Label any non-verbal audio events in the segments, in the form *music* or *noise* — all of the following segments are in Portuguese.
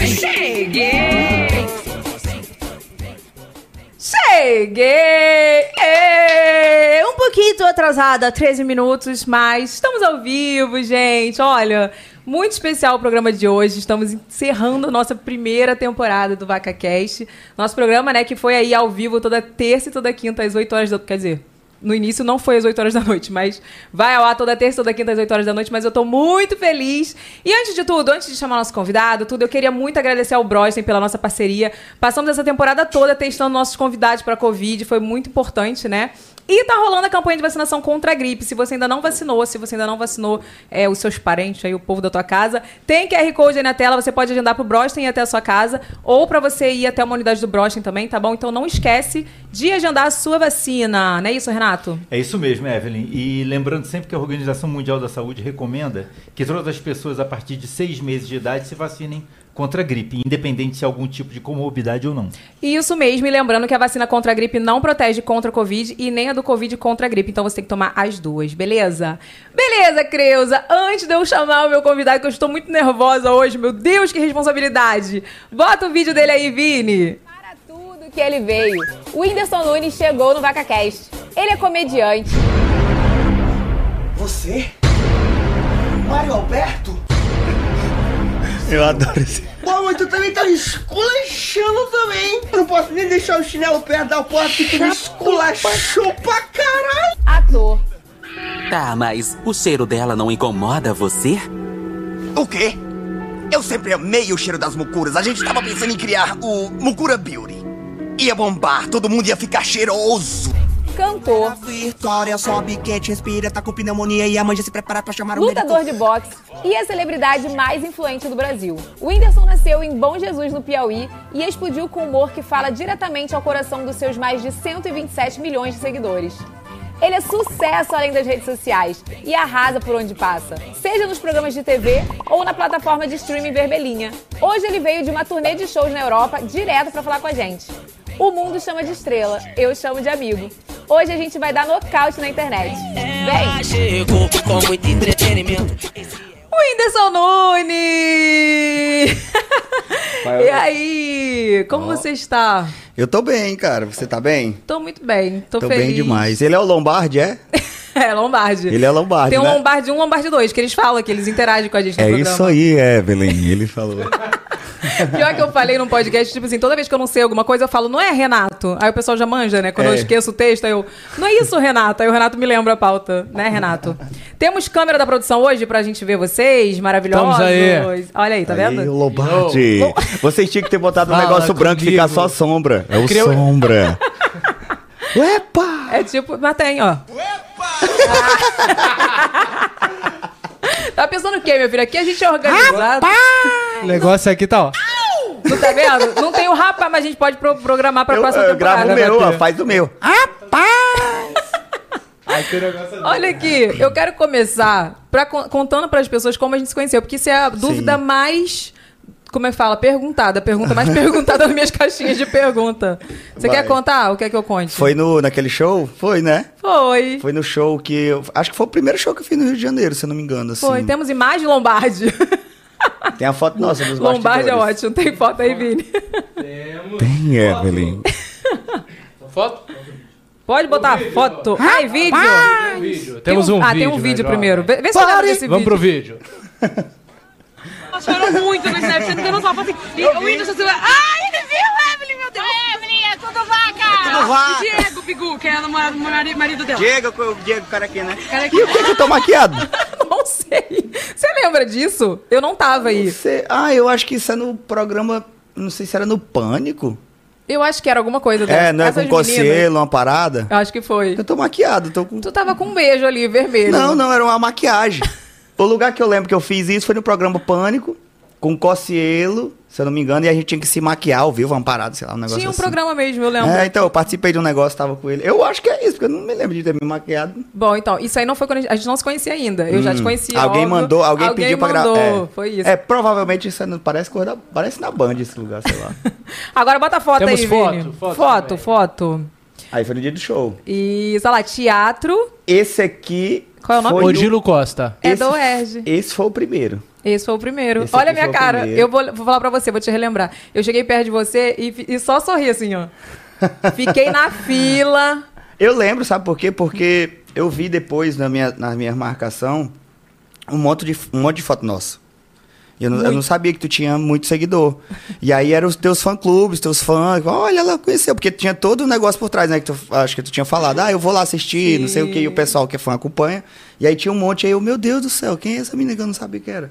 Cheguei! Cheguei! Um pouquinho atrasada, 13 minutos, mas estamos ao vivo, gente. Olha, muito especial o programa de hoje. Estamos encerrando a nossa primeira temporada do VacaCast. Nosso programa, né, que foi aí ao vivo toda terça e toda quinta às 8 horas da... Quer dizer, no início não foi às 8 horas da noite, mas vai ao ar toda terça, toda quinta às 8 horas da noite, mas eu tô muito feliz. E antes de tudo, antes de chamar nosso convidado, tudo, eu queria muito agradecer ao Brosten pela nossa parceria. Passamos essa temporada toda testando nossos convidados para Covid, foi muito importante, né? E tá rolando a campanha de vacinação contra a gripe. Se você ainda não vacinou, se você ainda não vacinou é, os seus parentes, aí, o povo da tua casa, tem QR Code aí na tela. Você pode agendar pro Brosten ir até a sua casa ou para você ir até uma unidade do Brosten também, tá bom? Então não esquece de agendar a sua vacina. Não é isso, Renato? É isso mesmo, Evelyn. E lembrando sempre que a Organização Mundial da Saúde recomenda que todas as pessoas a partir de seis meses de idade se vacinem contra a gripe, independente se há algum tipo de comorbidade ou não. Isso mesmo, e lembrando que a vacina contra a gripe não protege contra a Covid e nem a do Covid contra a gripe, então você tem que tomar as duas, beleza? Beleza, Creuza, antes de eu chamar o meu convidado, que eu estou muito nervosa hoje, meu Deus, que responsabilidade! Bota o vídeo dele aí, Vini! Para tudo que ele veio, o Whindersson Nunes chegou no VacaCast. Ele é comediante. Você? Mário Alberto? Eu adoro esse. Pô, mas tu também tá me esculachando também. Eu não posso nem deixar o chinelo perto da porta que tu me esculachou pra caralho. Ator. Tá, mas o cheiro dela não incomoda você? O quê? Eu sempre amei o cheiro das mucuras. A gente tava pensando em criar o Mucura Beauty. Ia bombar, todo mundo ia ficar cheiroso. Cantor. Vitória sobe quente, respira, tá com pneumonia e a mãe já se prepara pra chamar o Lutador de boxe e a celebridade mais influente do Brasil. O Whindersson nasceu em Bom Jesus, no Piauí, e explodiu com humor que fala diretamente ao coração dos seus mais de 127 milhões de seguidores. Ele é sucesso além das redes sociais e arrasa por onde passa, seja nos programas de TV ou na plataforma de streaming Vermelhinha. Hoje ele veio de uma turnê de shows na Europa direto para falar com a gente. O mundo chama de estrela, eu chamo de amigo. Hoje a gente vai dar nocaute na internet. Vem! Entretenimento. Whindersson Nunes! e aí, como você está? Eu tô bem, cara. Você tá bem? Tô muito bem, tô, Tô feliz. bem demais. Ele é o Lombardi, é? *laughs* É, Lombardi. Ele é Lombardi, Tem um né? Lombardi 1, Lombardi 2, que eles falam, que eles interagem com a gente no É programa. isso aí, Evelyn. Ele falou. *laughs* *laughs* Pior que eu falei num podcast, tipo assim, toda vez que eu não sei alguma coisa, eu falo, não é Renato? Aí o pessoal já manja, né? Quando eu É. esqueço o texto, aí eu, não é isso, Renato? Aí o Renato me lembra a pauta, né, Renato? Temos câmera da produção hoje pra gente ver vocês, maravilhosos. Estamos aí. Olha aí, tá vendo? Aí, o Lombardi. Vocês tinham que ter botado um negócio branco e ficar só sombra. É o queria- sombra. *laughs* Uepa! É tipo, mas tem, ó. *laughs* tá pensando o quê, meu filho? Aqui a gente é organizado. O negócio aqui tá, ó. Não tá vendo? Não tem o rapa, mas a gente pode pro- programar pra Eu, próxima eu gravo temporada. o meu, ó, faz o meu. Olha aqui, eu quero começar pra, con- contando para as pessoas como a gente se conheceu, porque isso é a dúvida mais. Como é que fala? Perguntada. Pergunta mais *laughs* perguntada nas minhas caixinhas de pergunta. Você Vai. quer contar? O que é que eu conte? Foi no, naquele show? Foi, né? Foi. Foi no show que. eu- acho que foi o primeiro show que eu fiz no Rio de Janeiro, se eu não me engano. Assim. Foi. Temos imagem Lombardi. *laughs* Tem a foto nossa dos Lombardi é ótimo. Tem foto aí, Vini. Tem, Evelyn. Foto? Pode botar foto. Ai, vídeo. Tem um vídeo. Temos Tem um, ah, vídeo. tem um vídeo primeiro. Vê, vê se eu lembro desse Vamos vídeo. pro vídeo. *laughs* Ela chorou muito no Snap, você não tem noção. Assim, e o Whindersson assim, ai, ele viu, Evelyn, meu Deus. Evelyn, é tudo vaca. tudo vaca. O Diego Pigu, que é o marido dela. Diego, o Diego Caraquinha, né? Cara, E o que que eu tô maquiado? *laughs* Não sei. Você lembra disso? Eu não tava aí. Você- Ah, eu acho que isso é no programa. Não sei se era no Pânico. Eu acho que era alguma coisa dessa. É, não é com conselho, uma parada? Eu acho que foi. Eu tô maquiado, tô com. Tu tava com um beijo ali, vermelho. Não, não, era uma maquiagem. *laughs* o lugar que eu lembro que eu fiz isso foi no programa Pânico, com Cossielo, se eu não me engano, e a gente tinha que se maquiar ao vivo, uma parada, sei lá, um negócio Tinha um assim. programa mesmo, eu lembro. É, então, eu participei de um negócio, tava com ele. Eu acho que é isso, porque eu não me lembro de ter me maquiado. Bom, então, isso aí não foi quando a gente, a gente não se conhecia ainda. Eu já te conhecia. Hum. Alguém óbvio. mandou, alguém, pediu pra gravar. mandou, É. Foi isso. É, provavelmente isso não parece coisa da, parece na Band esse lugar, sei lá. *laughs* Agora bota a foto Temos aí, foto, Vini. foto foto, também. foto. aí foi no dia do show. E, sei lá, teatro Esse aqui Qual é o nome? foi Odilo Costa. é esse, do UERJ. Esse foi o primeiro. Esse foi o primeiro. Esse Olha a minha cara. Eu vou, vou falar pra você, vou te relembrar. Eu cheguei perto de você e, e só sorri assim, ó. *laughs* Fiquei na fila. Eu lembro, sabe por quê? Porque eu vi depois na minha, na minha marcação um monte de, um monte de foto nossa. Eu não, eu não sabia que tu tinha muito seguidor. E aí eram os teus fã-clubes, teus fãs. Olha, ela conheceu. Porque tinha todo um negócio por trás, né? Que tu, acho que tu tinha falado. Ah, eu vou lá assistir, não sei o que. E o pessoal que é fã acompanha. E aí tinha um monte. Aí eu, meu Deus do céu, quem é essa menina que eu não sabia que era?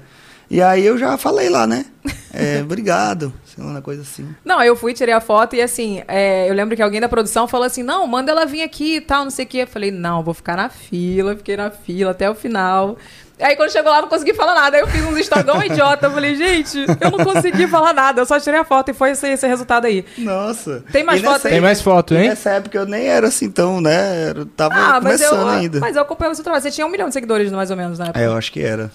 E aí eu já falei lá, né? *laughs* É, obrigado. Sei lá, uma coisa assim. Não, eu fui, tirei a foto e assim, é, eu lembro que alguém da produção falou assim: não, manda ela vir aqui e tal, não sei o quê. Eu falei, não, vou ficar na fila, fiquei na fila até o final. Aí quando chegou lá, não consegui falar nada. Aí eu fiz uns Instagram idiota. Eu falei, gente, eu não consegui falar nada, eu só tirei a foto e foi esse, esse resultado aí. Nossa. Tem mais foto aí? Tem mais foto, E hein? nessa época eu nem era assim tão, né? Eu tava Ah, mas eu, começando ainda. mas eu acompanhei o seu trabalho. Você tinha um milhão de seguidores, mais ou menos, na época. É, eu acho que era.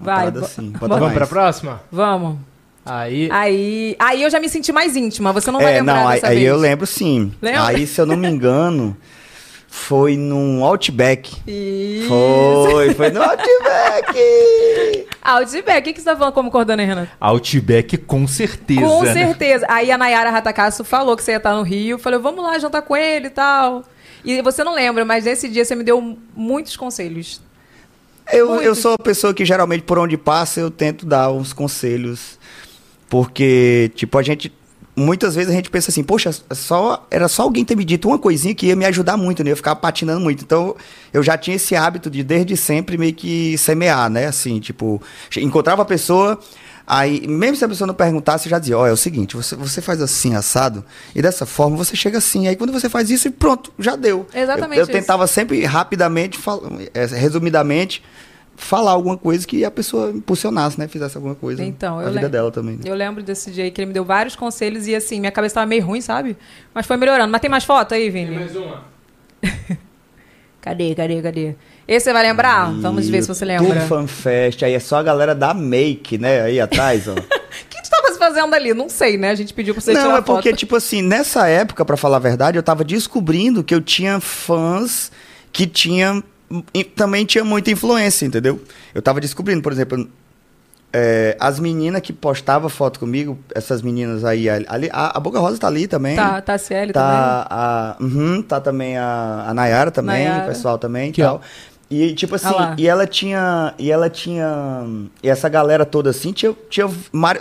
Uma Vai, assim, *laughs* Vamos mais. pra próxima? Vamos. Aí. Aí, aí eu já me senti mais íntima. Você não vai É, lembrar não, aí, dessa aí vez. eu lembro sim. Lembra? Aí, se eu não me engano, *laughs* foi num Outback. Isso. Foi, foi no Outback! *laughs* Outback, o que, que você tá falando como coordenador, Renan? Outback com certeza. Com certeza. Aí a Nayara Ratacasso falou que você ia estar no Rio. Falei, vamos lá jantar com ele e tal. E você não lembra, mas nesse dia você me deu muitos conselhos. Eu, eu Muitos. sou uma pessoa que geralmente por onde passa eu tento dar uns conselhos. Porque, tipo, a gente. Muitas vezes a gente pensa assim, poxa, só, era só alguém ter me dito uma coisinha que ia me ajudar muito, né? Eu ficar patinando muito. Então, eu já tinha esse hábito de, desde sempre, meio que semear, né? Assim, tipo, encontrava a pessoa, aí, mesmo se a pessoa não perguntasse, eu já dizia, ó, é o seguinte, você, você faz assim, assado, e dessa forma você chega assim. Aí quando você faz isso, pronto, já deu. Exatamente Eu, eu tentava sempre, rapidamente, eh, resumidamente, falar alguma coisa que a pessoa impulsionasse, né? Fizesse alguma coisa Então, na eu vida lem- dela também. né? Eu lembro desse dia aí que ele me deu vários conselhos e assim, minha cabeça tava meio ruim, sabe? Mas foi melhorando. Mas tem mais foto aí, Vini? Mais uma. *laughs* Cadê, cadê, cadê? Esse você vai lembrar? Vamos ver se você lembra. Tudo FanFest, aí é só a galera da Make, né? Aí atrás, ó. O *laughs* que tu tava fazendo ali? Não sei, né? A gente pediu pra você tirar Não, é foto. porque, tipo assim, nessa época, pra falar a verdade, eu tava descobrindo que eu tinha fãs que tinham. Também tinha muita influência, entendeu? Eu tava descobrindo, por exemplo, é, as meninas que postavam foto comigo, essas meninas aí, ali, a, a Boca Rosa tá ali também. Tá, tá a Cielo também. Tá, a, uhum, tá também a, a Nayara também, Nayara. o pessoal também e Aqui, ó. E tipo assim, Ah e ela tinha, e ela tinha, e essa galera toda assim, tinha, tinha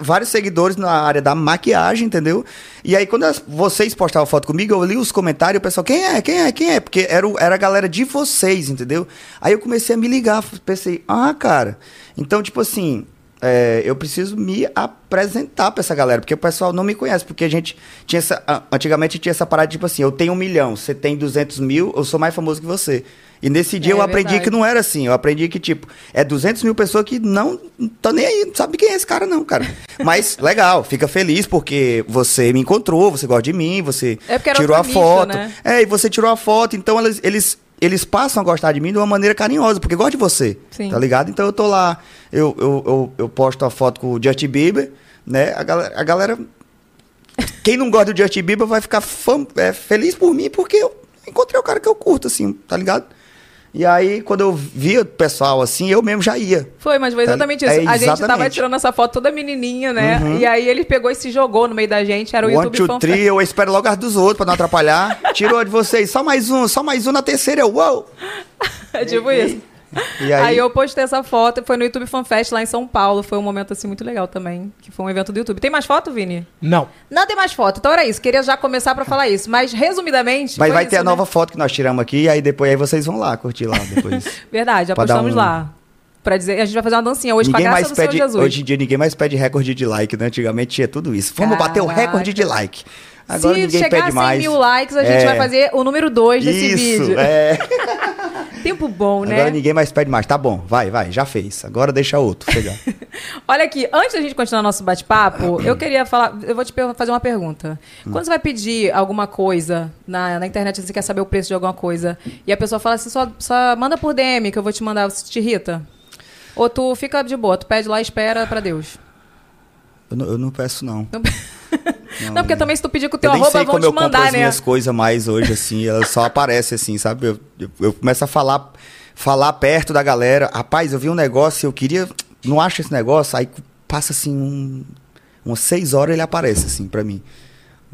vários seguidores na área da maquiagem, entendeu? E aí quando as- vocês postavam foto comigo, eu li os comentários, o pessoal, quem é, quem é, quem é? Porque era, o- era a galera de vocês, entendeu? Aí eu comecei a me ligar, pensei, ah, cara, então tipo assim, é, eu preciso me apresentar pra essa galera, porque o pessoal não me conhece, porque a gente tinha essa, antigamente tinha essa parada tipo assim, eu tenho um milhão, você tem 200 mil, eu sou mais famoso que você. E nesse dia É, eu aprendi verdade. que não era assim, eu aprendi que tipo, é 200 mil pessoas que não tá nem aí, não sabe quem é esse cara não, cara. *laughs* Mas legal, fica feliz porque você me encontrou, você gosta de mim, você É tirou a nicho, foto. né? É, e você tirou a foto, então eles, eles, eles passam a gostar de mim de uma maneira carinhosa, porque gosta de você. Sim. Tá ligado? Então eu tô lá, eu, eu, eu, eu posto a foto com o Justin Bieber, né? A galera. A galera quem não gosta do Justin Bieber vai ficar fã- é, feliz por mim, porque eu encontrei o cara que eu curto, assim, tá ligado? E aí, quando eu via o pessoal assim, eu mesmo já ia. Foi, mas foi Tá- exatamente isso. é, a gente tava exatamente. tirando essa foto toda menininha, né? Uhum. E aí ele pegou e se jogou no meio da gente. Era o One, YouTube two, three, eu espero logo as dos outros pra não atrapalhar. *laughs* Tirou de vocês, só mais um, só mais um na terceira, eu, uou! *laughs* É tipo isso. Aí... aí, eu postei essa foto, foi no YouTube Fan Fest lá em São Paulo. Foi um momento assim muito legal também, que foi um evento do YouTube. Tem mais foto, Vini? Não. Não tem mais foto. Então era isso. Queria já começar pra falar isso. Mas resumidamente. mas vai isso, ter a né? nova foto que nós tiramos aqui, e aí depois aí vocês vão lá curtir lá depois. *laughs* Verdade, já Pra postamos um- lá. Pra dizer, a gente vai fazer uma dancinha hoje ninguém com a graça mais do Senhor pede, Jesus. hoje em dia ninguém mais pede recorde de like, né? Antigamente tinha tudo isso. Vamos bater o recorde de like. Agora Se ninguém chegar a pede 100 mais. mil likes, a gente É. vai fazer o número 2 desse Isso, vídeo. é. *laughs* Tempo bom, né? Agora ninguém mais pede mais. Tá bom, vai, vai, já fez. Agora deixa outro chegar. *laughs* Olha aqui, antes da gente continuar nosso bate-papo, eu queria falar, eu vou te fazer uma pergunta. Quando você vai pedir alguma coisa na, na internet, você quer saber o preço de alguma coisa, e a pessoa fala assim, só, só manda por DM que eu vou te mandar, você te irrita? Ou tu fica de boa, tu pede lá e espera pra Deus? Eu não, eu não peço, não. Não, não, porque também se tu pedir com o teu eu arroba, sei vão como te eu compro mandar, as né? minhas coisas mais hoje, assim. Elas só aparecem assim, sabe? Eu, eu, eu começo a falar, falar perto da galera. Rapaz, eu vi um negócio e eu queria não acho esse negócio, aí passa assim um, umas seis horas ele aparece assim pra mim.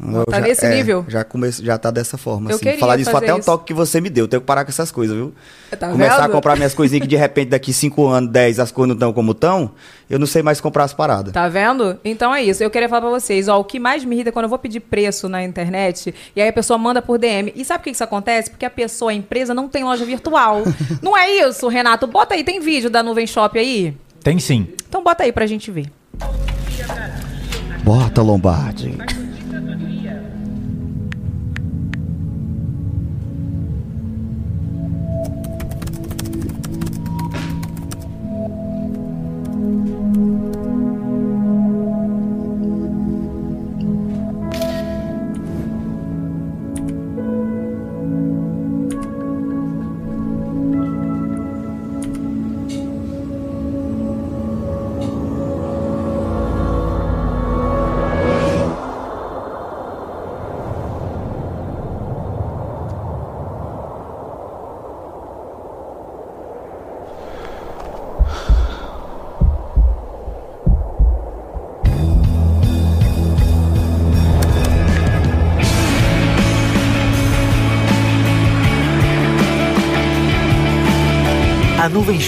Eu Tá nesse nível? Já, comece, já tá dessa forma. Eu assim. queria Falar disso até um isso. toque que você me deu. Eu tenho que parar com essas coisas, viu? Tá Começar vendo? a comprar minhas coisinhas que de repente daqui cinco anos, 10, as coisas não estão como estão, eu não sei mais comprar as paradas. Tá vendo? Então é isso. Eu queria falar pra vocês, ó, o que mais me irrita é quando eu vou pedir preço na internet e aí a pessoa manda por DM. E sabe por que isso acontece? Porque a pessoa, a empresa, não tem loja virtual. *laughs* não é isso, Renato? Bota aí, tem vídeo da Nuvem Shop aí? Tem sim. Então bota aí pra gente ver. Bota, Lombardi.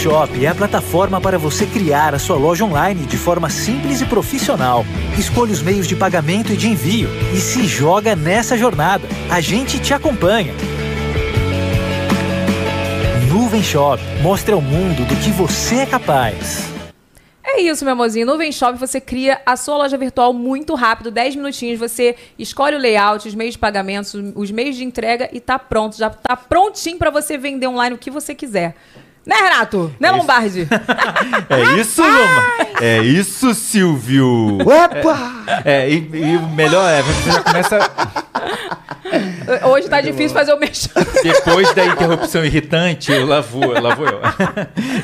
Shop é a plataforma para você criar a sua loja online de forma simples e profissional. Escolha os meios de pagamento e de envio e se joga nessa jornada. A gente te acompanha. Nuvem Shop mostra ao mundo do que você é capaz. É isso, meu amorzinho. Nuvem Shop, você cria a sua loja virtual muito rápido, 10 minutinhos. Você escolhe o layout, os meios de pagamentos, os meios de entrega e tá pronto. Já tá prontinho pra você vender online o que você quiser. Né, Renato? Né, Lombardi? É isso, Loma? *laughs* É isso, Silvio. Opa! É, e, e o melhor é, você já começa Hoje tá difícil fazer o mexer. depois da interrupção irritante, lá vou, lá vou eu.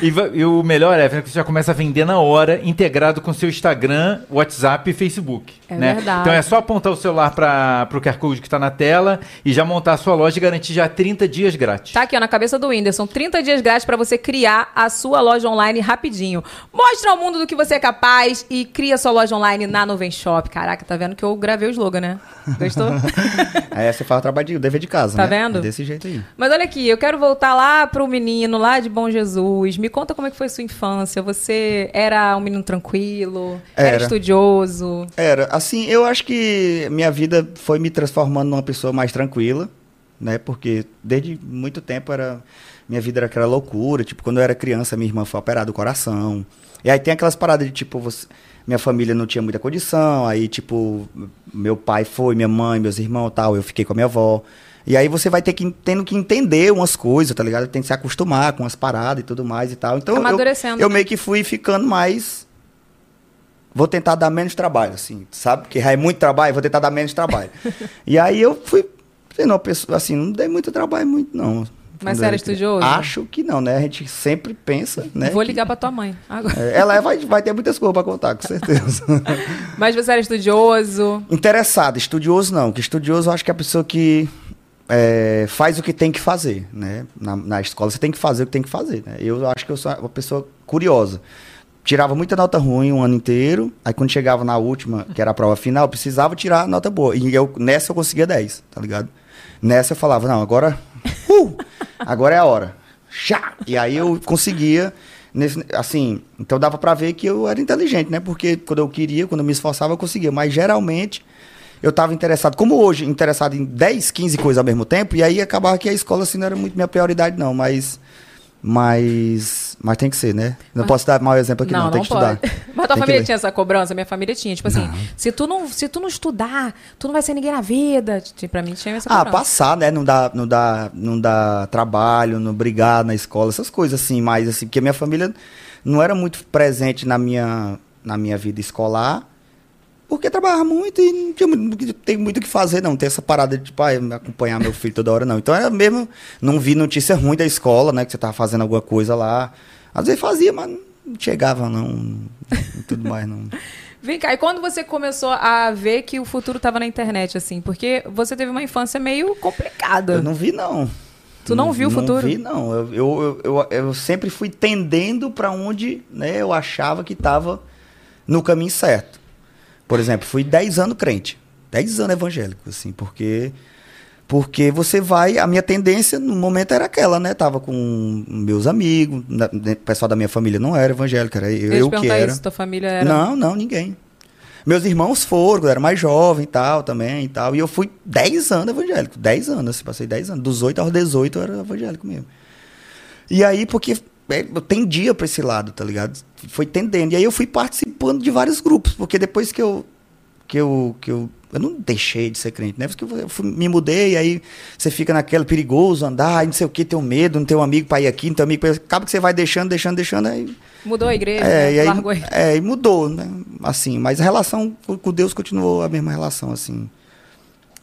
E, e o melhor é que você já começa a vender na hora, integrado com seu Instagram, WhatsApp e Facebook. É né? verdade. Então é só apontar o celular para o QR Code que está na tela e já montar a sua loja e garantir já 30 dias grátis. Tá aqui, ó, na cabeça do Whindersson. 30 dias grátis pra você criar a sua loja online rapidinho. Mostra ao mundo do que você é capaz e cria sua loja online na Nuvem Shop. Caraca, tá vendo que eu gravei o slogan, né? Gostou? Aí *laughs* você faz o trabalho de o dever de casa, Tá né? vendo? É desse jeito aí. Mas olha aqui, eu quero voltar lá pro menino lá de Bom Jesus. Me conta como é que foi sua infância. Você era um menino tranquilo? Era, Era. estudioso? Era, assim, eu acho que minha vida foi me transformando numa pessoa mais tranquila, né? Porque desde muito tempo era minha vida era aquela loucura, tipo, quando eu era criança, minha irmã foi operada do coração. E aí tem aquelas paradas de tipo, você- minha família não tinha muita condição, aí tipo, meu pai foi, minha mãe, meus irmãos, tal, eu fiquei com a minha avó. E aí você vai ter que tendo que entender umas coisas, tá ligado? Tem que se acostumar com as paradas e tudo mais e tal. Então eu- eu meio que fui ficando mais vou tentar dar menos trabalho, assim, sabe? Porque já é muito trabalho, vou tentar dar menos trabalho. *laughs* e aí eu fui pessoa, assim, não dei muito trabalho, muito não. Mas você era estudioso? Acho que não, né? A gente sempre pensa, né? Vou que- ligar pra tua mãe agora. É, ela vai, vai ter muitas coisas pra contar, com certeza. *laughs* Mas você era estudioso? Interessado, estudioso não, que estudioso eu acho que é a pessoa que é, faz o que tem que fazer, né? Na, na escola você tem que fazer o que tem que fazer, né? Eu acho que eu sou uma pessoa curiosa. Tirava muita nota ruim um ano inteiro, aí quando chegava na última, que era a prova final, precisava tirar nota boa. E eu, nessa eu conseguia 10, tá ligado? Nessa eu falava, não, agora. Uh, agora é a hora. Chá! E aí eu conseguia. Nesse, assim, então dava pra ver que eu era inteligente, né? Porque quando eu queria, quando eu me esforçava, eu conseguia. Mas geralmente eu estava interessado, como hoje, interessado em 10, 15 coisas ao mesmo tempo, e aí acabava que a escola assim não era muito minha prioridade, não, mas. Mas. Mas tem que ser, né? Não posso dar mau exemplo aqui, não, *laughs* tem que estudar. Mas tua família tinha essa cobrança? Minha família tinha. Tipo assim, se tu, não, se tu não estudar, tu não vai ser ninguém na vida. Tipo, Pra mim tinha essa Ah, cobrança. passar, né? Não dá, não dá, não dá trabalho, não brigar na escola, essas coisas assim, mas assim, porque minha família não era muito presente na minha, na minha vida escolar, porque trabalhava muito e não tinha muito, não tem muito o que fazer, não. Tem essa parada de, tipo, ah, acompanhar meu filho toda hora, não. Então era mesmo, não vi notícia ruim da escola, né? Que você tava fazendo alguma coisa lá. Às vezes fazia, mas não chegava, não. e tudo mais, não. *laughs* Vem cá, e quando você começou a ver que o futuro tava na internet, assim? Porque você teve uma infância meio complicada. Eu não vi, não. Tu não viu o não futuro? vi, não. Eu, eu, eu, eu- eu sempre fui tendendo para onde né, eu achava que estava no caminho certo. Por exemplo, fui 10 anos crente. 10 anos evangélico, assim, porque porque você vai, a minha tendência no momento era aquela, né? Tava com meus amigos, na- né, o pessoal da minha família não era evangélico, era eu, Eu que era. isso, tua família era... Não, não, ninguém. Meus irmãos foram, eu era mais jovem e tal, também e tal. E eu fui 10 anos evangélico. 10 anos, assim, passei 10 anos. Dos 8 aos 18 eu era evangélico mesmo. E aí, porque é, eu tendia pra esse lado, tá ligado? Foi tendendo. E aí eu fui participando de vários grupos, porque depois que eu. Que eu, que eu, eu não deixei de ser crente, né? Porque eu fui- me mudei, aí você fica naquela perigoso, andar, não sei o que, ter um medo, não ter um amigo pra ir aqui, não ter um amigo. Acaba que você vai deixando, deixando, deixando, aí Mudou a igreja, é, né? e aí, largou a igreja. é, e mudou, né? Assim, mas a relação com com Deus continuou a mesma relação, assim.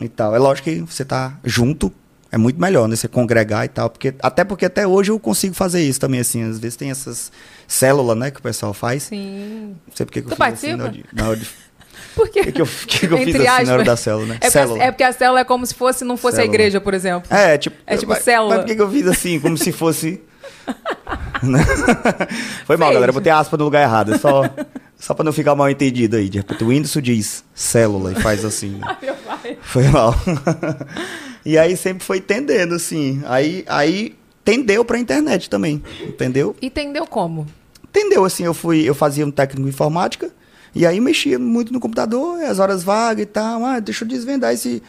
E tal. É lógico que você tá junto, é muito melhor, né? Você congregar e tal. Porque, até porque até hoje eu consigo fazer isso também, assim. Às vezes tem essas células, né, que o pessoal faz. Sim. Não sei porque que Tu eu fiz assim na hora de. *laughs* Por quê? *laughs* que, eu, que que eu fiz assim na hora da célula, né? É porque, Célula. é porque a célula é como se fosse, não fosse a Célula. igreja, por exemplo. É, tipo. É tipo mas, célula. Mas por que, que eu fiz assim? Como se fosse. *laughs* Né? Foi mal, Fez. galera. eu Botei aspa no lugar errado. É só, só pra não ficar mal entendido aí. De repente o Windows diz célula e faz assim. Meu pai. Foi mal. e aí sempre foi tendendo, assim. Aí, aí tendeu pra internet também. Entendeu? Entendeu como? Entendeu? Assim, eu fui, eu fazia um técnico em informática. E aí mexia muito no computador, as horas vagas e tal. Ah, deixa eu desvendar esse,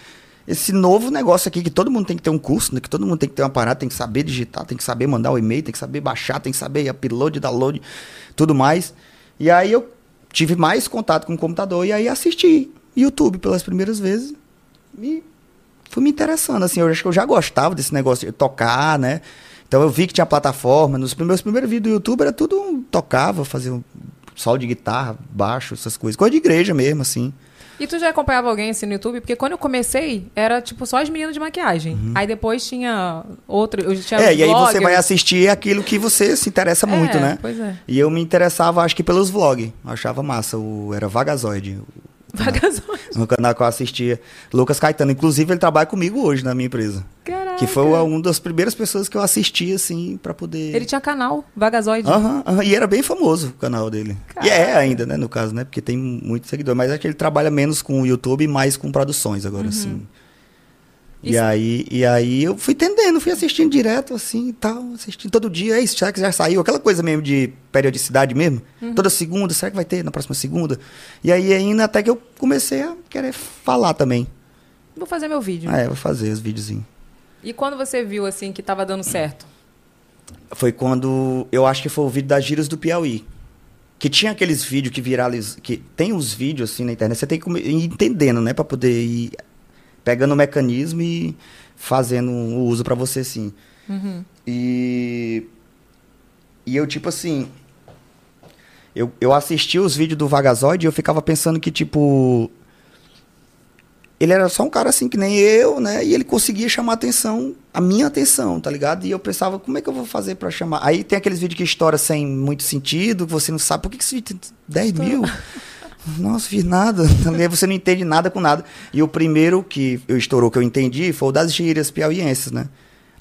esse novo negócio aqui, que todo mundo tem que ter um curso, né? Que todo mundo tem que ter uma parada, tem que saber digitar, tem que saber mandar o e-mail, tem que saber baixar, tem que saber upload, download, tudo mais. E aí eu tive mais contato com o computador e aí assisti YouTube pelas primeiras vezes. E fui me interessando, assim, eu acho que eu já gostava desse negócio de tocar, né? Então eu vi que tinha plataforma, nos meus primeiros vídeos do YouTube era tudo um- tocava, fazia um sol de guitarra, baixo, essas coisas, coisa de igreja mesmo, assim. E tu já acompanhava alguém assim no YouTube? Porque quando eu comecei, era tipo só as meninas de maquiagem. Aí depois tinha outro. Eu tinha Uhum. é, e aí você vai assistir aquilo que você se interessa muito, É, né? Pois é. E eu me interessava, acho que pelos vlogs, achava massa, o, era Vagazoide, Vagações. no canal que eu assistia. Lucas Caetano, inclusive ele trabalha comigo hoje na minha empresa. Caraca. Que foi uma das primeiras pessoas que eu assisti, assim, pra poder... Ele tinha canal, Vagazoide. Aham, E era bem famoso o canal dele. E é ainda, né, no caso, né? Porque tem muito seguidor. Mas é que ele trabalha menos com o YouTube e mais com produções agora, assim. E Isso- aí, e aí eu fui entendendo, fui assistindo direto, assim, e tal, assistindo todo dia. Ei, será que já saiu? Aquela coisa mesmo de periodicidade mesmo. Toda segunda, será que vai ter na próxima segunda? E aí ainda até que eu comecei a querer falar também. Vou fazer meu vídeo. É, vou fazer os videozinhos. E quando você viu assim que tava dando certo? foi quando eu acho que foi o vídeo das giras do Piauí. Que tinha aqueles vídeos que viralizam. Que tem os vídeos assim na internet, você tem que ir entendendo, né? Pra poder ir pegando o mecanismo e fazendo o uso pra você, sim. E. E eu, tipo assim. Eu, eu assisti os vídeos do Vagazoide e eu ficava pensando que, tipo. Ele era só um cara assim que nem eu, né? E ele conseguia chamar a atenção, a minha atenção, tá ligado? E eu pensava, como é que eu vou fazer pra chamar? Aí tem aqueles vídeos que estoura sem muito sentido, que você não sabe. Por que, que esse vídeo tem 10 mil? *laughs* Nossa, fiz nada. *laughs* Você não entende nada com nada. E o primeiro que eu estourou, que eu entendi, foi o das gírias piauienses, né?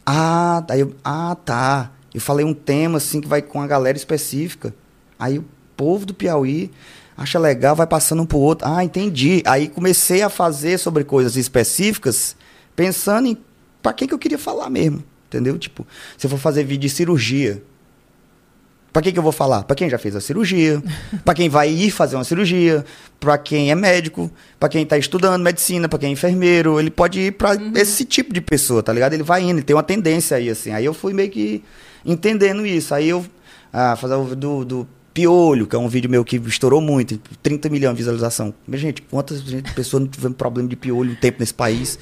Ah, daí eu, ah, tá. Eu falei um tema assim que vai com a galera específica. Aí o povo do Piauí acha legal, vai passando um pro outro. Ah, entendi. Aí comecei a fazer sobre coisas específicas, pensando em para quem que eu queria falar mesmo, entendeu? Tipo, se eu for fazer vídeo de cirurgia, para quem que eu vou falar? Para quem já fez a cirurgia, para quem vai ir fazer uma cirurgia, para quem é médico, para quem tá estudando medicina, para quem é enfermeiro, ele pode ir para esse tipo de pessoa, tá ligado? Ele vai indo, ele tem uma tendência aí assim. Aí eu fui meio que entendendo isso. Aí eu ah, fazer o do, do Piolho, que é um vídeo meu que estourou muito, 30 milhões de visualização. Mas, gente, quantas pessoas não tiveram problema de piolho um tempo nesse país?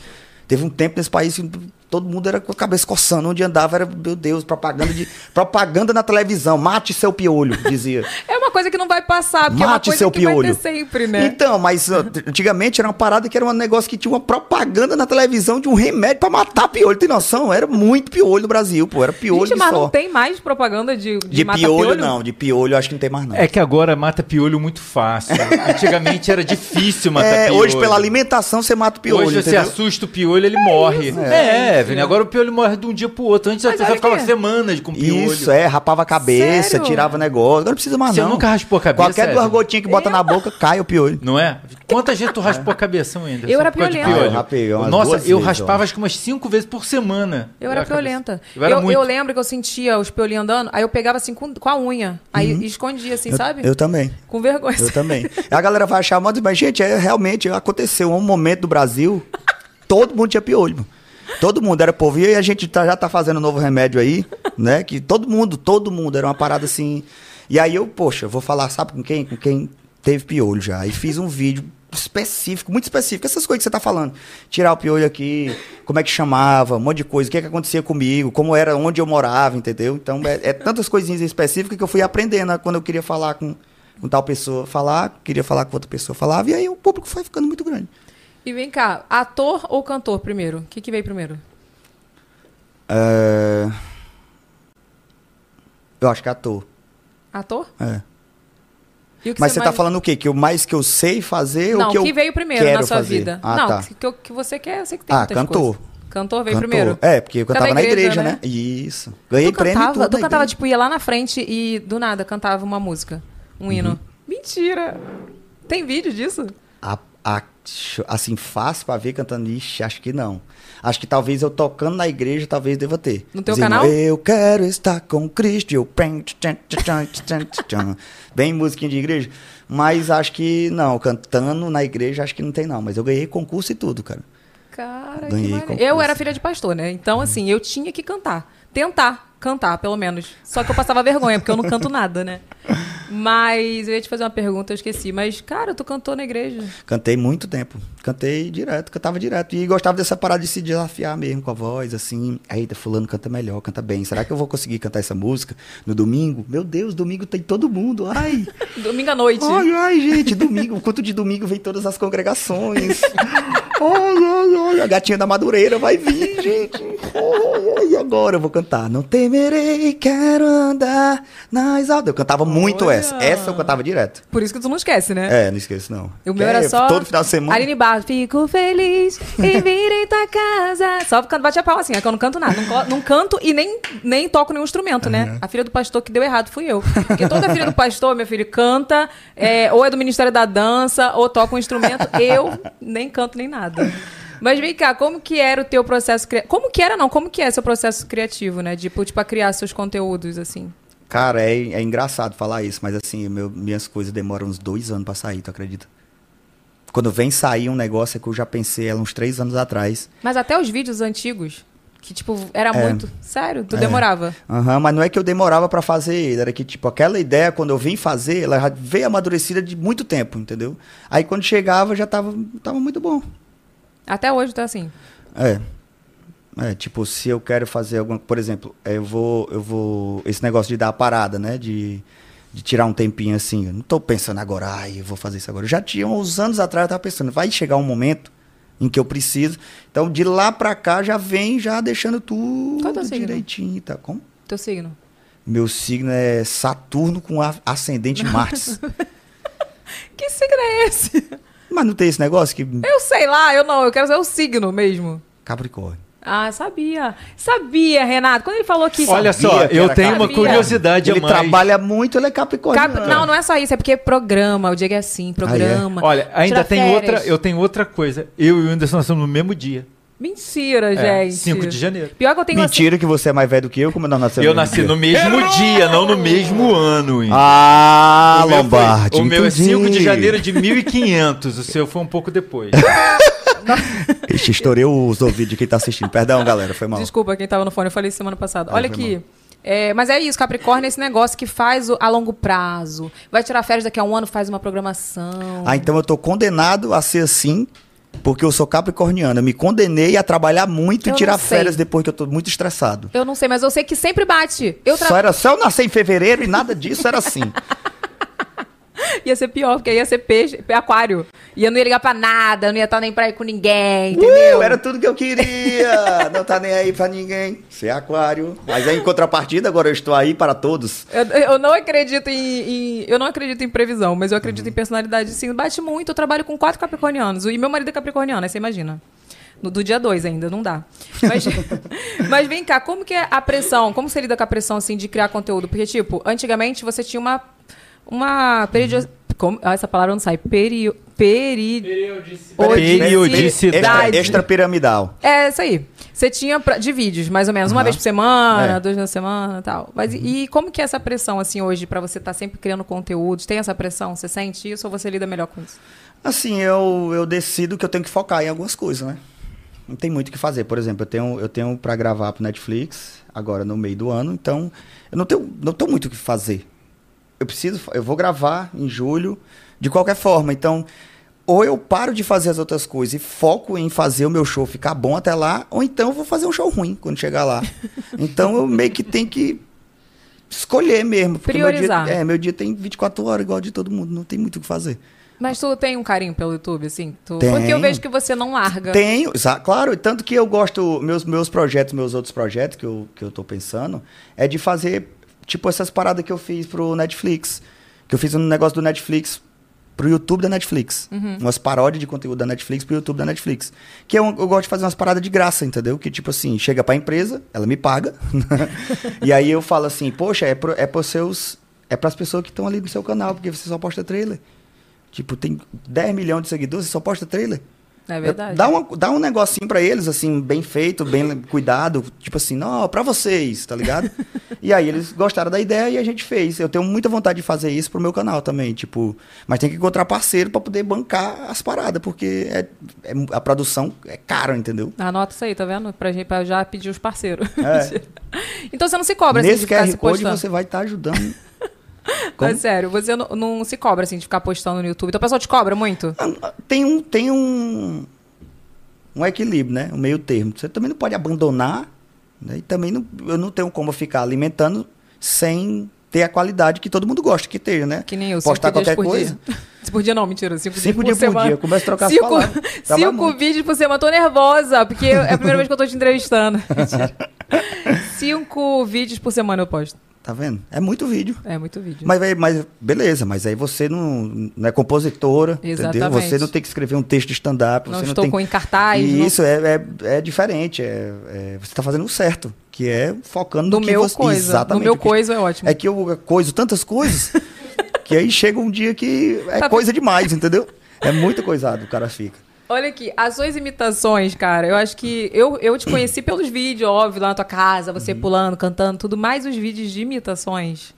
Teve um tempo nesse país que todo mundo era com a cabeça coçando. Onde andava era, meu Deus, propaganda de *laughs* propaganda na televisão. Mate seu piolho, dizia. *laughs* É uma coisa que não vai passar, porque é uma Mate coisa seu que vai piolho. ter sempre, né? Então, mas antigamente era uma parada que era um negócio que tinha uma propaganda na televisão de um remédio pra matar piolho. Tem noção? Era muito piolho no Brasil, pô. Era piolho Gente, mas só. não tem mais propaganda de, de, De matar piolho, não. De piolho, acho que não tem mais, não. É que agora mata piolho muito fácil. Antigamente era difícil matar É, piolho. hoje, pela alimentação, você mata o piolho. Hoje você entendeu? assusta o piolho, ele morre. É, Evelyn. Agora o piolho morre de um dia pro outro. Antes a Mas pessoa olha ficava aqui. semanas com piolho. Isso, é, rapava a cabeça, Sério? tirava o negócio. Agora não precisa mais Você não. nunca raspou a cabeça, Qualquer duas gotinhas que bota na boca, cai o piolho. Não é? Quantas vezes tu raspou a cabeça ainda? Eu era Por causa de piolenta. Ah, eu rapei umas Nossa, duas eu vezes, raspava acho que umas cinco vezes por semana. Eu era a cabeça. piolenta. Eu era eu, muito. eu lembro que eu sentia os piolinhos andando, aí eu pegava assim com, com a unha. Aí escondia assim, Uhum. Eu- sabe? Eu também. Com vergonha. Eu também. A galera vai achar, mas, mas, gente, é, realmente aconteceu um momento do Brasil, todo mundo tinha piolho. mano. Todo mundo era povo. E a gente tá- já tá fazendo um novo remédio aí, né? Que todo mundo, todo mundo, era uma parada assim. E aí eu, poxa, vou falar, sabe com quem? Com quem teve piolho já. E fiz um vídeo específico, muito específico, essas coisas que você tá falando. Tirar o piolho aqui, como é que chamava, um monte de coisa, o que, que acontecia comigo, como era, onde eu morava, entendeu? Então é, é tantas coisinhas específicas que eu fui aprendendo né, quando eu queria falar com, com tal pessoa, falar, queria falar com outra pessoa, falava, e aí o público foi ficando muito grande. E vem cá, ator ou cantor primeiro? O que, que veio primeiro? É, Eu acho que é ator. Ator? É. O Mas você tá mais- falando o quê? Que o mais que eu sei fazer Não, ou que eu que veio primeiro na sua fazer? vida. Ah, não, tá. que, que, o que você quer, eu sei que tem Ah, cantor. coisas. Cantor veio Cantor. primeiro? É, porque eu é cantava na igreja, igreja, né? né? Isso. Ganhei tu prêmio cantava, tudo tu cantava, igreja. tipo, ia lá na frente e do nada cantava uma música, um Uhum. hino. Mentira! Tem vídeo disso? A- a- assim, fácil pra ver cantando, ixi, acho que não. Acho que talvez eu tocando na igreja, talvez deva ter. No teu Dizendo, canal? Eu quero estar com Cristo. Eu... Bem musiquinha de igreja. Mas acho que não, cantando na igreja acho que não tem não. Mas eu ganhei concurso e tudo, cara. Cara, Ganhei que. Eu era filha de pastor, né? Então, assim, eu tinha que cantar. Tentar cantar, pelo menos. Só que eu passava vergonha, porque eu não canto nada, né? Mas eu ia te fazer uma pergunta, eu esqueci. Mas, cara, tu cantou na igreja. Cantei muito tempo. Cantei direto, cantava direto. E gostava dessa parada de se desafiar mesmo com a voz, assim. Eita, fulano canta melhor, canta bem. Será que eu vou conseguir cantar essa música no domingo? Meu Deus, domingo tem todo mundo. Ai, *laughs* Domingo à noite. ai, ai, gente, domingo. Quanto de domingo vem todas as congregações. Ai, ai, ai, a gatinha da Madureira vai vir, gente. Ai, ai, agora eu vou cantar. Não temerei, quero andar nas altas. Eu cantava muito Olha. essa. Essa eu cantava direto. Por isso que tu não esquece, né? É, não esqueço não. O meu Que era é só. Todo final de semana. Aline Barros, fico feliz *laughs* em vir em tua casa. Só canto bate a pau assim, é que eu não canto nada. Não, não canto e nem, nem toco nenhum instrumento, né? A filha do pastor que deu errado fui eu. Porque toda filha do pastor, meu filho, canta, é, ou é do Ministério da Dança, ou toca um instrumento. Eu nem canto nem nada. Mas vem cá, como que era o teu processo criativo? Como que era, não? Como que é seu processo criativo, né? Tipo, tipo, a criar seus conteúdos, assim. Cara, é, é engraçado falar isso, mas assim, meu- minhas coisas demoram uns dois anos pra sair, tu acredita? Quando vem sair um negócio é que eu já pensei ela uns três anos atrás. Mas até os vídeos antigos, que, tipo, era É. muito. Sério, tu É. demorava. Aham, mas não é que eu demorava pra fazer ele, era que, tipo, aquela ideia, quando eu vim fazer, ela já veio amadurecida de muito tempo, entendeu? Aí quando chegava já tava, tava muito bom. Até hoje tá assim. É. É, tipo, se eu quero fazer alguma, por exemplo, é, eu vou, eu vou, esse negócio de dar a parada, né, de, de tirar um tempinho assim, eu não tô pensando agora, ai, eu vou fazer isso agora. Eu já tinha uns anos atrás, eu tava pensando, vai chegar um momento em que eu preciso. Então, de lá pra cá já vem já deixando tudo Qual é direitinho, tá? Como? Teu signo. Meu signo é Saturno com ascendente Marte. *laughs* Que signo é esse? Mas não tem esse negócio que Eu sei lá, eu não, eu quero saber o signo mesmo. Capricórnio. Ah, sabia. Sabia, Renato. Quando ele falou que. Olha só, que eu tenho uma curiosidade Ele mais. trabalha muito, ele é Capricórnio. Cap- Não, não é só isso, é porque programa. O Diego é assim, programa. Olha, ainda tem férias. outra, eu tenho outra coisa. Eu e o Anderson nós somos no mesmo dia. Mentira, É, gente. 5 de janeiro. Pior que eu tenho assim- Mentira que você é mais velho do que eu, como nós nascemos Eu no nasci mesmo no mesmo dia, não no mesmo ano. hein? Ah, o meu, foi- Lombardi. o meu é entendi. 5 de janeiro de 1500, o seu foi um pouco depois. *laughs* Ixi, estourei os ouvidos de quem tá assistindo. Perdão, galera, foi mal. Desculpa quem tava no fone, eu falei semana passada. Ah, Olha aqui. mal. É, mas é isso, Capricórnio é esse negócio que faz o- a longo prazo. Vai tirar férias daqui a um ano, faz uma programação. Ah, então eu tô condenado a ser assim, porque eu sou capricorniano. Eu me condenei a trabalhar muito Eu e tirar férias depois que eu tô muito estressado. Eu não sei, mas eu sei que sempre bate. Eu tra... Só era só eu nascer em fevereiro e nada disso era assim. *laughs* *laughs* Ia ser pior, porque aí ia ser peixe, aquário. E eu não ia ligar pra nada, eu não ia estar nem pra ir com ninguém, entendeu? Uh, era tudo que eu queria. *laughs* Não tá nem aí pra ninguém. Ser aquário. Mas aí, em contrapartida, agora eu estou aí para todos. Eu, eu não acredito em, em- Eu não acredito em previsão, mas eu acredito Uhum. em personalidade sim. Bate muito, eu trabalho com quatro capricornianos. E meu marido é capricorniano, aí você imagina. No, do dia 2 ainda, não dá. Mas, *laughs* mas vem cá, como que é a pressão? Como você lida com a pressão, assim, de criar conteúdo? Porque, tipo, antigamente você tinha uma... Uma periodi... como- ah, essa palavra não sai. Peri... Peri... Periodicidade. Extra, extra piramidal. É, isso aí. Você tinha pra- de vídeos, mais ou menos, uma Aham. vez por semana, É. duas na semana e tal. Mas e, e como que é essa pressão, assim, hoje, pra você estar sempre criando conteúdos? Tem essa pressão? Você sente isso ou você lida melhor com isso? Assim, eu, eu decido que eu tenho que focar em algumas coisas, né? Não tem muito o que fazer. Por exemplo, eu tenho, eu tenho para gravar pro Netflix agora no meio do ano, então eu não tenho, não tenho muito o que fazer. Eu preciso, eu vou gravar em julho de qualquer forma. Então, ou eu paro de fazer as outras coisas e foco em fazer o meu show ficar bom até lá, ou então eu vou fazer um show ruim quando chegar lá. *laughs* então eu meio que tenho que escolher mesmo. porque meu dia- Priorizar. é, meu dia tem 24 horas igual de todo mundo, não tem muito o que fazer. Mas tu tem um carinho pelo YouTube, assim? Tu... Porque eu vejo que você não larga. Tenho, claro, tanto que eu gosto, meus, meus projetos, meus outros projetos que eu, que eu tô pensando, é de fazer, tipo, essas paradas que eu fiz pro Netflix. Que eu fiz um negócio do Netflix pro YouTube da Netflix. Uhum. Umas paródias de conteúdo da Netflix pro YouTube da Netflix. Que eu, eu gosto de fazer umas paradas de graça, entendeu? Que, tipo assim, chega pra empresa, ela me paga. *laughs* e aí eu falo assim, poxa, é, pro, é pros seus. É pras pessoas que estão ali no seu canal, porque você só posta trailer. Tipo, tem 10 milhões de seguidores, você só posta trailer. É verdade. Dá, uma, dá um negocinho pra eles, assim, bem feito, bem cuidado. Tipo assim, não, pra vocês, tá ligado? *laughs* e aí eles gostaram da ideia e a gente fez. Eu tenho muita vontade de fazer isso pro meu canal também, tipo... Mas tem que encontrar parceiro pra poder bancar as paradas, porque é, é- a produção é cara, entendeu? Anota isso aí, tá vendo? Pra, gente, pra já pedir os parceiros. É. *laughs* então você não se cobra, assim, Nesse se QR Code postando. você vai estar ajudando. *laughs* *laughs* É sério, você não, não se cobra, assim, de ficar postando no YouTube. Então o pessoal te cobra muito? tem um tem um um equilíbrio, né? Um meio termo. Você também não pode abandonar, né? E também não, eu não tenho como ficar alimentando sem ter a qualidade que todo mundo gosta que tenha, né? Que nem eu, Postar qualquer por coisa. dia. *laughs* Cinco por dia não, mentira. Cinco, Cinco dias por por semana. dia, começa a trocar as cinco, palavras. *laughs* Tava Cinco muito. vídeos por semana. Tô nervosa, porque é a primeira vez que eu tô te entrevistando. Cinco vídeos por semana eu posto. Tá vendo? É muito vídeo. É muito vídeo. Mas, mas beleza, mas aí você não, não é compositora, entendeu? Exatamente. Você não tem que escrever um texto de stand-up. Não você estou tem... com em cartaz, E não- isso é, é, é diferente. É, é- você está fazendo o certo, que é focando No meu você... coisa. Exatamente. No meu coisa é ótimo. É que eu coiso tantas coisas *laughs* que aí chega um dia que é Tá coisa demais, entendeu? É muito coisado, o cara fica. Olha aqui, as suas imitações, cara, eu acho que eu, eu te conheci pelos vídeos, óbvio, lá na tua casa, Uhum. você pulando, cantando, tudo, mais os vídeos de imitações.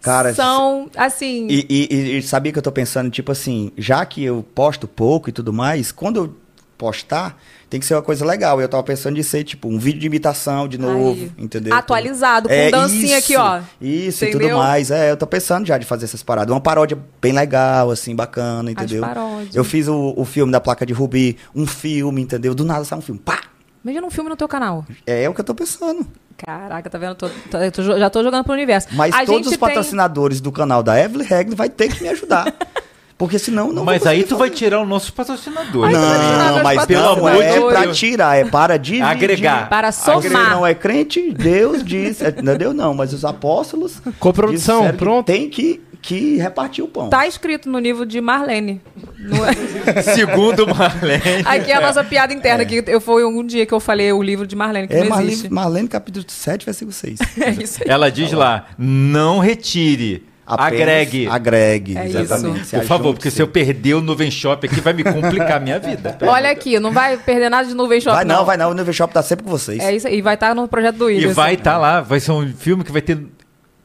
Cara, são, assim. E- e- e sabia que eu tô pensando, tipo assim, já que eu posto pouco e tudo mais, quando eu postar, tem que ser uma coisa legal. Eu tava pensando de ser, tipo, um vídeo de imitação de novo, Aí. entendeu? Atualizado, com É, dancinha aqui, isso, ó. Isso e Entendeu? tudo mais. É, eu tô pensando já de fazer essas paradas. Uma paródia bem legal, assim, bacana, entendeu? paródias. Eu fiz o, o filme da placa de Rubi, um filme, entendeu? Do nada sai um filme. Pá! Imagina um filme no teu canal. É o que eu tô pensando. Caraca, tá vendo? Tô- tô- eu tô jo- já tô jogando pro universo. Mas A todos os patrocinadores do canal da Evelyn Regli vai ter que me ajudar. *laughs* Porque senão não Mas aí tu vai fazer. tirar o nosso patrocinador. Não, mas pelo não amor é de pra Deus. tirar, é para dividir. Agregar. Para Você somar. não é crente, Deus disse. é, Não é Deus não, mas os apóstolos. Coprodução, que pronto. Tem que, que repartir o pão. Tá escrito no nível de Marlene. No- *laughs* Segundo Marlene. Aqui é a nossa piada interna. Que eu foi um dia que eu falei o livro de Marlene, que É não Marlene, existe. Marlene, capítulo 7, versículo 6. *laughs* É isso aí. Ela diz lá, não retire, Apenas agregue. Agregue, É exatamente. isso. Por favor, porque se eu perder o Nuvem Shop aqui, vai me complicar a minha vida. *laughs* Olha aqui, não vai perder nada de nuvem shop. Vai não, vai não. O Nuvem Shop tá sempre com vocês. É isso aí. Vai estar no projeto do E William. vai estar lá, vai ser um filme que vai ter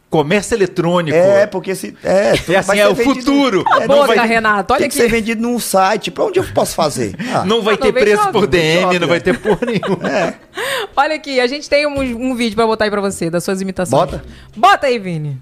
comércio eletrônico. É, porque se. É, É assim, é o vendido- futuro. É, Boca, não vai- Renato, olha Tem que aqui. ser vendido num site. Pra onde eu posso fazer? *laughs* Ah, Não vai Não, ter Nuvem preço por DM, não vai ter por nenhum. é. *laughs* Olha aqui, a gente tem um, um vídeo pra botar aí pra você, das suas imitações. Bota. Bota aí, Vini.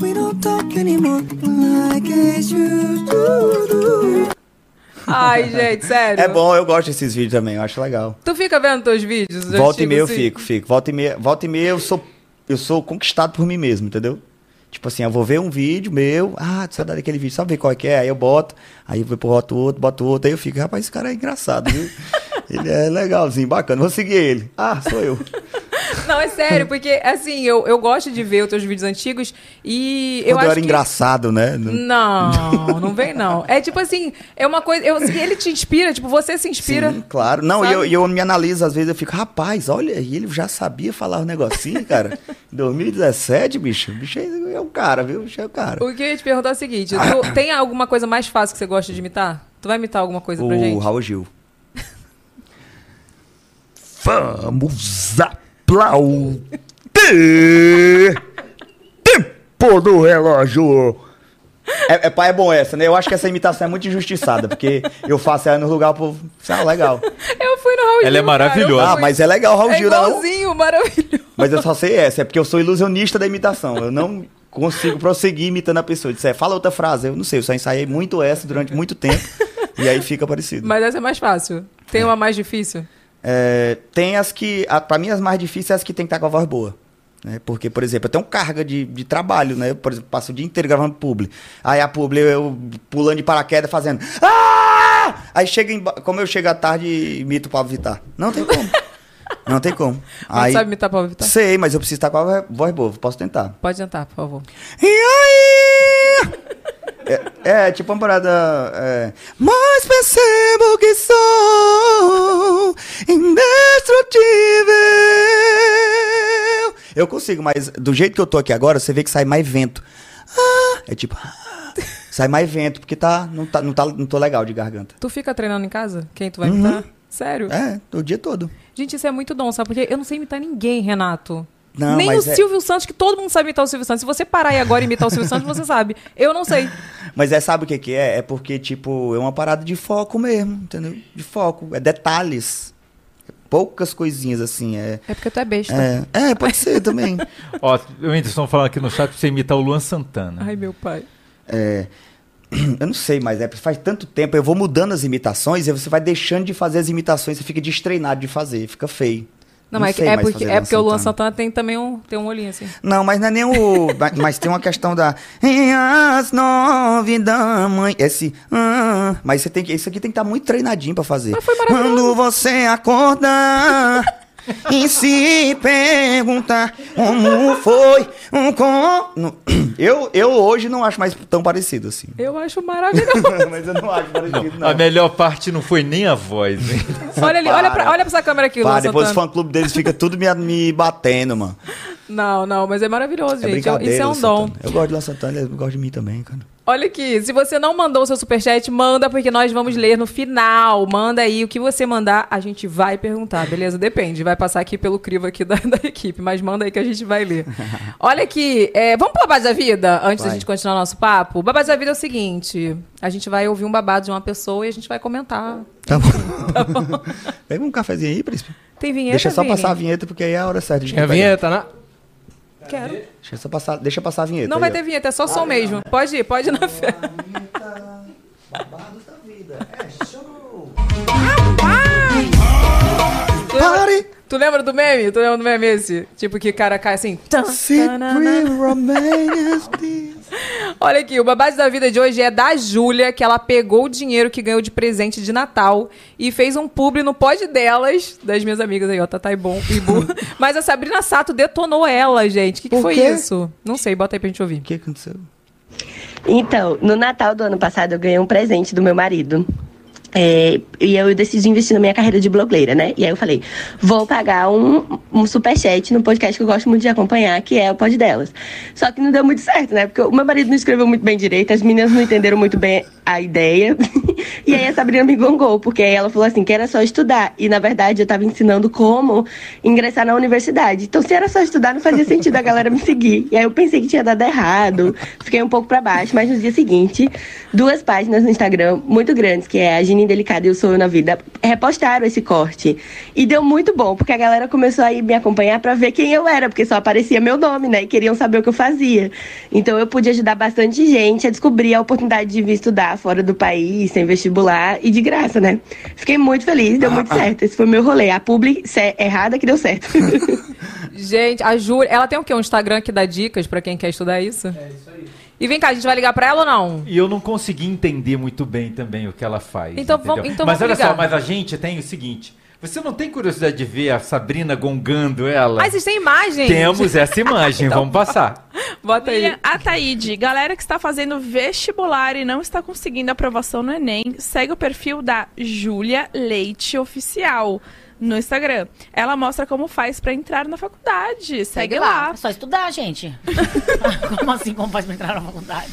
We don't talk anymore like I used to. Ai, gente, sério. É bom, eu gosto desses vídeos também, eu acho legal. Tu fica vendo teus vídeos? os Volta e meia eu assim? fico, fico. Volta e meia, volta e meia eu sou, eu sou conquistado por mim mesmo, entendeu? Tipo assim, eu vou ver um vídeo meu, ah, saudade daquele vídeo, sabe ver qual é que é? Aí eu boto, aí eu outro, outro, boto outro, aí eu fico, rapaz, esse cara é engraçado, viu? *laughs* Ele é legalzinho, bacana, vou seguir ele. Ah, sou eu. *laughs* Não, é sério, porque assim, eu, eu gosto de ver os teus vídeos antigos e eu Quando eu, acho era que... engraçado, né? Não- *laughs* Não, vem não. É tipo assim, é uma coisa. Eu, ele te inspira, tipo, você se inspira. Sim, claro. Não, e Sabe? eu, eu me analiso, às vezes eu fico, rapaz, olha, e ele já sabia falar um negocinho, cara. *laughs* Em 2017, bicho, o bicho é o cara, viu? O bicho é o cara. O que eu ia te perguntar é o seguinte: tu *coughs* tem alguma coisa mais fácil que você gosta de imitar? Tu vai imitar alguma coisa pra O gente? Raul Gil. Vamos aplaudir! Tempo do relógio! É, é, pai, é bom essa, né? Eu acho que essa imitação é muito injustiçada, porque eu faço ela no lugar, pro. Ah, legal. Eu fui no Raul Ela Gil. é maravilhosa. cara, eu Ah, mas é legal o Raul é Gil, não? igualzinho, maravilhoso. Mas eu só sei essa, é porque eu sou ilusionista da imitação. Eu não consigo prosseguir imitando a pessoa. Disser, fala outra frase. Eu não sei, eu só ensaiei muito essa durante muito tempo. e aí fica parecido. Mas essa é mais fácil. Tem uma mais difícil? É, tem as que. A, pra mim, as mais difíceis são as que tem que estar com a voz boa. Né? Porque, por exemplo, eu tenho carga de, de trabalho, né? Eu, por exemplo, passo o dia inteiro gravando publi. Aí a publi eu pulando de paraquedas fazendo. Ah! Aí chega em, como eu chego à tarde e imito o Pablo Vittar. Não tem como. *laughs* Não tem como. Mas Aí, sabe imitar Pablo Vittar? Sei, mas eu preciso estar com a vo- voz boa. Posso tentar. Pode tentar, por favor. E aí? É, é, tipo uma parada. É, mas percebo que sou indestrutível. Eu consigo, mas do jeito que eu tô aqui agora, você vê que sai mais vento. Ah, é tipo. sai mais vento, porque tá, não, tá, não, tá, não tô legal de garganta. Tu fica treinando em casa? Quem tu vai Uhum. imitar? Sério? É, o dia todo. Gente, isso é muito dom, sabe? Porque eu não sei imitar ninguém, Renato. Não, Nem o é- Silvio Santos, que todo mundo sabe imitar o Silvio Santos. Se você parar aí agora e imitar o Silvio Santos, você sabe. Eu não sei. *laughs* Mas é, sabe o que que é? É porque, tipo, é uma parada de foco mesmo, entendeu? De foco. É detalhes. Poucas coisinhas, assim. É, É porque tu é besta. é, é pode ser também. *laughs* Ó, o Whindersson falando aqui no chat pra você imitar o Luan Santana. Ai, meu pai. É, *clears throat* eu não sei, mas é, faz tanto tempo, eu vou mudando as imitações e você vai deixando de fazer as imitações, você fica destreinado de fazer, fica feio. Não, mas sei é mais porque, é porque o Luan Santana. Santana tem também um, tem um olhinho assim. Não, mas não é nem o. *laughs* mas- mas tem uma questão da. "E As nove da manhã. Esse. ah, mas você tem que. Isso aqui tem que estar muito treinadinho pra fazer. Quando você acordar. *laughs* E se perguntar como foi um com... Não, *clears throat* Eu, eu hoje não acho mais tão parecido assim. Eu acho maravilhoso. *laughs* Mas eu não acho parecido, não. A melhor parte não foi nem a voz, hein? olha ali, olha pra, olha pra essa câmera aqui, Pá, depois o fã-clube deles fica tudo me, me batendo, mano. Não, não, mas é maravilhoso, É gente. brincadeira. Isso é um dom. Santana. Eu gosto de Luan Santana, ele gosta de mim também, cara. Olha aqui, se você não mandou o seu superchat, manda, porque nós vamos ler no final. Manda aí o que você mandar, a gente vai perguntar, beleza? Depende, vai passar aqui pelo crivo aqui da, *laughs* da equipe, mas manda aí que a gente vai ler. *laughs* Olha aqui, é, vamos pro babado da vida, antes da Vai. gente continuar nosso papo? O babado da vida é o seguinte, a gente vai ouvir um babado de uma pessoa e a gente vai comentar. Tá bom. *laughs* Pega um cafezinho aí, príncipe. Tem vinheta, Deixa só Vini? passar a vinheta, porque aí é a hora certa de Tinha pegar. vinheta, né? Quero. Deixa, só passar, deixa passar a vinheta. Não aí, vai ó. ter vinheta, é só som mesmo. Pode ir, pode ir na fé. Tu lembra, tu lembra do meme? Tu lembra do meme esse? Tipo que o cara cai assim. *laughs* Olha aqui, o babado da vida de hoje é da Júlia, que ela pegou o dinheiro que ganhou de presente de Natal e fez um publi no pod delas, das minhas amigas aí, ó, Tatá e Bom e Bu. *laughs* Mas a Sabrina Sato detonou ela, gente. O que, que foi quê? isso? Não sei, bota aí pra gente ouvir. O que aconteceu? Então, no Natal do ano passado, eu ganhei um presente do meu marido. É, e eu decidi investir na minha carreira de blogueira, né? E aí eu falei, vou pagar um, um superchat no podcast que eu gosto muito de acompanhar, que é o Pod Delas. Só que não deu muito certo, né? Porque o meu marido não escreveu muito bem direito, as meninas não entenderam muito bem a ideia. *laughs* E aí a Sabrina me gongou, porque ela falou assim que era só estudar. E na verdade eu tava ensinando como ingressar na universidade. Então se era só estudar, não fazia sentido a galera me seguir. E aí eu pensei que tinha dado errado, fiquei um pouco pra baixo, mas no dia seguinte, duas páginas no Instagram muito grandes, que é a Gina Delicada e o Sou Eu na Vida, repostaram esse corte. E deu muito bom, porque a galera começou a ir me acompanhar pra ver quem eu era, porque só aparecia meu nome, né? E queriam saber o que eu fazia. Então eu pude ajudar bastante gente a descobrir a oportunidade de vir estudar fora do país, sem vestibular e de graça, né? Fiquei muito feliz, deu muito *laughs* certo. Esse foi o meu rolê. A publi cé- errada que deu certo. *laughs* *laughs* Gente, a Júlia, ela tem o quê? Um Instagram que dá dicas pra quem quer estudar isso? É isso aí. E vem cá, a gente vai ligar pra ela ou não? E eu não consegui entender muito bem também o que ela faz. Então entendeu? vamos- então mas vamos olha só, ligar. mas a gente tem o seguinte: você não tem curiosidade de ver a Sabrina gongando ela? Ah, vocês têm imagem? Temos essa imagem, *laughs* Então, vamos passar. *laughs* Bota aí. William Ataíde, galera que está fazendo vestibular e não está conseguindo aprovação no Enem, segue o perfil da Júlia Leite Oficial no Instagram. Ela mostra como faz pra entrar na faculdade. Segue, lá. É só estudar, gente. *laughs* como assim, como faz pra entrar na faculdade?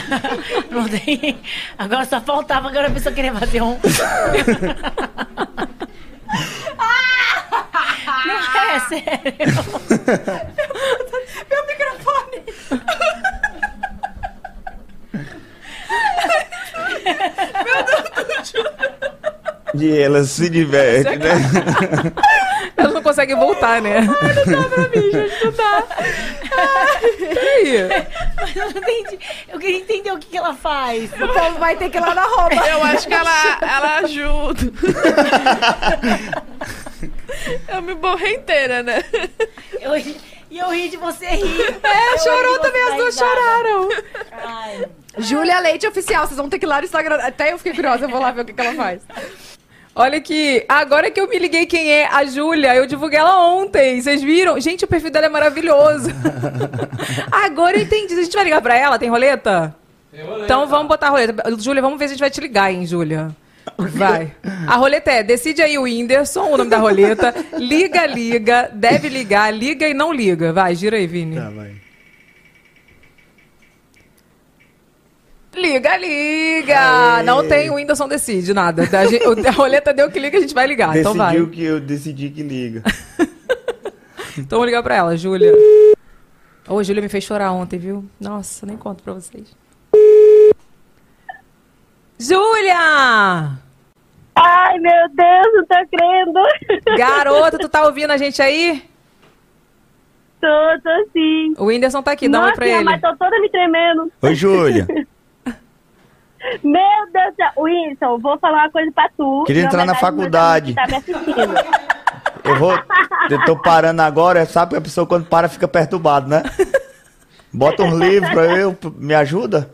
*laughs* Não tem... Agora só faltava agora a pessoa querer fazer um. *laughs* Não é sério. Meu microfone. Meu Deus do céu. E ela se diverte, né? Conseguem voltar, né? Ai, não dá pra mim, gente, não dá. Peraí. Mas eu não entendi. Eu queria entender o que, que ela faz. O povo vai ter que ir lá na roupa. Eu acho que ela, ela ajuda. Eu me borrei inteira, né? Eu e eu ri de você rir. É, Eu chorou também, as duas choraram. Ai. Júlia Leite Oficial, vocês vão ter que ir lá no Instagram. Até eu fiquei curiosa, eu vou lá ver o que, que ela faz. Olha aqui, agora que eu me liguei quem é a Júlia, eu divulguei ela ontem. Vocês viram? Gente, o perfil dela é maravilhoso. *laughs* agora eu entendi. A gente vai ligar pra ela? Tem roleta? Então vamos botar a roleta. Júlia, vamos ver se a gente vai te ligar, hein, Júlia? Vai. A roleta é, decide aí o Whindersson, o nome da roleta. Liga, liga, deve ligar, liga e não liga. Vai, gira aí, Vini. Tá, vai. Liga, liga! Não tem o Whindersson decide nada. A, gente- a roleta deu que liga, a gente vai ligar. Então vai. Decidiu que eu decidi que liga. *laughs* Então vou ligar pra ela, Júlia. Ô, Júlia me fez chorar ontem, viu? Nossa, nem conto pra vocês. Júlia! Ai, meu Deus, não tô crendo. Garota, tu tá ouvindo a gente aí? Tô, tô sim. O Whindersson tá aqui, dá um oi Nossa, pra ele. mas tô toda me tremendo. Oi, Júlia. *laughs* Meu Deus do céu. Wilson, vou falar uma coisa pra tu. Queria entrar na faculdade. Tá me assistindo. *laughs* Eu vou. Eu tô parando agora, sabe que a pessoa quando para fica perturbado, né? Bota um livro pra eu, me ajuda?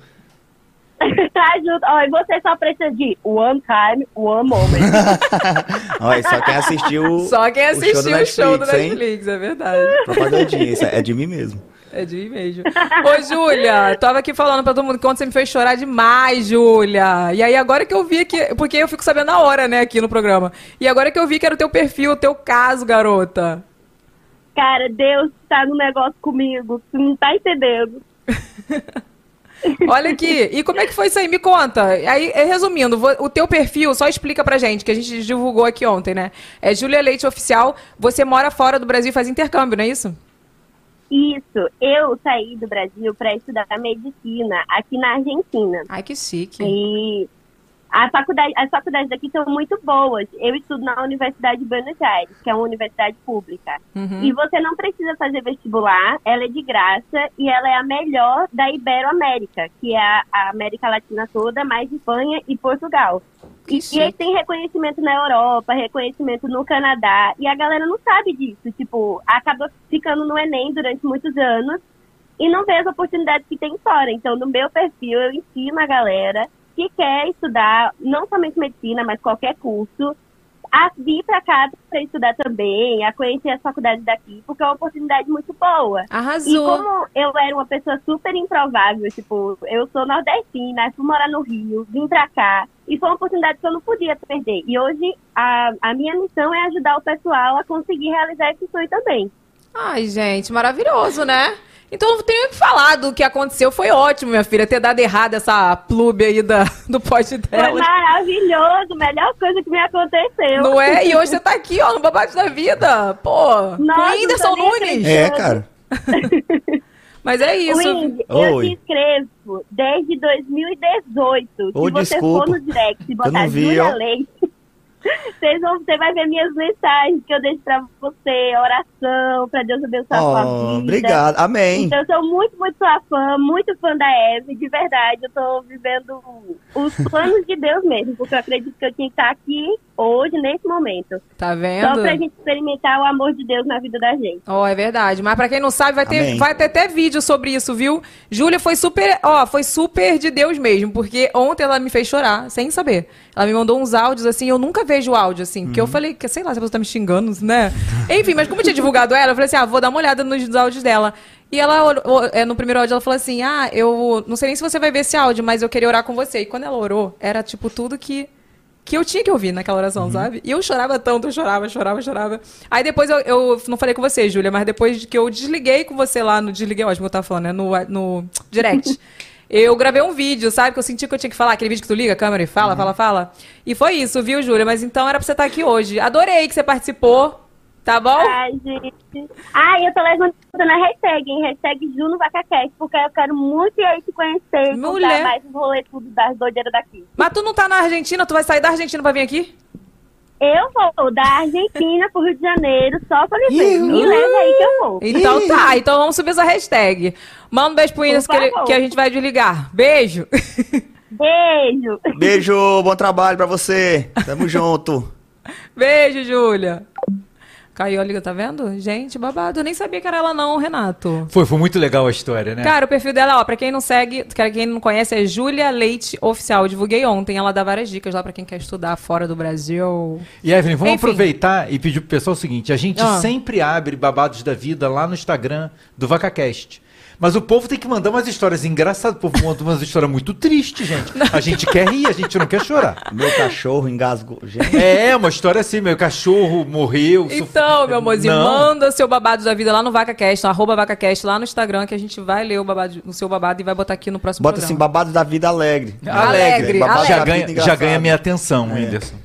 *laughs* Ajuda. Ó, e você só precisa de one time, one moment. *laughs* Olha, só quem assistiu. Só quem assistiu o show do hein? Netflix, é verdade. Propagandinha, isso é de mim mesmo. É de mim mesmo. Ô, Júlia, tava aqui falando pra todo mundo que ontem você me fez chorar demais, Júlia. E aí, agora que eu vi que. Porque eu fico sabendo na hora, né, aqui no programa. E agora que eu vi que era o teu perfil, o teu caso, garota. Cara, Deus tá no negócio comigo. Tu não tá entendendo. *laughs* Olha aqui, e como é que foi isso aí? Me conta. Aí, eh, resumindo, o teu perfil, só explica pra gente, que a gente divulgou aqui ontem, né? É Júlia Leite Oficial, você mora fora do Brasil e faz intercâmbio, não é isso? Isso, eu saí do Brasil para estudar medicina aqui na Argentina. Ai, que chique. E a faculdade, as faculdades daqui são muito boas. Eu estudo na Universidade de Buenos Aires, que é uma universidade pública. Uhum. E você não precisa fazer vestibular, ela é de graça e ela é a melhor da Iberoamérica, que é a, a América Latina toda, mais Espanha e Portugal. E, e aí tem reconhecimento na Europa, reconhecimento no Canadá, e a galera não sabe disso. Tipo, acaba ficando no Enem durante muitos anos e não vê as oportunidades que tem fora. Então, no meu perfil, eu ensino a galera que quer estudar não somente medicina, mas qualquer curso, a vir para cá para estudar também, a conhecer as faculdades daqui, porque é uma oportunidade muito boa. Arrasou. E como eu era uma pessoa super improvável, tipo, eu sou nordestina, fui morar no Rio, vim pra cá, e foi uma oportunidade que eu não podia perder. E hoje a, a minha missão é ajudar o pessoal a conseguir realizar esse sonho também. Ai, gente, maravilhoso, né? Então não tenho o que falar do que aconteceu. Foi ótimo, minha filha, ter dado errado essa plube aí da, do post Foi dela. maravilhoso, melhor coisa que me aconteceu. Não é? E hoje você tá aqui, ó, no babado da vida. Pô, com Nossa, o Whindersson Nunes. É, cara. Mas é isso. Wing, eu Oi. te inscrevo desde 2018. Ô, Se você desculpa. for no direct e Eu botar não vi, Júlia ó. Leite, vocês vão, você vai ver minhas mensagens que eu deixo pra você, oração, pra Deus abençoar a sua Oh, vida. obrigado. Amém. Então, eu sou muito, muito sua fã, muito fã da Eve, de verdade. Eu tô vivendo os planos de Deus mesmo, porque eu acredito que eu tinha que estar aqui hoje, nesse momento. Tá Só vendo? pra gente experimentar o amor de Deus na vida da gente. Ó, é verdade. Mas pra quem não sabe, vai ter, Amém. vai ter até vídeo sobre isso, viu? Júlia foi super, ó, foi super de Deus mesmo, porque ontem ela me fez chorar, sem saber. Ela me mandou uns áudios assim, eu nunca vejo áudio assim, porque eu falei que sei lá, se a pessoa tá me xingando, né? *laughs* Enfim, mas como eu tinha divulgado ela, eu falei assim: "Ah, vou dar uma olhada nos áudios dela". E ela é, no primeiro áudio ela falou assim: "Ah, eu não sei nem se você vai ver esse áudio, mas eu queria orar com você". E quando ela orou, era tipo tudo que que eu tinha que ouvir naquela oração, sabe? E eu chorava tanto, eu chorava, chorava, chorava. Aí depois eu, eu não falei com você, Júlia, mas depois que eu desliguei com você lá no desliguei, ótimo eu tava falando, né? No, no *tsk* direct. Eu gravei um vídeo, sabe? Que eu senti que eu tinha que falar, aquele vídeo que tu liga a câmera e fala, fala, fala. E foi isso, viu, Júlia? Mas então era pra você estar aqui hoje. Adorei que você participou, tá bom? Ai, gente. Ai, eu tô levantando a hashtag, hein? Hashtag JunoVacaCast, porque eu quero muito ir aí te conhecer. Mulher. Mulher. mais os rolês tudo das doideiras daqui. Mas tu não tá na Argentina, tu vai sair da Argentina pra vir aqui? Eu vou da Argentina pro Rio de Janeiro só pra lhe ver. Me leva aí que eu vou. Então tá, então vamos subir essa hashtag. Manda um beijo pro Whindersson que, ele- que a gente vai desligar. Beijo. *laughs* Beijo. Beijo, bom trabalho pra você. Tamo junto. Beijo, Júlia. Caiu ali, tá vendo? Gente, babado. Eu nem sabia que era ela não, Renato. Foi, foi muito legal a história, né? Cara, o perfil dela, ó, pra quem não segue, pra quem não conhece, é Júlia Leite Oficial. Eu divulguei ontem, ela dá várias dicas lá pra quem quer estudar fora do Brasil. E Evelyn, vamos Enfim. aproveitar e pedir pro pessoal o seguinte: a gente Ah. sempre abre babados da vida lá no Instagram do VacaCast. Mas o povo tem que mandar umas histórias engraçadas. O povo manda umas histórias muito tristes, gente. A gente quer rir, a gente não quer chorar. Meu cachorro engasgou. Gente. É, uma história assim: meu cachorro morreu. Então, meu amorzinho, Não. manda seu babado da vida lá no VacaCast, no arroba VacaCast, lá no Instagram, que a gente vai ler o, babado, o seu babado e vai botar aqui no próximo Bota assim, programa. babado da vida alegre. Alegre, Babado Já da ganha, já ganha minha atenção, Whindersson.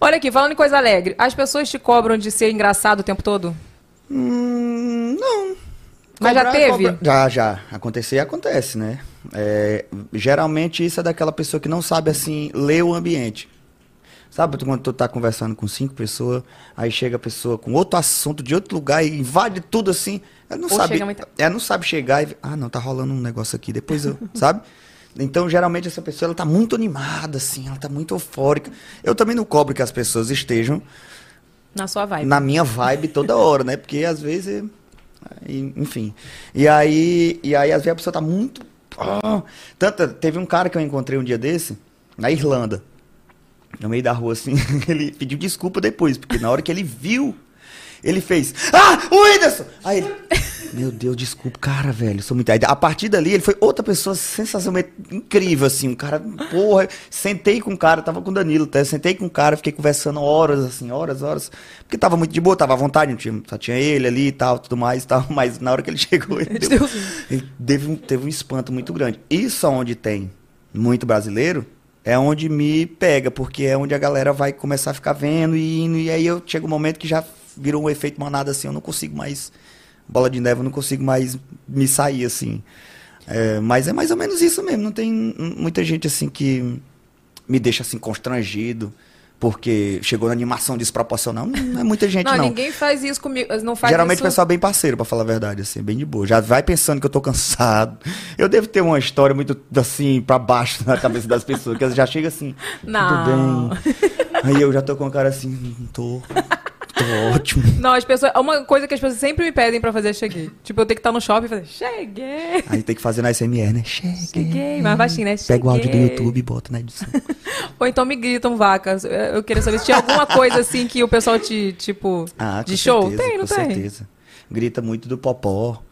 Olha aqui, falando em coisa alegre, as pessoas te cobram de ser engraçado o tempo todo? Hum, não. Mas já teve? cobrar- Já, já. Acontecer, acontece, né? É, geralmente isso é daquela pessoa que não sabe, assim, ler o ambiente. Sabe quando tu tá conversando com cinco pessoas, aí chega a pessoa com outro assunto de outro lugar e invade tudo assim. Ela não Ou sabe. Ela não sabe chegar e. Ah, não, tá rolando um negócio aqui. Depois eu. *laughs* sabe? Então, geralmente, essa pessoa ela tá muito animada, assim, ela tá muito eufórica. Eu também não cobro que as pessoas estejam Na sua vibe. na minha vibe toda hora, né? Porque às vezes. E- Enfim. E aí, e aí, às vezes a pessoa tá muito. ah, Tanto, teve um cara que eu encontrei um dia desse, na Irlanda. No meio da rua, assim. *laughs* Ele pediu desculpa depois, porque na hora que ele viu, ele fez. Ah, o Whindersson! Aí ele. Meu Deus, desculpa, cara, velho. Sou muito. Aí, a partir dali, ele foi outra pessoa sensacionalmente incrível, assim. Um cara, porra. Sentei com o cara, tava com o Danilo, até. Sentei com o cara, fiquei conversando horas, assim, horas, horas. Porque tava muito de boa, tava à vontade, não tinha, só tinha ele ali e tal, tudo mais e tal. *laughs* Mas na hora que ele chegou, ele, deu- ele teve, um, teve um espanto muito grande. Isso onde tem muito brasileiro é onde me pega, porque é onde a galera vai começar a ficar vendo e indo. E aí eu chega um momento que já virou um efeito manada assim, eu não consigo mais. Bola de neve, eu não consigo mais me sair assim. É, mas é mais ou menos isso mesmo. Não tem muita gente assim que me deixa assim constrangido porque chegou na animação desproporcional. Não, é muita gente não, não. ninguém faz isso comigo. Não faz Geralmente isso... o pessoal é bem parceiro, pra falar a verdade, assim, bem de boa. Já vai pensando que eu tô cansado. Eu devo ter uma história muito, assim, pra baixo na cabeça das pessoas, que elas já chegam assim, Não. tudo bem. Aí eu já tô com a cara assim, não tô, tô ótimo. Não, as pessoas. Uma coisa que as pessoas sempre me pedem pra fazer é cheguei. Tipo, eu tenho que estar no shopping e fazer cheguei. Aí tem que fazer na SMR, né? Cheguei. Cheguei, mais baixinho, né? Pega o áudio do Cheguei. YouTube e bota na edição. *laughs* Ou então me gritam vacas. Eu queria saber se tinha alguma coisa assim que o pessoal te, tipo, Ah, com de show. certeza, tem, não com tem? certeza. Grita muito do popó.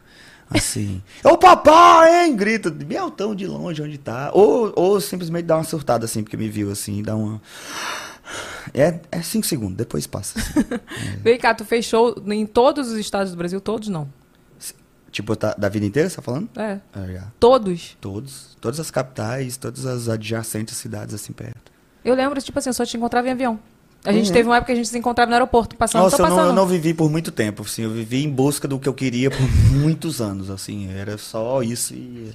Assim. *laughs* É o popó, hein? Grita bem altão de longe onde tá. Ou, ou simplesmente dá uma surtada assim, porque me viu assim, dá uma. É, é cinco segundos, depois passa. assim. *laughs* Vem cá, tu fez show em todos os estados do Brasil? Todos não. Tipo, tá- da vida inteira, você tá falando? É. já. Todos? Todos. Todas as capitais, todas as adjacentes cidades assim perto. Eu lembro, tipo assim, eu só te encontrava em avião. A gente Uhum. teve uma época que a gente se encontrava no aeroporto, passando, Nossa, tô eu não, passando. eu não vivi por muito tempo, assim. Eu vivi em busca do que eu queria por *laughs* muitos anos, assim. Era só isso e...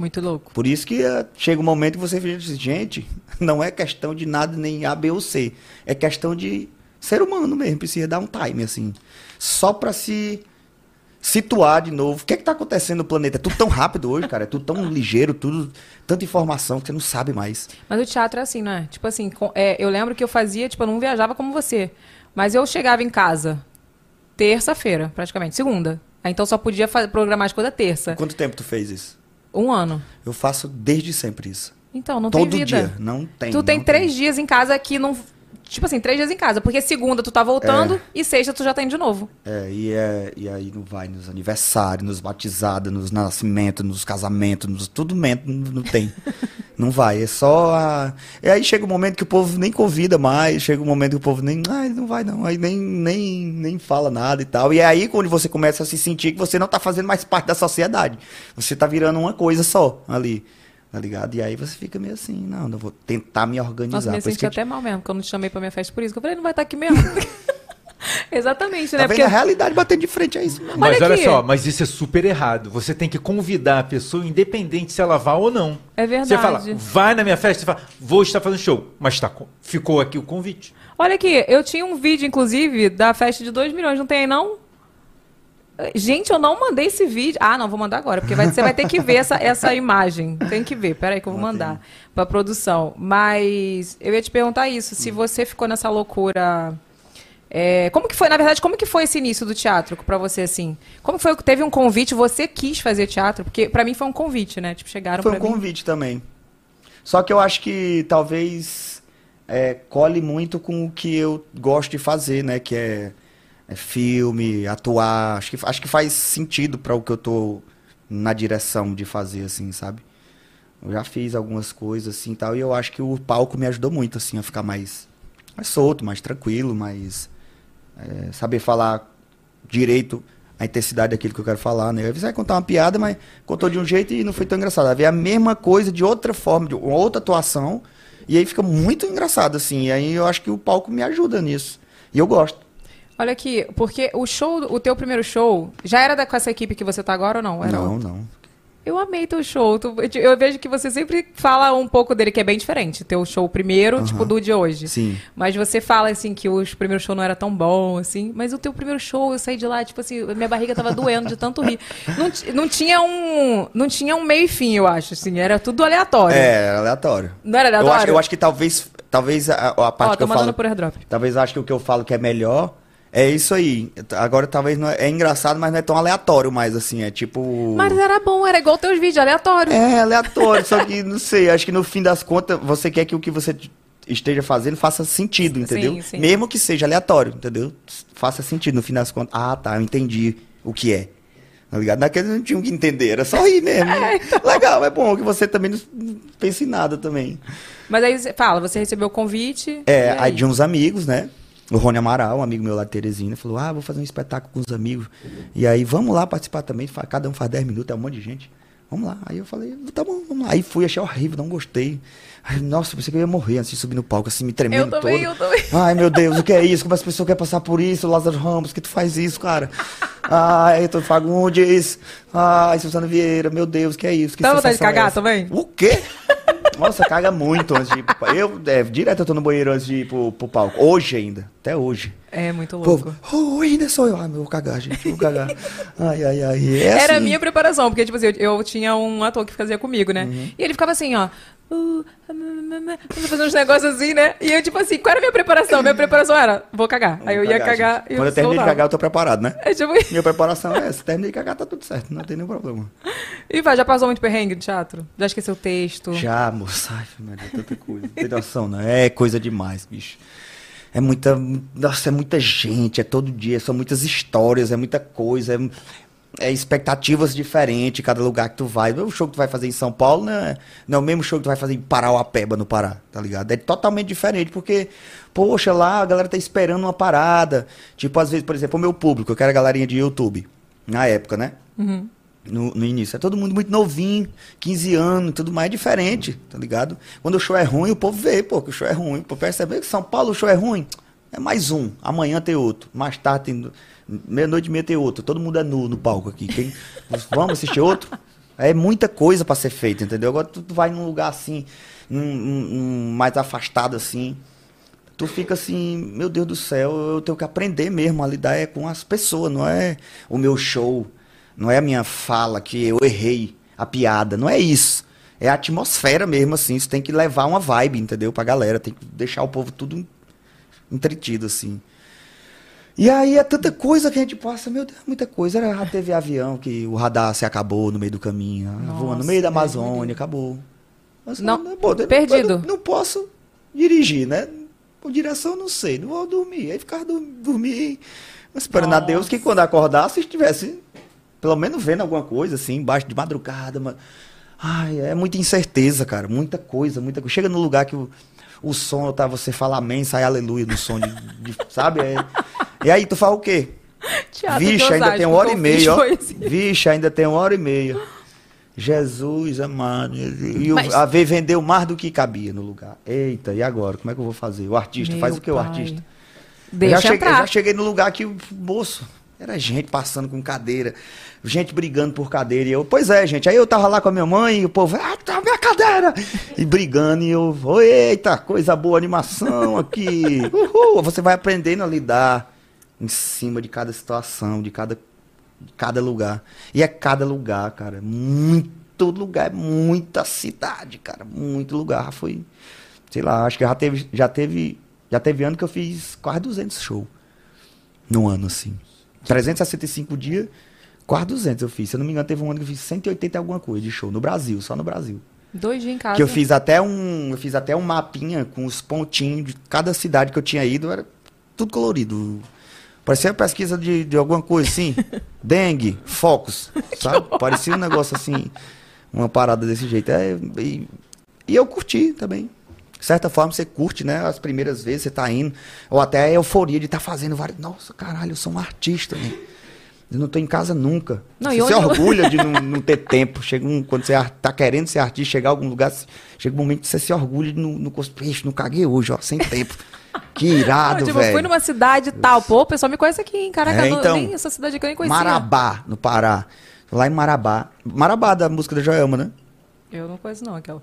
Muito louco. Por isso que eh, chega um momento que você fica assim, gente, *laughs* não é questão de nada nem A, B ou C. É questão de ser humano mesmo, precisa dar um time, assim. Só pra se situar de novo. O que é que tá acontecendo no planeta? É tudo tão rápido hoje, cara. É tudo tão ligeiro, tudo... Tanta informação que você não sabe mais. Mas o teatro é assim, não é? Tipo assim, com- é, eu lembro que eu fazia, tipo, eu não viajava como você. Mas eu chegava em casa terça-feira, praticamente, segunda. Aí, então só podia programar as coisas terça. Quanto tempo tu fez isso? Um ano. Eu faço desde sempre isso. Então, não Todo tem vida. dia. Não tem. tu tem três dias em casa que não. Tipo assim, três dias em casa. Porque segunda tu tá voltando É. e sexta tu já tá indo de novo. É, e, é, e aí não vai nos aniversários, nos batizados, nos nascimentos, nos casamentos, nos, tudo não, tem. *laughs* não vai, é só a... E aí chega um momento que o povo nem convida mais, chega um momento que o povo nem, ah, não vai não, aí nem, nem, nem fala nada e tal. E é aí quando você começa a se sentir que você não tá fazendo mais parte da sociedade. Você tá virando uma coisa só ali, tá ligado? E aí você fica meio assim, não, não vou tentar me organizar. Nossa, me Por isso senti até mal mesmo, porque eu não te chamei pra minha festa por isso. que Eu falei, não vai estar aqui mesmo. *laughs* Exatamente, né? Tá vendo? A realidade batendo de frente a isso. Mas Olha olha, só, mas isso é super errado. Você tem que convidar a pessoa, independente se ela vá ou não. É verdade. Você fala, vai na minha festa, você fala, vou estar fazendo show. Mas tá, ficou aqui o convite. Olha aqui, eu tinha um vídeo, inclusive, da festa de 2 milhões, não tem aí, não? Gente, eu não mandei esse vídeo. Ah, não, vou mandar agora, porque vai- você vai ter que ver essa, essa *laughs* imagem. Tem que ver, peraí que eu vou mandar pra produção. Mas eu ia te perguntar isso, se você ficou nessa loucura... é, como que foi, na verdade, como que foi esse início do teatro pra você, assim? Como foi que teve um convite, você quis fazer teatro? Porque pra mim foi um convite, né? Tipo, chegaram Foi um mim. convite também. Só que eu acho que talvez é, cole muito com o que eu gosto de fazer, né? Que é, é filme, atuar. Acho que, acho que faz sentido para o que eu tô na direção de fazer, assim, sabe? Eu já fiz algumas coisas assim e tal, e eu acho que o palco me ajudou muito, assim, a ficar mais, mais solto, mais tranquilo, mais. é, saber falar direito a intensidade daquilo que eu quero falar, né? Vezes vai contar uma piada, mas contou de um jeito e não foi tão engraçado. Aí a mesma coisa de outra forma, de outra atuação, e aí fica muito engraçado, assim. E aí eu acho que o palco me ajuda nisso. E eu gosto. Olha aqui, porque o show, o teu primeiro show, já era da, com essa equipe que você tá agora ou não? Era não, outro? não. Eu amei teu show. Tu- eu vejo que você sempre fala um pouco dele, que é bem diferente. Teu show primeiro, tipo, do de hoje. Sim. Mas você fala, assim, que os primeiros shows não era tão bom, assim. Mas o teu primeiro show, eu saí de lá, tipo assim, minha barriga tava doendo de tanto rir. Não, não tinha um... Não tinha um meio e fim, eu acho, assim. Era tudo aleatório. É, era aleatório. Não era Eu acho, aleatório? eu acho que talvez, talvez a, a parte Ó, que eu falo... por airdrop. Talvez acho que o que eu falo que é melhor é isso aí. Agora talvez não é, é engraçado, mas não é tão aleatório mais, assim. É tipo... Mas era bom, era igual teus vídeos, aleatório. É, aleatório, só que não sei, acho que no fim das contas você quer que o que você esteja fazendo faça sentido, entendeu? Sim, sim. Mesmo que seja aleatório, entendeu? Faça sentido no fim das contas. Ah, tá, eu entendi o que é. Tá ligado? Naquele não tinha o que entender, era só rir mesmo. *laughs* Legal, é bom que você também não pense em nada também. Mas aí, fala, você recebeu o convite. É, aí de uns amigos, né? O Rony Amaral, um amigo meu lá de Teresina, falou: Ah, vou fazer um espetáculo com os amigos. E aí, vamos lá participar também. Cada um faz 10 minutos, é um monte de gente. Vamos lá. Aí eu falei: Tá bom, vamos lá. Aí fui, achei horrível, não gostei. Ai, nossa, pensei que eu ia morrer antes de subir no palco, assim, me tremendo Eu também, todo. eu também. *laughs* Ai, meu Deus, o que é isso? Como as pessoas querem passar por isso? Lázaro Ramos, que tu faz isso, cara? Ai, Heitor Fagundes. Ai, Suzana Vieira, meu Deus, que é isso? Que Dá vontade de é cagar essa? também? O quê? Nossa, caga muito antes de ir pro palco. Eu, é, direto eu tô no banheiro antes de ir pro, pro palco. Hoje ainda, até hoje. É muito louco. Povo, oh, ainda sou eu. Ai, meu, vou cagar, gente, vou cagar. *laughs* Ai, ai, ai. É Era a assim. minha preparação, porque, tipo assim, eu, eu tinha um ator que fazia comigo, né? Uhum. E ele ficava assim, ó. Uh, fazendo uns negócios assim, né? E eu, tipo assim, qual era a minha preparação? Minha preparação era, vou cagar. Aí eu ia cagar gente. e Quando eu terminei de cagar, eu tô preparado, né? É tipo... Minha preparação é essa. Terminei de cagar, tá tudo certo. Não tem nenhum problema. E vai, já passou muito perrengue no teatro? Já esqueceu o texto? Já, moça. Ai, Maria, tanta coisa. Não tem noção, não. É coisa demais, bicho. É muita. Nossa, é muita gente, é todo dia, são muitas histórias, é muita coisa, é, é expectativas diferentes, cada lugar que tu vai. O show que tu vai fazer em São Paulo não é, não é o mesmo show que tu vai fazer em Parauapeba, no Pará, tá ligado? É totalmente diferente, porque, poxa, lá a galera tá esperando uma parada. Tipo, às vezes, por exemplo, o meu público, eu quero a galerinha de YouTube, na época, né? Uhum. No, no início. É todo mundo muito novinho, 15 anos, tudo mais diferente, tá ligado? Quando o show é ruim, o povo vê, pô, que o show é ruim. Pô, percebe que São Paulo o show é ruim. É mais um. Amanhã tem outro. Mais tarde tem. Meia-noite e meia tem outro. Todo mundo é nu no palco aqui. Quem- *laughs* vamos assistir outro? É muita coisa pra ser feita, entendeu? Agora tu, vai num lugar assim, num- num mais afastado assim. Tu fica assim, meu Deus do céu, eu tenho que aprender mesmo a lidar é com as pessoas, não é o meu show, não é a minha fala que eu errei, a piada, não é isso. É a atmosfera mesmo, assim, isso tem que levar uma vibe, entendeu? Pra galera, tem que deixar o povo tudo entretido, assim. E aí é tanta coisa que a gente passa, meu Deus, muita coisa. Era, teve avião que o radar se acabou no meio do caminho, ah, voando no meio da Amazônia, acabou. Mas, Não, pô, eu perdido. Não, não posso dirigir, né? Por direção, não sei. Não vou dormir. Aí ficava dormir, esperando a Deus que quando acordasse estivesse pelo menos vendo alguma coisa, assim, embaixo de madrugada. Mas... Ai, é muita incerteza, cara. Muita coisa, muita coisa. Chega no lugar que o, o som tá, você fala amém, sai aleluia no som, de, de- *laughs* sabe? É- e aí tu fala o quê? Teatro Vixe, ainda tem uma hora e meia, ó. assim. *laughs* Vixe, ainda tem uma hora e meia. Jesus amado. E o- Mas- a vez vendeu mais do que cabia no lugar. Eita, e agora? Como é que eu vou fazer? O artista, Meu faz o que o artista? Deixa eu, já cheguei, eu já cheguei no lugar que o moço era gente passando com cadeira, gente brigando por cadeira. E eu, pois é, gente. Aí eu tava lá com a minha mãe e o povo, ah, tá minha cadeira! E brigando. E eu, "Oi, eita, coisa boa, animação aqui. *laughs* Uhul! Você vai aprendendo a lidar em cima de cada situação, de cada, de cada lugar. E é cada lugar, cara. Muito lugar, é muita cidade, cara. Muito lugar. Foi, sei lá, acho que já teve, já teve, já teve ano que eu fiz quase 200 shows. Num ano, assim. 365 dias, quase 200 eu fiz. Se eu não me engano, teve um ano que eu fiz 180 e alguma coisa de show. No Brasil, só no Brasil. Dois dias em casa. Que eu fiz até um. Eu fiz até um mapinha com os pontinhos de cada cidade que eu tinha ido, era tudo colorido. Parecia pesquisa de, de alguma coisa assim. *laughs* Dengue, focos, *laughs* sabe? Parecia um negócio assim, uma parada desse jeito. É, e, e eu curti também. De certa forma, você curte, né? As primeiras vezes você tá indo. Ou até a euforia de estar tá fazendo vários. Nossa, caralho, eu sou um artista, né? Eu não tô em casa nunca. Não, você se onde eu- orgulha de *laughs* não, não ter tempo. Chega um, quando você tá querendo ser artista, chegar a algum lugar, chega um momento que você se orgulha de não, não não caguei hoje, ó, sem tempo. *laughs* Que irado, tipo, eu velho. fui numa cidade tal, pô, o pessoal me conhece aqui, hein? Caraca, É, então, nem essa cidade aqui eu nem conhecia. Marabá, no Pará. Lá em Marabá. Marabá, da música da Joelma, né? Eu não conheço não aquela.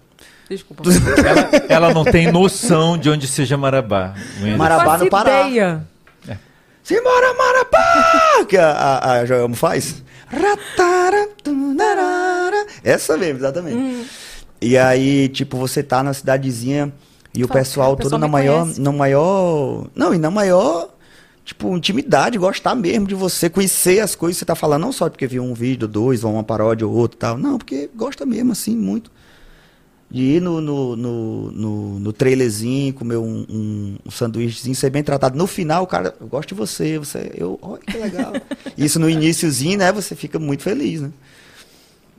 Desculpa. Ela, ela não tem noção de onde seja Marabá. Marabá no Pará. ideia. Simbora, Marabá! Que a, a, a Joelma faz. Essa mesmo, exatamente. Hum. E aí, tipo, você tá na cidadezinha e o Fala, pessoal todo na maior, conhece. na maior. Não, e na maior, tipo, intimidade, gostar mesmo de você, conhecer as coisas que você tá falando, não só porque viu um vídeo, dois, ou uma paródia ou outro e tal. Não, porque gosta mesmo, assim, muito. De ir no, no, no, no, no trailerzinho, comer um, um, um sanduíchezinho, ser bem tratado. No final, o cara, eu gosto de você, você, eu, olha que legal. *laughs* Isso no iníciozinho, né, você fica muito feliz, né?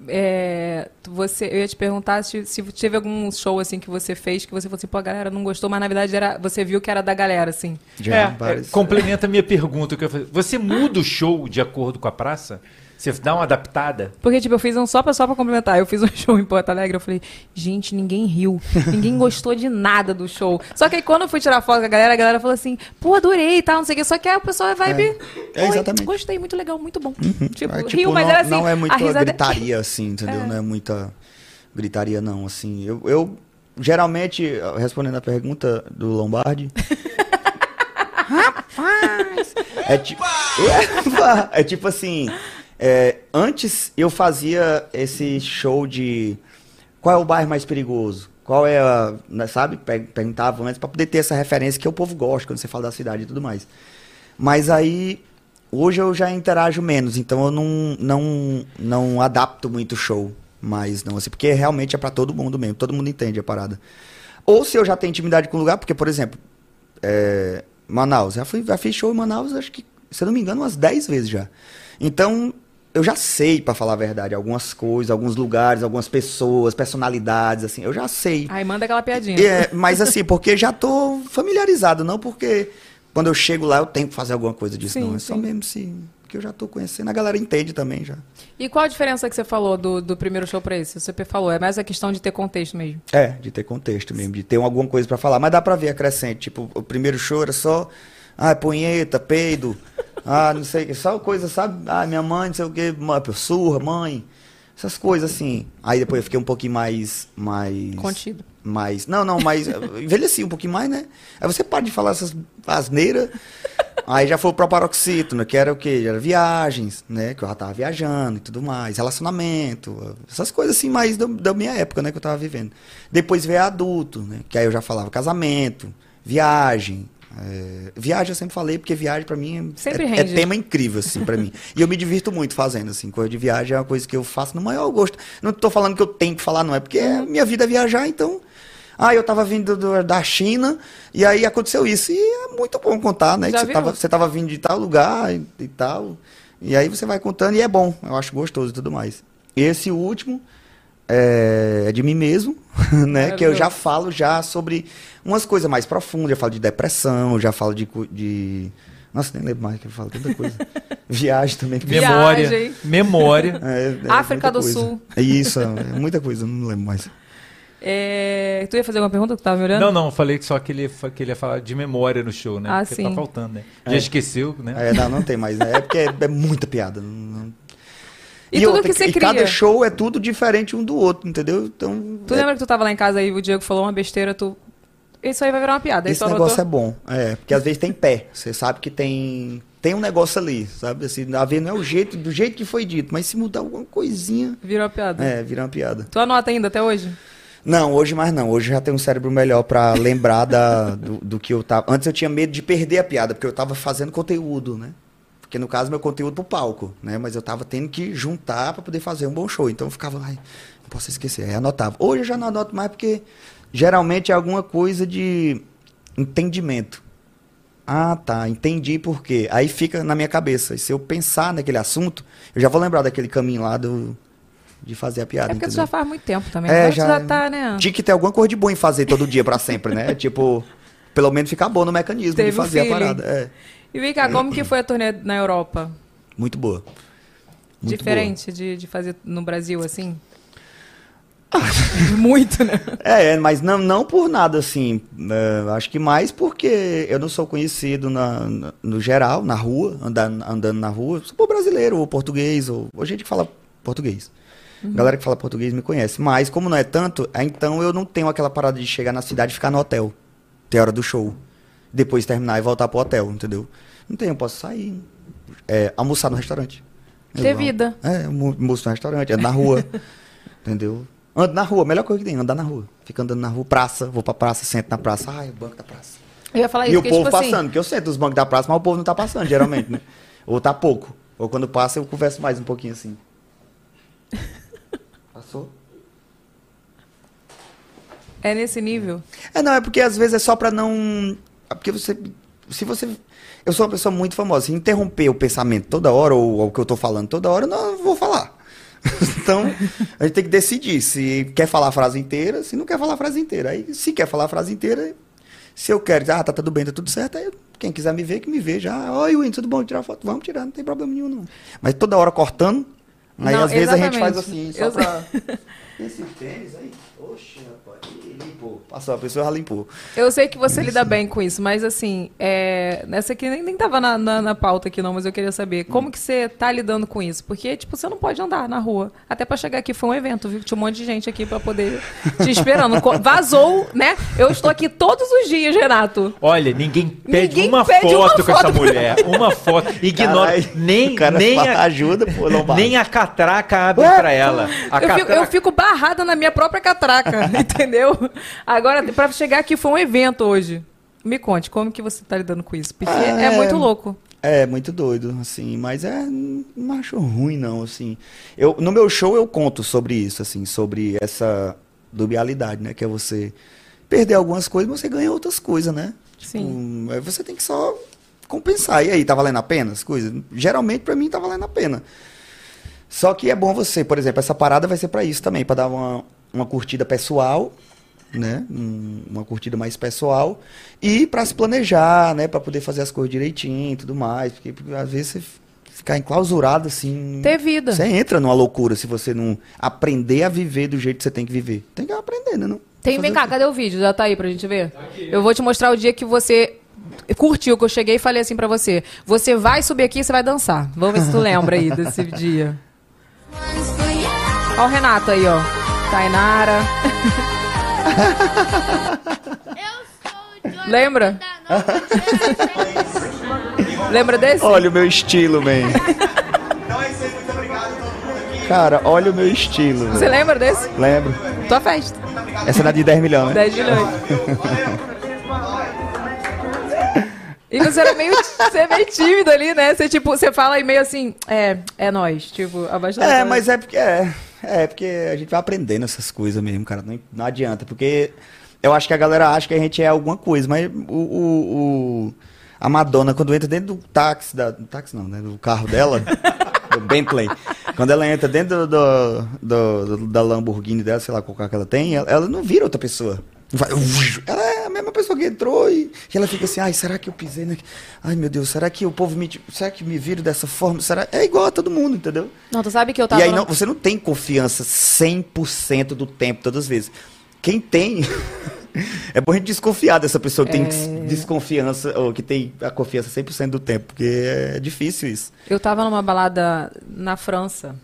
É, você, eu ia te perguntar se, se teve algum show assim que você fez que você falou assim, pô, a galera não gostou, mas na verdade era, você viu que era da galera, assim. É, é, complementa a minha pergunta. que eu fazer. Você muda o show de acordo com a praça? Você dá uma adaptada? Porque, tipo, eu fiz um só pra, só pra complementar. Eu fiz um show em Porto Alegre, eu falei, gente, ninguém riu. Ninguém *laughs* gostou de nada do show. Só que aí quando eu fui tirar foto com a galera, a galera falou assim, pô, adorei e tal, não sei o que. Só que aí o pessoal é vibe. É, é, "Oi, exatamente. Gostei, muito legal, muito bom. Tipo, É, riu, mas não, era assim. não é a muita risada- gritaria, *laughs* assim, entendeu? É. Não é muita gritaria, não, assim. Eu, eu, geralmente, respondendo a pergunta do Lombardi... *laughs* Rapaz! É tipo, é tipo assim, é, antes eu fazia esse show de qual é o bairro mais perigoso? Qual é a, né, sabe? Pe- Perguntava antes pra poder ter essa referência que o povo gosta quando você fala da cidade e tudo mais. Mas aí hoje eu já interajo menos, então eu não não não adapto muito o show, mais não assim, porque realmente é pra todo mundo mesmo, todo mundo entende a parada. Ou se eu já tenho intimidade com o lugar, porque por exemplo, é, Manaus, já fui, já fiz show em Manaus, acho que, se eu não me engano, umas 10 vezes já. Então, eu já sei, pra falar a verdade, algumas coisas, alguns lugares, algumas pessoas, personalidades, assim, eu já sei. Aí manda aquela piadinha. É, mas assim, porque já tô familiarizado, não porque quando eu chego lá eu tenho que fazer alguma coisa disso, Sim, não. É só sim. mesmo se Porque eu já tô conhecendo, a galera entende também já. E qual a diferença que você falou do, do primeiro show pra esse? Você falou, é mais a questão de ter contexto mesmo. É, de ter contexto mesmo, de ter alguma coisa pra falar. Mas dá pra ver a crescente. Tipo, o primeiro show era só, ah, punheta, peido, ah, não sei, o que, só coisa, sabe? Ah, minha mãe, não sei o que, surra, mãe. Essas coisas assim. Aí depois eu fiquei um pouquinho mais. mais Contido. Mais. Não, não, mais. envelheci um pouquinho mais, né? Aí você para de falar essas asneiras. Aí já foi pro paroxítono, que era o quê? Era viagens, né? Que eu já tava viajando e tudo mais. Relacionamento. Essas coisas assim, mais da, da minha época, né? Que eu tava vivendo. Depois veio adulto, né? Que aí eu já falava casamento, viagem. É, viagem eu sempre falei, porque viagem pra mim é, é, é tema incrível, assim, pra mim. E eu me divirto muito fazendo, assim. Coisa de viagem é uma coisa que eu faço no maior gosto. Não tô falando que eu tenho que falar, não. É porque Uhum. minha vida é viajar, então... Ah, eu tava vindo do- da China e aí aconteceu isso. E é muito bom contar, né? Já Que você, tava, você tava vindo de tal lugar e, e tal. E aí você vai contando e é bom. Eu acho gostoso e tudo mais. Esse último é, é de mim mesmo, *laughs* né? Que eu já falo já sobre umas coisas mais profundas. Eu falo de depressão, já falo de... de... Nossa, nem lembro mais que eu falo tanta coisa. *laughs* Viagem também. Memória. Viagem. *laughs* Memória. É, é África do coisa. Sul. É isso, é muita coisa, não lembro mais. É, Tu ia fazer alguma pergunta que tu tava me olhando? Não, não, falei que só que ele, fa- que ele ia falar de memória no show, né? Ah, Porque sim. tá faltando, né? É. Já esqueceu, né? É, não, não tem mais. né? É porque é, é muita piada. não- não- E tudo que outra, você e cria? cada show é tudo diferente um do outro, entendeu? Então, Tu lembra que tu tava lá em casa e o Diego falou uma besteira, tu. Isso aí vai virar uma piada. aí esse negócio anotou? é bom. É, porque às vezes tem pé. Você sabe que tem tem um negócio ali, sabe? Assim, a ver não é o jeito, do jeito que foi dito, mas se mudar alguma coisinha, Virou uma piada. é, vira uma piada. Tu anota ainda até hoje? Não, hoje mais não. Hoje já tenho um cérebro melhor pra lembrar da, do, do que eu tava. Antes eu tinha medo de perder a piada, porque eu tava fazendo conteúdo, né? Porque no caso meu conteúdo pro palco, né? Mas eu tava tendo que juntar pra poder fazer um bom show. Então eu ficava, ai, não posso esquecer. Aí anotava. Hoje eu já não anoto mais porque geralmente é alguma coisa de entendimento. Ah, tá, entendi por quê. Aí fica na minha cabeça. E se eu pensar naquele assunto, eu já vou lembrar daquele caminho lá do, de fazer a piada. É porque tu entendeu? já faz muito tempo também. É, já- tu já tá, né? Tinha que ter alguma coisa de boa em fazer todo dia pra sempre, né? *laughs* tipo, pelo menos ficar bom no mecanismo Teve de fazer a feeling. parada. É, E vem cá, como que foi a turnê na Europa? muito boa. Muito Diferente de, de fazer no Brasil, assim? *laughs* muito, né? É, mas não, não por nada assim. é, acho que mais porque eu não sou conhecido na, na- no geral, na rua, andando, andando na rua. Sou brasileiro, ou português, ou, ou gente que fala português. Uhum. Galera que fala português me conhece. Mas como não é tanto, é, então eu não tenho aquela parada de chegar na cidade e ficar no hotel. Ter hora do show. Depois terminar e voltar pro hotel, entendeu? Não tenho, eu posso sair. é, almoçar no restaurante. Ter vida. É, almoço no restaurante, ando na rua. *laughs* entendeu? Ando na rua, a melhor coisa que tem, andar na rua. Fica andando na rua, praça, vou pra praça, sento na praça. Ai, o banco da praça. Eu ia falar e isso, o porque, povo tipo assim, passando, porque eu sento nos bancos da praça, mas o povo não tá passando, geralmente, né? *laughs* Ou tá pouco. Ou quando passa, eu converso mais um pouquinho assim. *laughs* Passou? é nesse nível. É, não, é porque às vezes é só pra não. É porque você. Se você. Eu sou uma pessoa muito famosa. Se interromper o pensamento toda hora, ou, ou o que eu tô falando toda hora, eu não vou falar. *laughs* então, a gente tem que decidir se quer falar a frase inteira, se não quer falar a frase inteira. Aí, se quer falar a frase inteira, se eu quero, ah, tá tudo bem, tá tudo certo, aí quem quiser me ver, que me veja. Ah, oi, Win, tudo bom? Tirar foto? Vamos tirar, não tem problema nenhum, não. Mas toda hora cortando, aí Não, às vezes a gente exatamente. faz assim, só Eu- pra. Esse tênis aí, oxe, limpou. Passou, a pessoa já limpou. Eu sei que você lida bem com isso, mas assim, é... nessa aqui nem, nem tava na, na, na pauta aqui não, mas eu queria saber, como que você tá lidando com isso? Porque, tipo, você não pode andar na rua. Até pra chegar aqui foi um evento, viu? Tinha um monte de gente aqui pra poder te esperando. *laughs* Vazou, né? Eu estou aqui todos os dias, Renato. Olha, ninguém pede Ninguém uma pede foto uma com essa foto. mulher. Uma foto. *laughs* Ignora. Caralho, nem o cara nem a, ajuda, pô, nem a catraca abre pra ela. A Eu fico, eu fico barrada na minha própria catraca, *laughs* entendeu? *laughs* Agora, pra chegar aqui foi um evento hoje. Me conte, como que você tá lidando com isso? Porque é, É. muito louco. É, muito doido, assim, mas é, não acho ruim, não, assim. Eu, no meu show eu conto sobre isso, assim, sobre essa dubialidade, né, que é você perder algumas coisas, mas você ganha outras coisas, né? Sim. Tipo, você tem que só compensar. E aí, tá valendo a pena as coisas? Geralmente, pra mim, tá valendo a pena. Só que é bom você, por exemplo, essa parada vai ser pra isso também, pra dar uma, uma curtida pessoal, né? Um- Uma curtida mais pessoal e pra se planejar, né? Pra poder fazer as coisas direitinho e tudo mais, porque, porque às vezes você, ficar enclausurado assim. Ter vida. Você entra numa loucura se você não aprender a viver do jeito que você tem que viver. Tem que aprender, né? Não? Tem, vem cá, cadê o vídeo? Já tá aí pra gente ver? Eu vou te mostrar o dia que você curtiu, que eu cheguei e falei assim pra você. Você vai subir aqui e você vai dançar. Vamos ver se tu lembra aí desse *laughs* dia. Ó o Renato aí, ó. Tainara. *laughs* Lembra? Lembra desse? Olha o meu estilo, man. Cara, olha o meu estilo. Você velho. lembra desse? Lembro. Tua festa. Essa é na de 10 milhões, né? 10 milhões. E você era meio, você é meio tímido ali, né? Você, tipo, você fala aí meio assim, é, é nós, tipo, abaixo É, mas é porque é, é porque a gente vai aprendendo essas coisas mesmo, cara. Não, não adianta, porque eu acho que a galera acha que a gente é alguma coisa, mas o, o- o- a Madonna quando entra dentro do táxi, da, do táxi não, né, do carro dela, *laughs* do Bentley, quando ela entra dentro do, do- do- da Lamborghini dela, sei lá qual carro que ela tem, ela, ela não vira outra pessoa. Vai- Ela é a mesma pessoa que entrou e, e ela fica assim, ai, será que eu pisei na... Ai, meu Deus, será que o povo me... Será que me viram dessa forma? Será... É igual a todo mundo, entendeu? Não, tu sabe que eu tava... E aí não, você não tem confiança 100% do tempo, todas as vezes. Quem tem. *laughs* é bom a gente desconfiar dessa pessoa que É. tem desconfiança, ou que tem a confiança 100% do tempo, porque é difícil isso. Eu tava numa balada na França.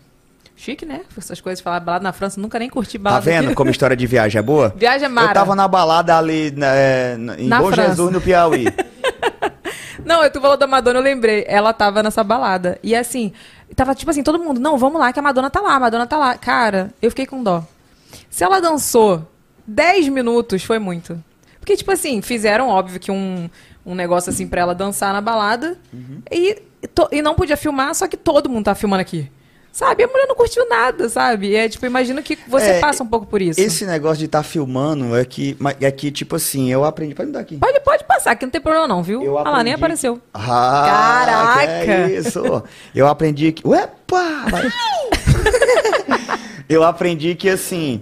Chique, né? Essas coisas, falar balada na França, nunca nem curti Tá balada. vendo aqui. como história de viagem é boa? *laughs* Viagem é mara. Eu tava na balada ali é, em Na Bom França. Jesus, no Piauí. *laughs* Não, eu tu falou da Madonna, eu lembrei. Ela tava nessa balada. E assim, tava tipo assim, todo mundo, não, vamos lá, que a Madonna tá lá, a Madonna tá lá. Cara, eu fiquei com dó. Se ela dançou 10 minutos, foi muito. Porque, tipo assim, fizeram, óbvio, que um, um negócio assim pra ela dançar na balada. E, to- e não podia filmar, só que todo mundo tá filmando aqui. Sabe? A mulher não curtiu nada, sabe? É tipo, imagino que você É, passa um pouco por isso. Esse negócio de estar filmando é que, é que, tipo assim, eu aprendi. Pode me dar aqui. Pode, pode passar, que não tem problema não, viu? Eu ah lá, nem aprendi- apareceu. Ah, Caraca! é isso. Eu aprendi que. Uepa! *laughs* eu aprendi que assim.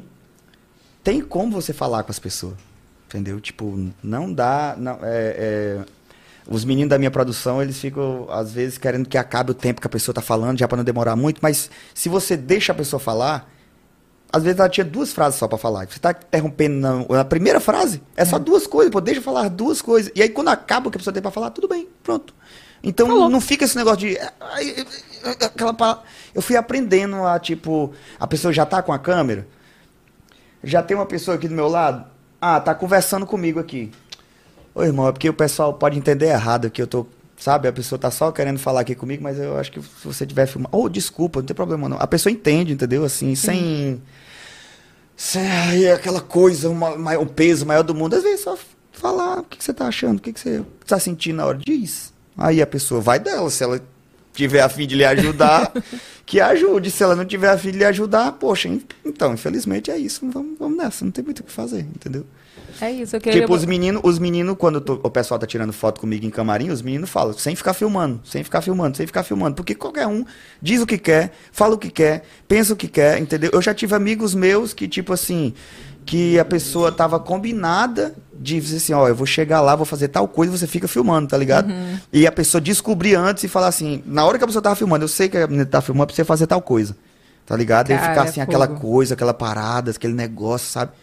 Tem como você falar com as pessoas. Entendeu? Tipo, não dá. Não, é, é, os meninos da minha produção, eles ficam, às vezes, querendo que acabe o tempo que a pessoa tá falando, já para não demorar muito, mas se você deixa a pessoa falar, às vezes ela tinha duas frases só pra falar. Você tá interrompendo na, na primeira frase, é só duas coisas, pô, deixa eu falar duas coisas. E aí quando acaba o que a pessoa tem pra falar, tudo bem, pronto. Então não fica esse negócio de. ai, Aquela pa- Eu fui aprendendo a, tipo, a pessoa já tá com a câmera, já tem uma pessoa aqui do meu lado, ah, tá conversando comigo aqui. Ô irmão, é porque o pessoal pode entender errado que eu tô. Sabe, a pessoa tá só querendo falar aqui comigo, mas eu acho que se você tiver filmando. Oh, desculpa, não tem problema não. A pessoa entende, entendeu? Assim, sem. Sem ai, aquela coisa, uma, um peso maior do mundo. Às vezes só falar o que, que você tá achando, o que, que você tá sentindo na hora. Diz. Aí a pessoa vai dela. Se ela tiver a fim de lhe ajudar, *laughs* que ajude. Se ela não tiver a fim de lhe ajudar, poxa, en- então, infelizmente é isso. Vamos, vamos nessa, não tem muito o que fazer, entendeu? É isso, eu queria... Tipo, os meninos, os meninos quando tô- o pessoal tá tirando foto comigo em camarim, os meninos falam, sem ficar filmando, sem ficar filmando, sem ficar filmando. Porque qualquer um diz o que quer, fala o que quer, pensa o que quer, entendeu? Eu já tive amigos meus que, tipo assim, que a pessoa tava combinada de dizer assim, ó, eu vou chegar lá, vou fazer tal coisa, você fica filmando, tá ligado? Uhum. E a pessoa descobrir antes e falar assim, na hora que a pessoa tava filmando, eu sei que a menina tá filmando pra você fazer tal coisa. Tá ligado? E Cara, ficar é assim, aquela fogo. coisa, aquela parada, aquele negócio, sabe?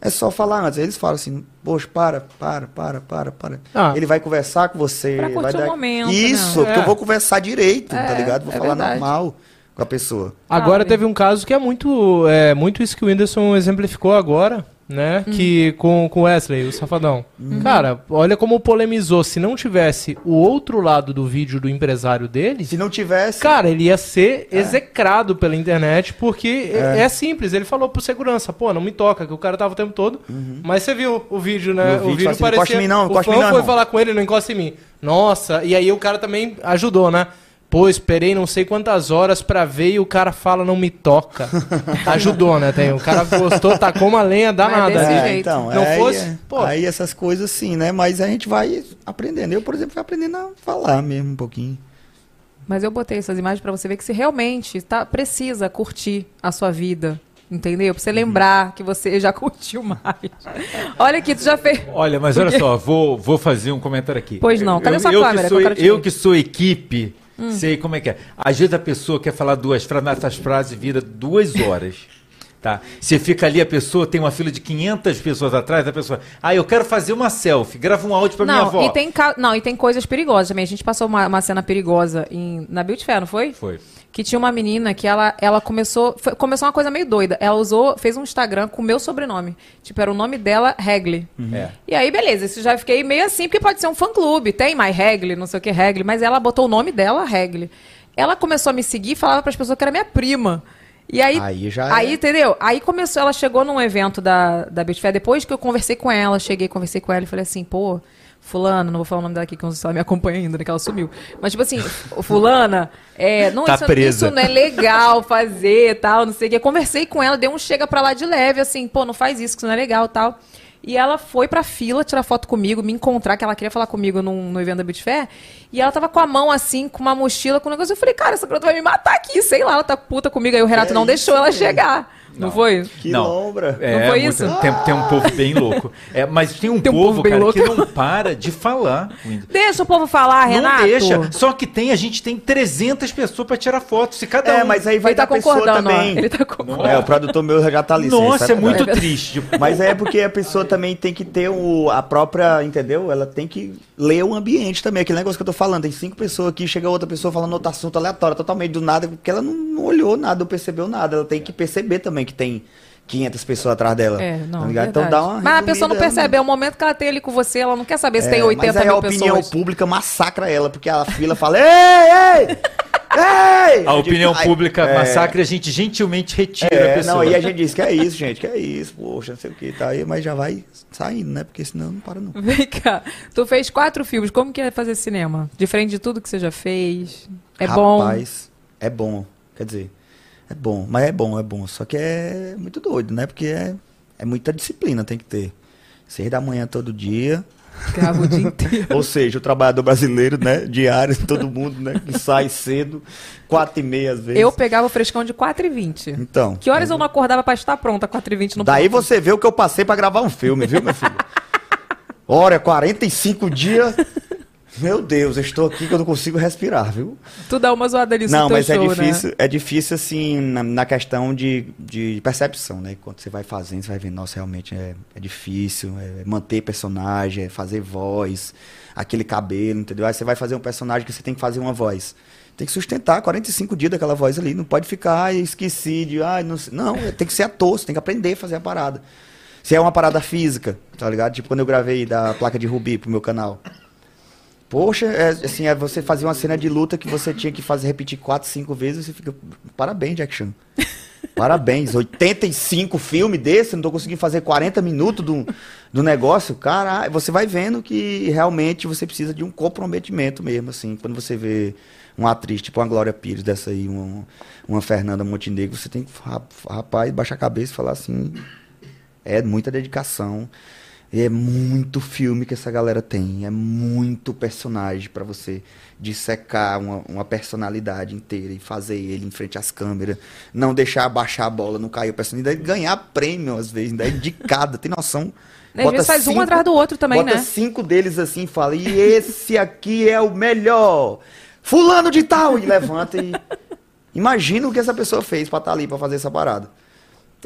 É só falar antes. Eles falam assim, poxa, para, para, para, para, para. Ah. Ele vai conversar com você. Pra vai o momento, Isso, né? porque É. eu vou conversar direito, tá É, ligado? Vou é falar verdade. normal com a pessoa. Agora Sabe? teve um caso que é muito, é, muito isso que o Whindersson exemplificou agora, né? Que com com o Wesley, o Safadão. Cara, olha como polemizou. Se não tivesse o outro lado do vídeo do empresário dele, Se não tivesse. cara, ele ia ser execrado pela internet, porque é. é simples. Ele falou pro segurança, pô, não me toca, que o cara tava o tempo todo. Mas você viu o vídeo, né? No o vídeo, assim, "Não encosta em mim não, encosta em mim não, foi irmão." falar com ele, não encosta em mim. Nossa, e aí o cara também ajudou, né? Pô, esperei não sei quantas horas pra ver e o cara fala não me toca. *laughs* Ajudou, né? Tem, o cara gostou, tacou uma lenha danada. ali. É, jeito. então, Não aí, fosse, é- pô. aí essas coisas sim, né? Mas a gente vai aprendendo. Eu, por exemplo, fui aprendendo a falar mesmo um pouquinho. Mas eu botei essas imagens pra você ver que você realmente tá, precisa curtir a sua vida. Entendeu? Pra você lembrar que você já curtiu mais. *laughs* Olha aqui, tu já fez. Olha, mas olha só, vou, vou fazer um comentário aqui. Pois não. Cadê eu, sua eu câmera Que sou, eu que sou equipe Hum. Sei como é que é. Às vezes a pessoa quer falar duas frases, mas essas frases vira duas horas. Tá? Você fica ali, a pessoa tem uma fila de 500 pessoas atrás, a pessoa, ah, eu quero fazer uma selfie, grava um áudio pra minha avó. e tem, não, e tem coisas perigosas também. A gente passou uma, uma cena perigosa em, na Beauty Fair, não foi? Foi. Que tinha uma menina que ela, ela começou. foi- começou uma coisa meio doida. Ela usou, fez um Instagram com o meu sobrenome. Tipo, era o nome dela, Regli. É. E aí, beleza, isso já fiquei meio assim, porque pode ser um fã-clube. Tem My Regli, não sei o que, Regli. Mas ela botou o nome dela, Regli. Ela começou a me seguir e falava pras pessoas que era minha prima. E aí, Aí já aí é. entendeu? Aí começou, ela chegou num evento da, da Beauty Fair, depois que eu conversei com ela, cheguei, conversei com ela e falei assim, pô, fulano, não vou falar o nome dela aqui, que eu não sei se ela me acompanha ainda, né, que ela sumiu. Mas, tipo assim, fulana, é, não, Tá isso, presa. isso não é legal fazer, tal, não sei o que. Conversei com ela, dei um chega pra lá de leve, assim, pô, não faz isso, que isso não é legal, tal. E ela foi pra fila tirar foto comigo, me encontrar, que ela queria falar comigo num, no evento da Beauty Fair. E ela tava com a mão assim, com uma mochila, com um negócio. Eu falei, cara, essa garota vai me matar aqui, sei lá, ela tá puta comigo. Aí o Renato É não isso deixou ela chegar. Não, foi? Que Não. lombra. É, Não foi muito- isso? Tem, tem um povo bem louco. É, mas tem um Tem um povo, povo cara, louco. que não para de falar. Deixa o povo falar, Renato. Não deixa. Só que tem, a gente tem 300 pessoas pra tirar foto. Se cada É, um... mas aí vai Ele tá da pessoa concordando, ó. também. Ele tá concordando. É, o produtor meu já tá ali. Nossa, sabe? é muito É. triste. *laughs* Mas é porque a pessoa também tem que ter o, a própria, entendeu? Ela tem que ler o ambiente também. Aquele negócio que eu tô falando. Tem cinco pessoas aqui, chega outra pessoa falando outro assunto aleatório, totalmente do nada, porque ela não, não olhou nada, não percebeu nada. Ela tem que perceber também que tem 500 pessoas atrás dela. É, não, tá ligado? Então dá uma Mas a pessoa não percebe, é o momento que ela tem ali com você, ela não quer saber se É, tem 80 mas aí mil a opinião pessoas. pública massacra ela, porque a fila fala, ei, ei, ei! A opinião Ai, pública é. massacre, a gente gentilmente retira a É, pessoa. não, aí a gente diz que é isso, gente, que é isso, poxa, não sei o que, tá aí, mas já vai saindo, né? Porque senão não para não. *laughs* Vem cá, tu fez quatro filmes, como que é fazer cinema? Diferente de tudo que você já fez? É bom? Rapaz, é bom, quer dizer, é bom, mas é bom, é bom, só que é muito doido, né? Porque é, é muita disciplina, tem que ter. Seis da manhã todo dia. Grava o dia *laughs* inteiro. Ou seja, o trabalhador brasileiro, né? Diário, *laughs* todo mundo, né? Que sai cedo, quatro e meia às vezes. Eu pegava o frescão de 4h20. Então. Que horas eu não acordava pra estar pronta 4h20 no Daí você vê o que eu passei pra gravar um filme, viu, meu filho? Olha, 45 dias. Meu Deus, eu estou aqui que eu não consigo respirar, viu? Tu dá uma zoada ali Não, mas é show, difícil, né? é difícil assim na, na questão de, de percepção, né? Quando você vai fazendo, você vai vendo, nossa, realmente é, é difícil, é manter personagem, é fazer voz, aquele cabelo, entendeu? Aí você vai fazer um personagem que você tem que fazer uma voz. Tem que sustentar 45 dias daquela voz ali, não pode ficar, ai, esqueci de, ai, não sei. Não, tem que ser ator, você tem que aprender a fazer a parada. Se é uma parada física, tá ligado? Tipo quando eu gravei da placa de Rubi pro meu canal. Poxa, é, assim, é você fazia uma cena de luta que você tinha que fazer repetir quatro, cinco vezes, você fica. Parabéns, Jack Chan. *laughs* Parabéns. 85 filmes desse, não tô conseguindo fazer 40 minutos do, do negócio. Cara, você vai vendo que realmente você precisa de um comprometimento mesmo, assim. Quando você vê uma atriz, tipo uma Glória Pires dessa aí, uma, uma Fernanda Montenegro, você tem que, rap- rapaz, baixar a cabeça e falar assim. É muita dedicação. E é muito filme que essa galera tem. É muito personagem pra você dissecar uma, uma personalidade inteira e fazer ele em frente às câmeras. Não deixar baixar a bola, não cair o personagem. Ganhar prêmio, às vezes, ainda indicada. Tem noção? Às vezes faz um atrás do outro também, bota né? cinco deles assim e fala, e esse aqui é o melhor. Fulano de tal! E levanta e... Imagina o que essa pessoa fez pra estar ali, pra fazer essa parada.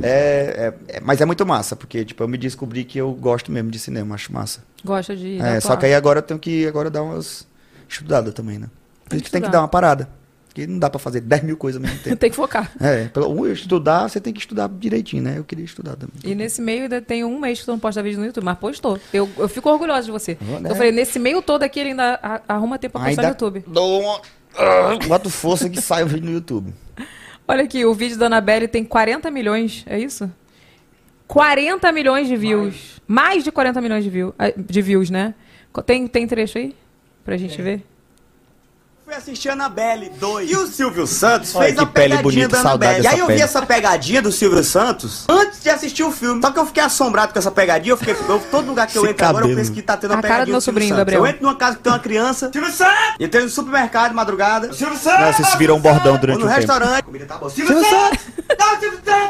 É, é- é- mas é muito massa, porque tipo, eu me descobri que eu gosto mesmo de cinema, acho massa. Gosta de. É, só que aí agora eu tenho que agora dar umas estudadas também, né? Por isso que tem que dar uma parada. Porque não dá pra fazer 10 mil coisas ao mesmo *laughs* tempo. Tem que focar. É, pelo- estudar, você tem que estudar direitinho, né? Eu queria estudar também. E nesse meio ainda tem um mês que tu não posta vídeo no YouTube, mas postou. Eu, eu fico orgulhosa de você. Né? Eu falei, nesse meio todo aqui ele ainda a- arruma tempo pra postar Ainda no YouTube. Dou uma... Ah, Boto força que *laughs* sai o vídeo no YouTube. Olha aqui, o vídeo da Anabelle tem 40 milhões, é isso? 40 milhões de views. Mais, de 40 milhões de, view, ah, de views, né? Tem, tem trecho aí? Pra gente ver? Fui assistir a Annabelle 2. E o Silvio Santos Olha fez que a pele pegadinha bonita, da Annabelle. E aí eu vi pele. essa pegadinha do Silvio Santos antes de assistir o filme. Só que eu fiquei assombrado com essa pegadinha. Eu fiquei, eu, todo lugar que eu Esse entro agora, eu penso que tá tendo uma A cara do pegadinha meu do Silvio sobrinho, Santos. Gabriel. Eu entro numa casa que tem uma criança. Silvio Santos! Entrei no supermercado de madrugada. Silvio Santos! Nossa, isso virou um bordão durante no um tempo. restaurante. Comida tá boa. Silvio Santos!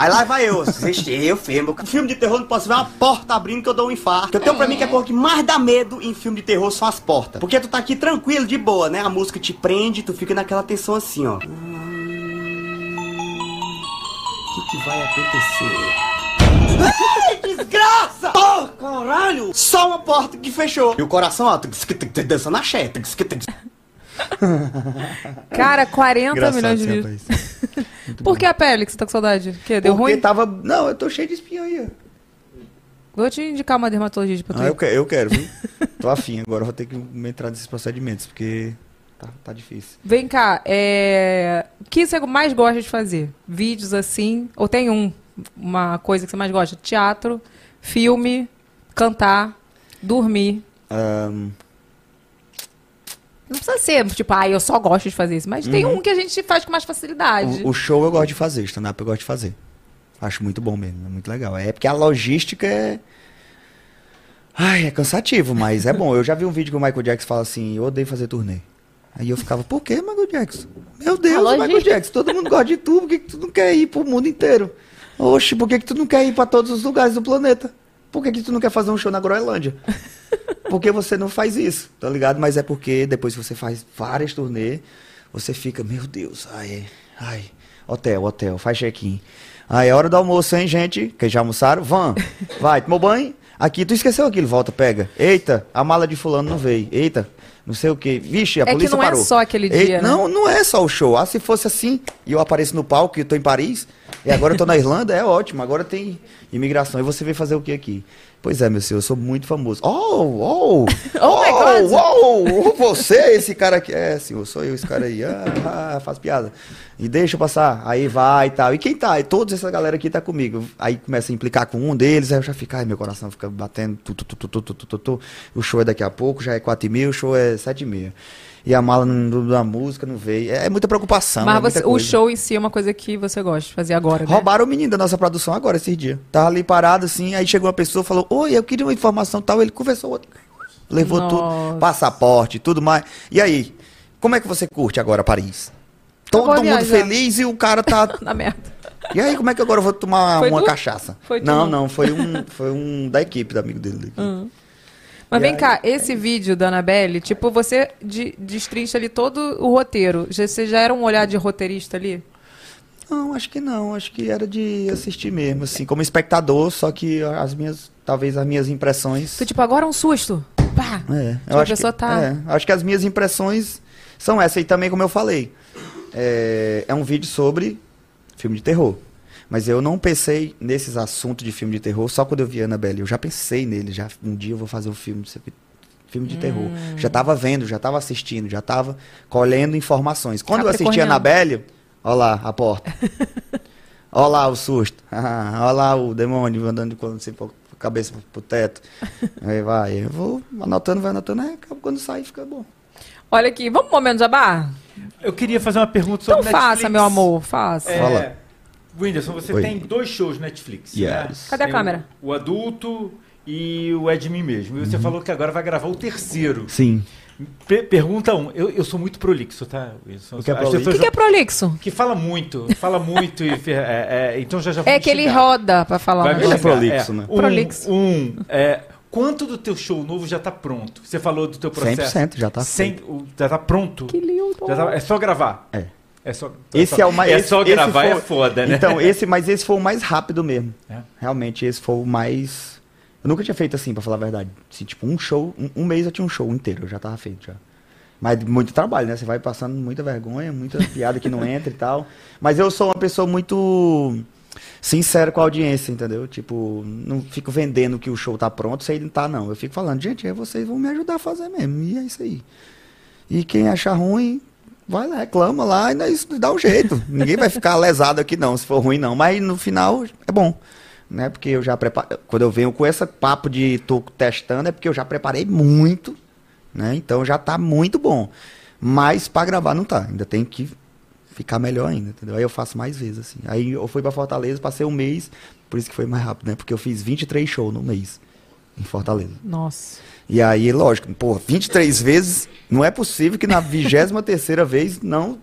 Aí lá vai eu, assistir eu, filme. Filme de terror não posso ver uma porta abrindo que eu dou um infarto. Eu tenho pra mim que a coisa que mais dá medo em filme de terror são as portas. Porque tu tá aqui tranquilo, de boa, né? A música te prende, tu fica naquela tensão assim, ó. O que, que vai acontecer? Ai, desgraça! Oh, caralho! Só uma porta que fechou. E o coração, ó, dançando tsk, tsk, tsk. Cara, 40 Engraçado milhões de views. *laughs* Por que a pele que você tá com saudade? Que deu Porque ruim? tava. Não, eu tô cheio de espinha aí, ó. Vou te indicar uma dermatologista pra tu Ah, ir. eu, que- eu quero, viu? *laughs* Tô afim, agora eu vou ter que entrar nesses procedimentos, porque tá, tá difícil. Vem cá, é... o que você mais gosta de fazer? Vídeos assim? Ou tem um, uma coisa que você mais gosta? Teatro, filme, cantar, dormir. Ahn, Não precisa ser, tipo, ah, eu só gosto de fazer isso. Mas tem Uhum. um que a gente faz com mais facilidade. o, o show eu gosto de fazer, stand-up eu gosto de fazer. Acho muito bom mesmo, é muito legal. É porque a logística é. Ai, é cansativo, mas é bom. Eu já vi um vídeo que o Michael Jackson fala assim: eu odeio fazer turnê. Aí eu ficava, por que, Michael Jackson? Meu Deus, A Michael logística. Jackson, todo mundo gosta de tu, por que, que tu não quer ir pro mundo inteiro? Oxe, por que, que tu não quer ir pra todos os lugares do planeta? Por que, que tu não quer fazer um show na Groenlândia? *laughs* Por que você não faz isso? Tá ligado? Mas é porque depois que você faz várias turnê, você fica, meu Deus, ai, ai, hotel, hotel, faz check-in. Aí é hora do almoço, hein, gente? Que já almoçaram? Van, *laughs* vai, tomou banho? Aqui, tu esqueceu aquilo, volta, pega. Eita, a mala de fulano não veio. Eita, não sei o que. Vixe, a É que polícia não é parou. só aquele Eita, dia, né? Não, não é só o show. Ah, se fosse assim, e eu apareço no palco e eu tô em Paris, e agora eu tô na Irlanda, é ótimo. Agora tem imigração. E você veio fazer o que aqui? Pois é, meu senhor, eu sou muito famoso. Oh, oh! oh, oh, oh, oh Você, esse cara aqui. É, senhor, sou eu, esse cara aí. Ah, ah, faz piada. E deixa eu passar. Aí vai e tal. E quem tá? E toda essa galera aqui tá comigo. Aí começa a implicar com um deles, aí eu já fico, ai, meu coração fica batendo. Tu, tu, tu, tu, tu, tu, tu, tu. O show é daqui a pouco, já é quatro e meia, o show é sete e meia. E a mala não- da música não veio. É, muita preocupação. é Mas muita você- o show em si é uma coisa que você gosta de fazer agora, né? Roubaram o menino da nossa produção agora, esses dias. Tava ali parado assim, aí chegou uma pessoa falou: Oi, eu queria uma informação tal. Ele conversou, outro. levou Nossa. tudo, passaporte, tudo mais. E aí, como é que você curte agora Paris? Todo mundo viajar. feliz e o cara tá. *laughs* Na merda. E aí, como é que agora eu vou tomar Foi uma tu? cachaça? Foi não, não? foi um, foi um da equipe, do amigo dele. Hum. Mas E vem aí- cá, esse vídeo da Anabelle, tipo, você de- destrincha ali todo o roteiro. Você já era um olhar de roteirista ali? Não, acho que não. Acho que era de assistir mesmo, assim, como espectador, só que as minhas, talvez as minhas impressões. Tu, tipo, agora é um susto. Pá! É, Tipo, a pessoa que, tá- é, acho que as minhas impressões são essas. E também, como eu falei, é, é um vídeo sobre filme de terror. Mas eu não pensei nesses assuntos de filme de terror só quando eu vi Annabelle. Eu já pensei nele. Já, um dia eu vou fazer um filme de, filme de terror. Hum. Já estava vendo, já estava assistindo, já estava colhendo informações. Quando eu assisti. Annabelle, olha lá a porta. *laughs* olha lá o susto. *laughs* Olha lá o demônio andando com assim, com a cabeça pro, teto. *laughs* Aí vai, eu vou anotando, vai anotando, aí quando sai fica bom. Olha aqui, vamos pro momento jabá? Eu queria fazer uma pergunta Então sobre faça, Netflix. meu amor, faça. É, Fala. Whindersson, você Oi. tem dois shows Netflix. né? Yes. Cadê a Tem câmera? O, o adulto e o É de Mim Mesmo. E você falou que agora vai gravar o terceiro. Sim. Pe- pergunta um. Eu, eu sou muito prolixo, tá? Wilson? O que é prolixo? O pessoas que, que é prolixo? que fala muito, fala muito e é, é, então já já vou É que ele roda pra falar Vai negócio. xingar, prolixo, é. né? Um, Prolixo. um, é, quanto do teu show novo já tá pronto? Você falou do teu processo. 100% já tá Cem- o- já tá pronto? Que lindo. Já tá- é só gravar. É. É só, Esse só, é o mais. É esse- só gravar, foi- é foda, né? Então, esse, mas esse foi o mais rápido mesmo. É. Realmente, esse foi o mais. Eu nunca tinha feito assim, pra falar a verdade. Assim, tipo, um show, um, um mês eu tinha um show inteiro, eu já tava feito já. Mas muito trabalho, né? Você vai passando muita vergonha, muita piada que não entra e tal. Mas eu sou uma pessoa muito sincera com a audiência, entendeu? Tipo, não fico vendendo que o show tá pronto, se ele não tá, não. Eu fico falando, gente, é vocês vão me ajudar a fazer mesmo. E é isso aí. E quem achar ruim, vai lá, reclama lá e nós dá um jeito. *laughs* Ninguém vai ficar lesado aqui não, se for ruim não. Mas no final é bom. Né? Porque eu já preparo. Quando eu venho com esse papo de tô testando, é porque eu já preparei muito. Né? Então já tá muito bom. Mas para gravar não tá. Ainda tem que ficar melhor ainda, entendeu? Aí eu faço mais vezes, assim. Aí eu fui para Fortaleza, passei um mês, por isso que foi mais rápido, né? Porque eu fiz 23 shows no mês em Fortaleza. Nossa. E aí, lógico, pô, 23 vezes, não é possível que na 23 terceira vez não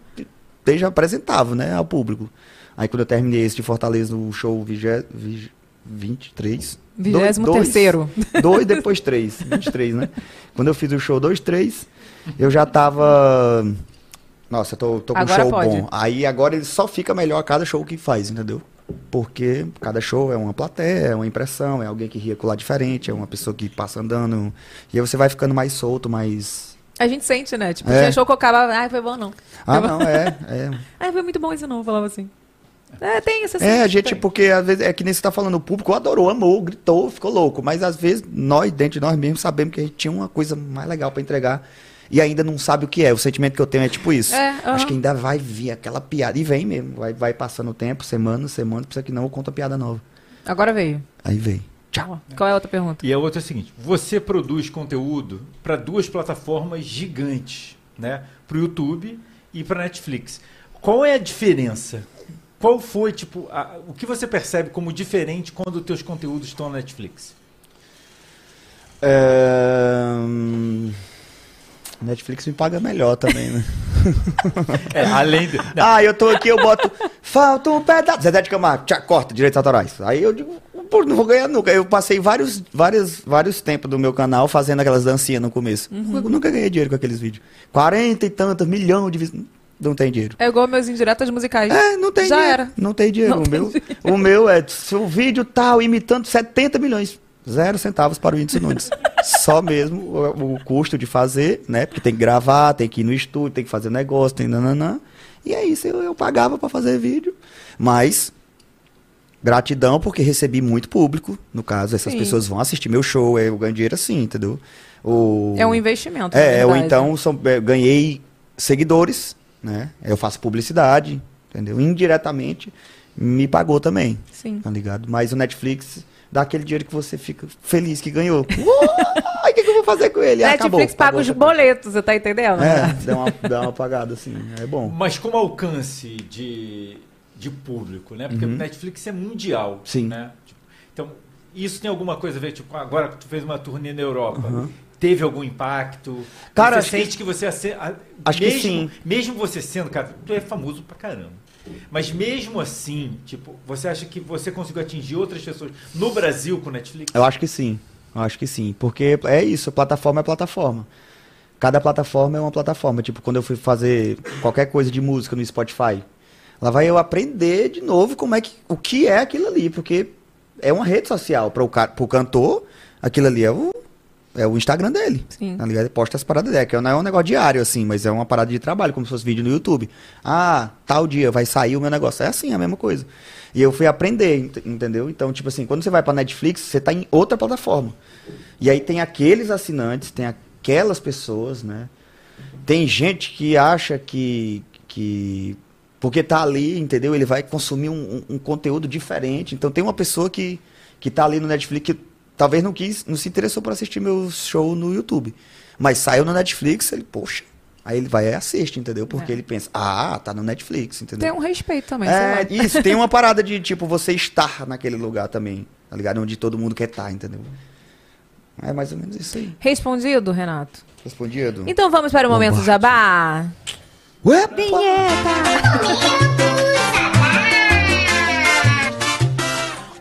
esteja apresentável, né, ao público. Aí quando eu terminei esse de Fortaleza, o show vigé- vig- 23. Vigésimo dois- terceiro. Dois, depois três. 23, né? Quando eu fiz o show 2, 3, eu já tava. Nossa, eu tô, tô com um Agora show pode. bom. Aí agora ele só fica melhor a cada show que faz, entendeu? Porque cada show é uma plateia, é uma impressão, é alguém que ria com lá diferente, é uma pessoa que passa andando. E aí você vai ficando mais solto, mais. A gente sente, né? Tipo, É. tinha show que eu acabava, ai, foi bom não. Ah, não, é. *laughs* é. Ai, foi muito bom esse não, eu falava assim. É, tem esse É, a gente, porque às vezes é que nem você tá falando, o público adorou, amou, gritou, ficou louco. Mas às vezes nós, dentro de nós mesmos, sabemos que a gente tinha uma coisa mais legal pra entregar e ainda não sabe o que é. O sentimento que eu tenho é tipo isso. É. Acho que ainda vai vir aquela piada. E vem mesmo, vai, vai passando o tempo, semana, semana, precisa que não, eu conto a piada nova. Agora veio. Aí vem. Tchau. Qual é a outra pergunta? E a outra é a seguinte: você produz conteúdo para duas plataformas gigantes, né? Para o YouTube e para Netflix. Qual é a diferença? Qual foi, tipo, a- o que você percebe como diferente quando os teus conteúdos estão na Netflix? É, hum, Netflix me paga melhor também, né? *laughs* É, além de- Ah, eu tô aqui, eu boto. Falta um pedaço. Zé de Camargo, tchá, corta, direitos autorais. Aí eu digo, pô, não vou ganhar nunca. Eu passei vários, vários, vários tempos do meu canal fazendo aquelas dancinhas no começo. Uhum. Eu nunca ganhei dinheiro com aqueles vídeos. 40 e tantos, milhão de vis... Não tem dinheiro. É igual meus indiretas musicais. É, não tem Já dinheiro. era. Não tem dinheiro. Não o, tem meu, o meu é se o vídeo tal imitando 70 milhões. Zero centavos para o Whindersson Nunes. *laughs* Só mesmo o, o custo de fazer, né? Porque tem que gravar, tem que ir no estúdio, tem que fazer negócio, tem nananã. E é isso, eu, eu pagava para fazer vídeo. Mas, gratidão, porque recebi muito público. No caso, essas Sim. pessoas vão assistir meu show, eu ganho dinheiro assim, entendeu? O... É um investimento. É, ou então são, é, ganhei seguidores, né? Eu faço publicidade, entendeu? Indiretamente me pagou também. Sim. Tá ligado? Mas o Netflix dá aquele dinheiro que você fica feliz que ganhou. O que, que eu vou fazer com ele? Ah, acabou, Netflix paga os boletos, você tá entendendo? É, dá uma, dá uma apagada assim, é bom. Mas como alcance de, de público, né? Porque Uhum. o Netflix é mundial. Sim. Né? Então, isso tem alguma coisa a ver? Tipo, agora que tu fez uma turnê na Europa, Uhum. teve algum impacto? Cara, você acho que- sente que, você... Acho que mesmo, sim. Mesmo você sendo, cara, tu é famoso pra caramba. Mas mesmo assim, tipo, você acha que você conseguiu atingir outras pessoas no Brasil com Netflix? Eu acho que sim. Eu acho que sim. Porque é isso, plataforma é plataforma. Cada plataforma é uma plataforma. Tipo, quando eu fui fazer qualquer coisa de música no Spotify, lá vai eu aprender de novo como é que, o que é aquilo ali. Porque é uma rede social. Para o cantor, aquilo ali é o, é o Instagram dele. Sim. Tá ligado? Ele posta as paradas dele. Que não é um negócio diário, assim, mas é uma parada de trabalho, como se fosse vídeo no YouTube. Ah, tal dia vai sair o meu negócio. É assim, a mesma coisa. E eu fui aprender, ent- entendeu? Então, tipo assim, quando você vai pra Netflix, você tá em outra plataforma. E aí tem aqueles assinantes, tem aquelas pessoas, né? Tem gente que acha que. que porque tá ali, entendeu? Ele vai consumir um, um- um conteúdo diferente. Então tem uma pessoa que, que tá ali no Netflix que talvez não quis, não se interessou por assistir meu show no YouTube. Mas saiu no Netflix, ele, poxa. Aí ele vai e assiste, entendeu? Porque É. ele pensa, ah, tá no Netflix, entendeu? Tem um respeito também. sei É, lá. isso, tem uma *laughs* parada de, tipo, você estar naquele lugar também, tá ligado? Onde todo mundo quer estar, entendeu? É mais ou menos isso aí. Respondido, Renato? Respondido? Então vamos para o momento jabá. Ué? *laughs*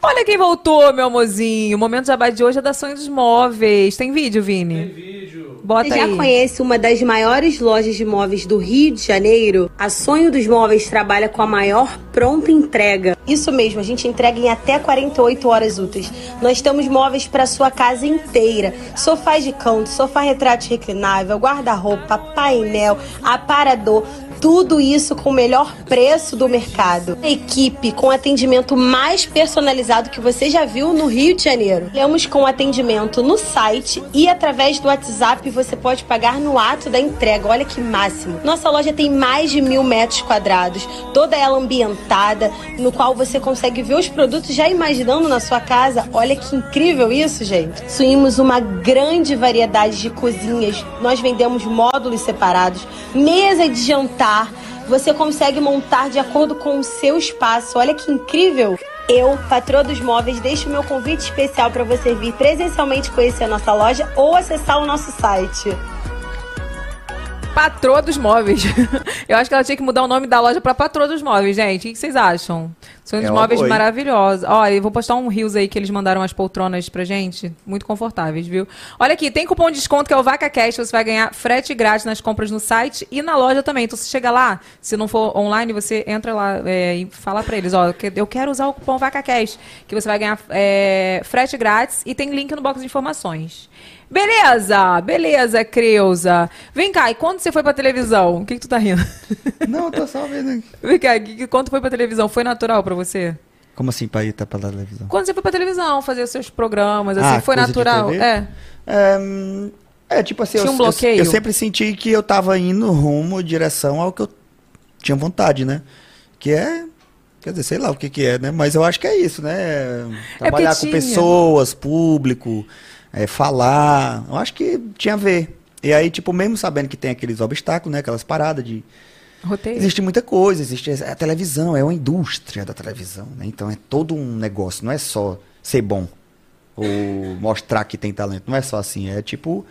Olha quem voltou, meu amorzinho. O momento jabá de hoje é da Sonho dos Móveis. Tem vídeo, Vini? Tem vídeo. Bota Você já aí. conhece uma das maiores lojas de móveis do Rio de Janeiro? A Sonho dos Móveis trabalha com a maior pronta entrega. Isso mesmo, a gente entrega em até 48 horas úteis. Nós temos móveis para sua casa inteira: sofá de canto, sofá retrato reclinável, guarda-roupa, painel, aparador. Tudo isso com o melhor preço do mercado. Equipe com atendimento mais personalizado que você já viu no Rio de Janeiro. Temos com atendimento no site e através do WhatsApp você pode pagar no ato da entrega. Olha que máximo. Nossa loja tem mais de mil metros quadrados, toda ela ambientada, no qual você consegue ver os produtos já imaginando na sua casa. Olha que incrível isso, gente. Possuímos uma grande variedade de cozinhas. Nós vendemos módulos separados, mesa de jantar. Você consegue montar de acordo com o seu espaço. Olha que incrível! Eu, patroa dos móveis, deixo meu convite especial para você vir presencialmente conhecer a nossa loja ou acessar o nosso site. Patroa dos móveis. *laughs* Eu acho que ela tinha que mudar o nome da loja pra Patroa dos móveis, gente. O que vocês acham? São uns É móveis boa, maravilhosos. Olha, eu vou postar um rios aí que eles mandaram as poltronas pra gente. Muito confortáveis, viu? Olha aqui, tem cupom de desconto que é o VacaCast. Você vai ganhar frete grátis nas compras no site e na loja também. Então você chega lá, se não for online, você entra lá é, e fala pra eles, ó, eu quero usar o cupom VacaCast, que você vai ganhar é, frete grátis e tem link no box de informações. Beleza, beleza, Creuza. Vem cá, e quando você foi pra televisão? O que, que tu tá rindo? *laughs* Não, tô só vendo aqui. Vem cá, que- que- quando foi pra televisão? Foi natural pra você? Como assim, pra ir tá pra televisão? Quando você foi pra televisão fazer os seus programas, assim, Ah, foi natural? É. É, é, tipo assim, Tinha eu, um eu- bloqueio? Eu, sempre senti que eu tava indo rumo, direção ao que eu tinha vontade, né? Que é, quer dizer, sei lá o que que é, né? Mas eu acho que é isso, né? Trabalhar com tinha. pessoas, público, é, falar, eu acho que tinha a ver. E aí, tipo, mesmo sabendo que tem aqueles obstáculos, né? Aquelas paradas de... Roteiro. Existe muita coisa, existe a televisão, é uma indústria da televisão, né? Então é todo um negócio, não é só ser bom ou mostrar que tem talento, não é só assim, é tipo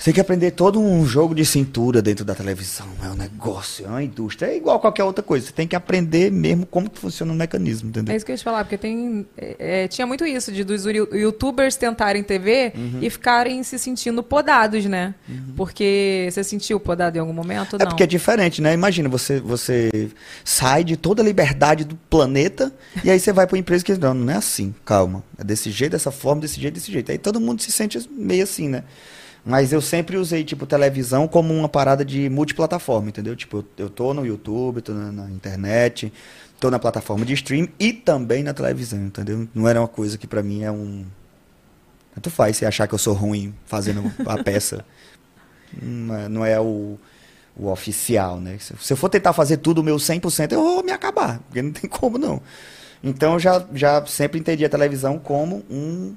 você tem que aprender todo um jogo de cintura dentro da televisão, é um negócio, é uma indústria, é igual a qualquer outra coisa, você tem que aprender mesmo como que funciona o mecanismo, entendeu? É isso que eu ia te falar, porque tem. é, é, tinha muito isso, de dos youtubers tentarem TV Uhum. e ficarem se sentindo podados, né? Porque você sentiu podado em algum momento? É não. porque é diferente, né? Imagina, você, você sai de toda a liberdade do planeta e aí você vai para uma empresa que não, não é assim, calma. É desse jeito, dessa forma, desse jeito, desse jeito. Aí todo mundo se sente meio assim, né? Mas eu sempre usei, tipo, televisão como uma parada de multiplataforma, entendeu? Tipo, eu, eu tô no YouTube, tô na, na internet, tô na plataforma de stream e também na televisão, entendeu? Não era uma coisa que pra mim é um... Tanto faz você achar que eu sou ruim fazendo a *laughs* peça. Não é- não é o, o oficial, né? Se, se eu for tentar fazer tudo o meu 100%, eu vou me acabar, porque não tem como não. Então eu já, já sempre entendi a televisão como um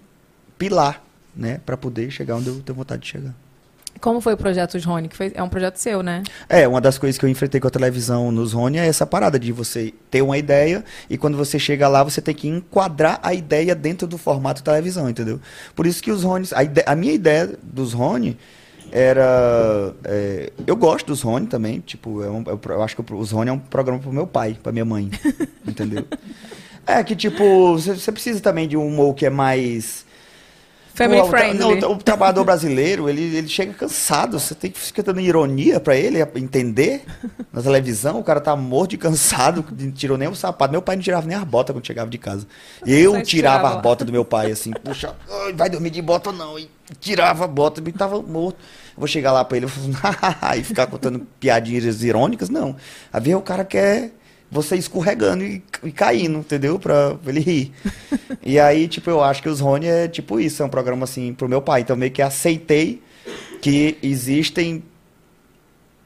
pilar, né? Pra poder chegar onde eu tenho vontade de chegar. Como foi o projeto Os Rony? Que foi, é um projeto seu, né? É, uma das coisas que eu enfrentei com a televisão nos Rony é essa parada de você ter uma ideia e quando você chega lá, você tem que enquadrar a ideia dentro do formato televisão, entendeu? Por isso que os Rony, a, ide- a minha ideia dos Rony era. é, eu gosto dos Rony também, tipo, é um- eu, eu acho que os Rony é um programa pro meu pai, pra minha mãe, entendeu? *laughs* É que, tipo, você você precisa também de um humor que é mais. Family o friendly. não, o tra- o trabalhador brasileiro, ele, ele chega cansado. Você tem que ficar dando ironia pra ele entender. Na televisão, o cara tá morto de cansado, não tirou nem o sapato. Meu pai não tirava nem as botas quando chegava de casa. Eu tirava lá. botas do meu pai, assim, puxa, ai, vai dormir de bota não. E tirava a bota, ele tava morto. Eu vou chegar lá pra ele *laughs* e ficar contando piadinhas irônicas, não. A ver o cara quer você escorregando e, e caindo, entendeu? Pra ele rir. *laughs* E aí, tipo, eu acho que os Rony é tipo isso, é um programa assim pro meu pai. Então meio que aceitei que existem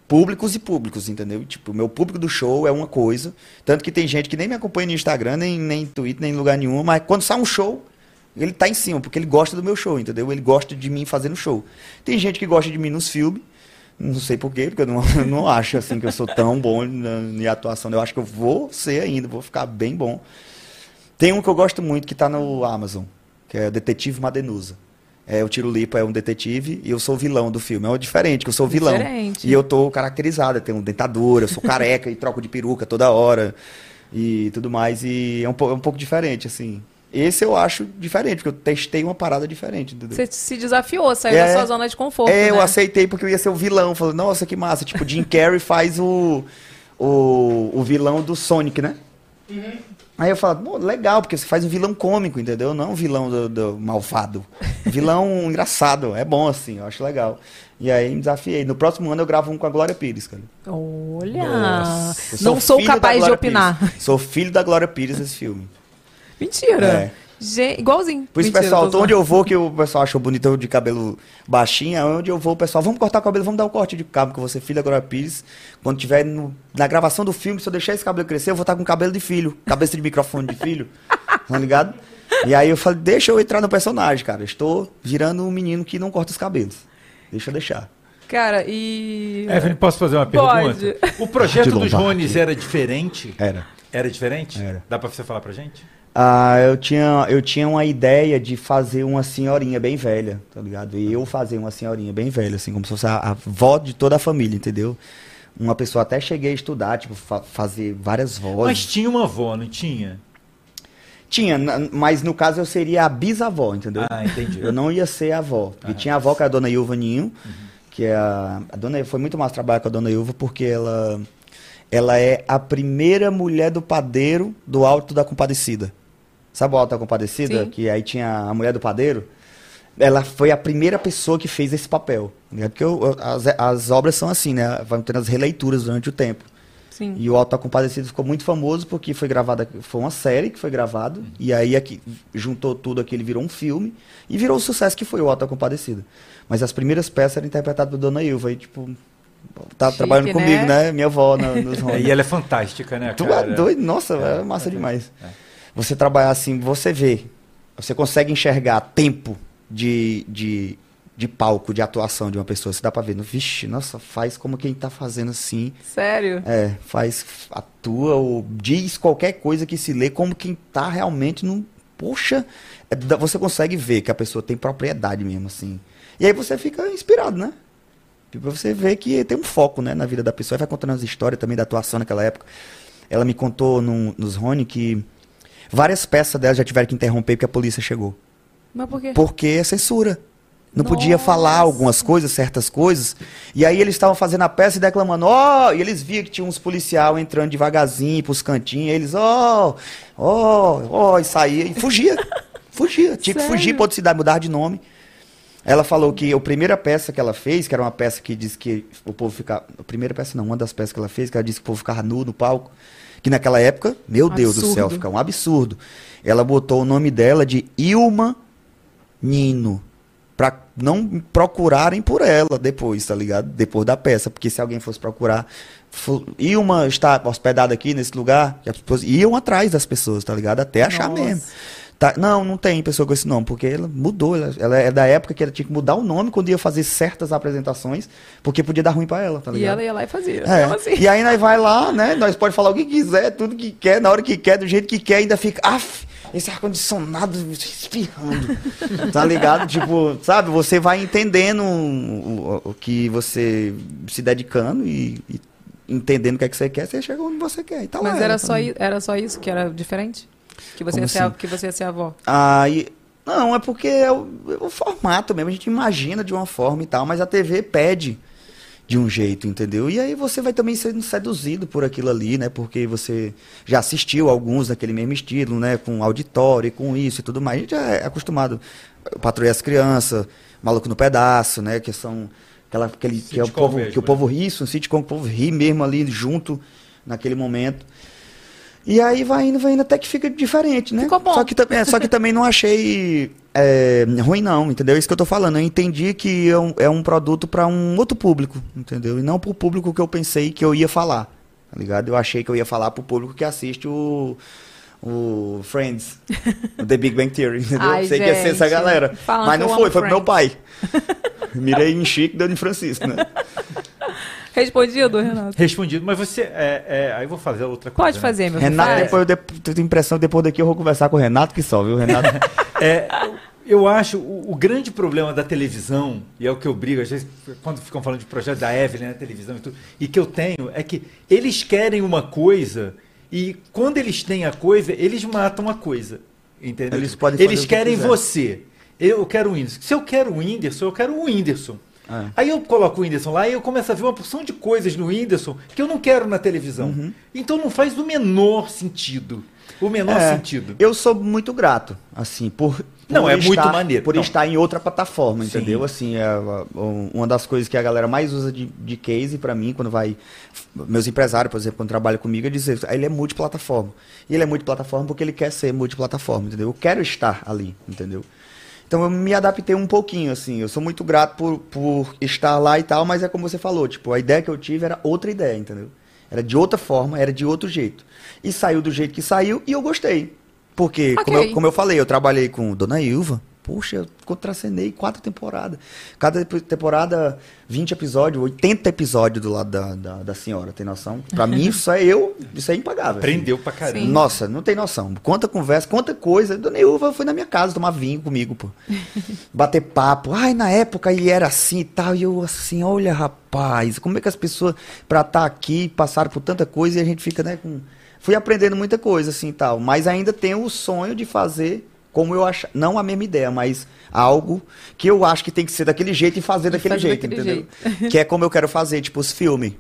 públicos e públicos, entendeu? Tipo, o meu público do show é uma coisa. Tanto que tem gente que nem me acompanha no Instagram, nem, nem Twitter, nem em lugar nenhum, mas quando sai um show, ele tá em cima, porque ele gosta do meu show, entendeu? Ele gosta de mim fazendo show. Tem gente que gosta de mim nos filmes, não sei porquê, porque eu não, *laughs* eu não acho assim que eu sou tão bom na minha atuação. Eu acho que eu vou ser ainda, vou ficar bem bom. Tem um que eu gosto muito que tá no Amazon, que é Detetive Madenusa. É, o Tiro Lipa é um detetive e eu sou o vilão do filme. É um diferente, que eu sou o vilão. Diferente. E eu tô caracterizado, eu tenho dentadura, eu sou careca *laughs* e troco de peruca toda hora e tudo mais. E é um, é um pouco diferente, assim. Esse eu acho diferente, porque eu testei uma parada diferente, entendeu? Você se desafiou, saiu É. da sua zona de conforto. É, eu né? aceitei porque eu ia ser o vilão. Falei, nossa, que massa. Tipo, Jim Carrey faz o, o, o vilão do Sonic, né? Aí eu falo, "Pô, legal, porque você faz um vilão cômico, entendeu? Não um vilão do, do malvado. Vilão *laughs* engraçado, é bom assim, eu acho legal. E aí me desafiei. No próximo ano eu gravo um com a Glória Pires, cara. Olha! Eu não sou capaz de opinar. Pires. Sou filho da Glória Pires nesse filme. Mentira! É. Gente, igualzinho. Por isso, Mentira, pessoal, onde eu vou, que o *laughs* pessoal achou bonito eu de cabelo baixinho, onde eu vou, pessoal, vamos cortar o cabelo, vamos dar um corte de cabo, que você filho da Glória Pires. Quando tiver no- na gravação do filme, se eu deixar esse cabelo crescer, eu vou estar com cabelo de filho, cabeça de microfone de filho, tá ligado? E aí eu falei, deixa eu entrar no personagem, cara. Estou virando um menino que não corta os cabelos. Deixa eu deixar. Cara, e. Evelyn, posso fazer uma Pode. pergunta? O projeto dos. Rones era diferente? Era. Era diferente? Era. Dá pra você falar pra gente? Ah, eu tinha, eu tinha uma ideia de fazer uma senhorinha bem velha, tá ligado? E eu fazer uma senhorinha bem velha, assim, como se fosse a, a avó de toda a família, entendeu? Uma pessoa até cheguei a estudar, tipo, fa- fazer várias vozes. Mas tinha uma avó, não tinha? Tinha, mas no caso eu seria a bisavó, entendeu? Ah, entendi. Eu não ia ser a avó. Porque tinha a avó que é a dona Ilva Ninho, que é a, a dona foi muito mais trabalhar com a dona Ilva porque ela ela é a primeira mulher do padeiro do Alto da Compadecida. Sabe o Alto da Compadecida? Sim. Que aí tinha a mulher do padeiro? Ela foi a primeira pessoa que fez esse papel. né? Porque o- as, as obras são assim, né? Vão tendo as releituras durante o tempo. Sim. E o Alto da Compadecida ficou muito famoso porque foi gravada, foi uma série que foi gravada, e aí aqui, juntou tudo aquilo, virou um filme, e virou o sucesso que foi o Alto da Compadecida. Mas as primeiras peças eram interpretadas por Dona Ilva, e tipo, tá Chique, trabalhando né? comigo, né? Minha avó na, nos *laughs* É, e ela é fantástica, né, Tu cara? é doido? Nossa, é, massa demais. Você trabalhar assim, você vê, você consegue enxergar tempo de, de, de palco, de atuação de uma pessoa, você dá pra ver, no, vixe, nossa, faz como quem tá fazendo assim, Sério? é, faz, atua ou diz qualquer coisa que se lê como quem tá realmente num. Poxa, é você consegue ver que a pessoa tem propriedade mesmo, assim. E aí você fica inspirado, né? Tipo, você vê que tem um foco, né, na vida da pessoa. E vai contando as histórias também da atuação naquela época. Ela me contou num- nos Rony que várias peças dela já tiveram que interromper porque a polícia chegou. Mas por quê? Porque é censura. Não podia falar algumas coisas, certas coisas. E aí eles estavam fazendo a peça e declamando, ó, e eles viam que tinha uns policial entrando devagarzinho pros cantinhos, e eles, ó, ó, ó, e saía e fugia. *laughs* fugia. Tinha que Sério? fugir pra outra cidade, mudar de nome. Ela falou que a primeira peça que ela fez, que era uma peça que diz que o povo ficava. A primeira peça não, uma das peças que ela fez, que ela disse que o povo ficava nu no palco. Que naquela época, meu Deus do céu, Absurdo. fica um absurdo. Ela botou o nome dela de Ilma Nino. Pra não procurarem por ela depois, tá ligado? Depois da peça. Porque se alguém fosse procurar. Ilma está hospedada aqui nesse lugar. que as pessoas iam atrás das pessoas, tá ligado? Até achar Nossa. mesmo. Tá, não, não tem pessoa com esse nome, porque ela mudou. Ela, ela é da época que ela tinha que mudar o nome quando ia fazer certas apresentações, porque podia dar ruim pra ela, tá E ligado? ela ia lá e fazia. É. Então, assim. E aí nós vai lá, né? Nós pode falar o que quiser, tudo que quer, na hora que quer, do jeito que quer, ainda fica. Af, esse ar-condicionado espirrando. *laughs* tá ligado? Tipo, sabe, você vai entendendo o, o- que você se dedicando e, e entendendo o que é que você quer, você chega onde você quer. E tá lá Mas ela, era tá só, era só isso que era diferente? Que você, Como ia ser a, assim? que você ia ser a avó? Aí, não, é porque é o, é o formato mesmo, a gente imagina de uma forma e tal, mas a TV pede de um jeito, entendeu? E aí você vai também sendo seduzido por aquilo ali, né? Porque você já assistiu alguns daquele mesmo estilo, né? Com auditório, e com isso e tudo mais. A gente já é acostumado. Patrulha as crianças, Maluco no Pedaço, né? Que são aquela, aquele que, é o povo, mesmo, que o né? povo ri, isso, um sitcom que o povo ri mesmo ali junto naquele momento. E aí vai indo, vai indo até que fica diferente, né? Só que, é, só que também não achei é, ruim, não, entendeu? É isso que eu tô falando. Eu entendi que é um, é um produto para um outro público, entendeu? E não pro público que eu pensei que eu ia falar, tá ligado? Eu achei que eu ia falar pro público que assiste o, o Friends, *laughs* o The Big Bang Theory, entendeu? Ai, Sei que ia ser essa gente, galera. Mas não foi, foi pro meu pai. *laughs* Mirei em Chico e Dani Francisco, né? *laughs* Respondido, Renato? Respondido, mas você. É, é, aí eu vou fazer outra coisa. Pode fazer, meu Renato, filho. depois eu de- tenho a impressão que depois daqui eu vou conversar com o Renato que só, viu, Renato? *laughs* É, eu acho o, o grande problema da televisão, e é o que eu brigo, às vezes, quando ficam falando de projeto da Evelyn na televisão e tudo, e que eu tenho, é que eles querem uma coisa, e quando eles têm a coisa, eles matam a coisa. Entendeu? Eles podem Eles que querem quiser. você. Eu quero o Whindersson. Se eu quero o Whindersson, eu quero o Whindersson. É. Aí eu coloco o Whindersson lá e eu começo a ver uma porção de coisas no Whindersson que eu não quero na televisão. Uhum. Então não faz o menor sentido. O menor É, sentido. Eu sou muito grato, assim, por. Não, por é muito maneiro. Por Não. estar em outra plataforma, Sim. entendeu? Assim, é um- uma das coisas que a galera mais usa de, de case pra mim, quando vai. Meus empresários, por exemplo, quando trabalham comigo, é dizer, ele é multiplataforma. E ele é multiplataforma porque ele quer ser multiplataforma, entendeu? Eu quero estar ali, entendeu? Então eu me adaptei um pouquinho, assim. Eu sou muito grato por, por estar lá e tal, mas é como você falou, tipo, a ideia que eu tive era outra ideia, entendeu? Era de outra forma, era de outro jeito. E saiu do jeito que saiu e eu gostei. Porque, como, Ok. eu, como eu falei, eu trabalhei com Dona Ilva, Poxa, eu contracenei quatro temporadas. Cada temporada, 20 episódios, 80 episódios do lado da, da, da senhora, tem noção? Pra mim, *laughs* isso é eu, isso é impagável. Aprendeu pra caramba. Sim. Nossa, não tem noção. Quanta conversa, quanta coisa. Dona Ilva foi na minha casa tomar vinho comigo, pô. *laughs* Bater papo. Ai, na época ele era assim e tal. E eu assim, olha, rapaz, como é que as pessoas, pra estar aqui, passaram por tanta coisa e a gente fica, né, com. Fui aprendendo muita coisa, assim e tal. Mas ainda tenho o sonho de fazer como eu acho. Não a mesma ideia, mas algo que eu acho que tem que ser daquele jeito e fazer daquele fazer jeito, daquele entendeu? jeito. que é como eu quero *laughs* fazer, tipo, os filmes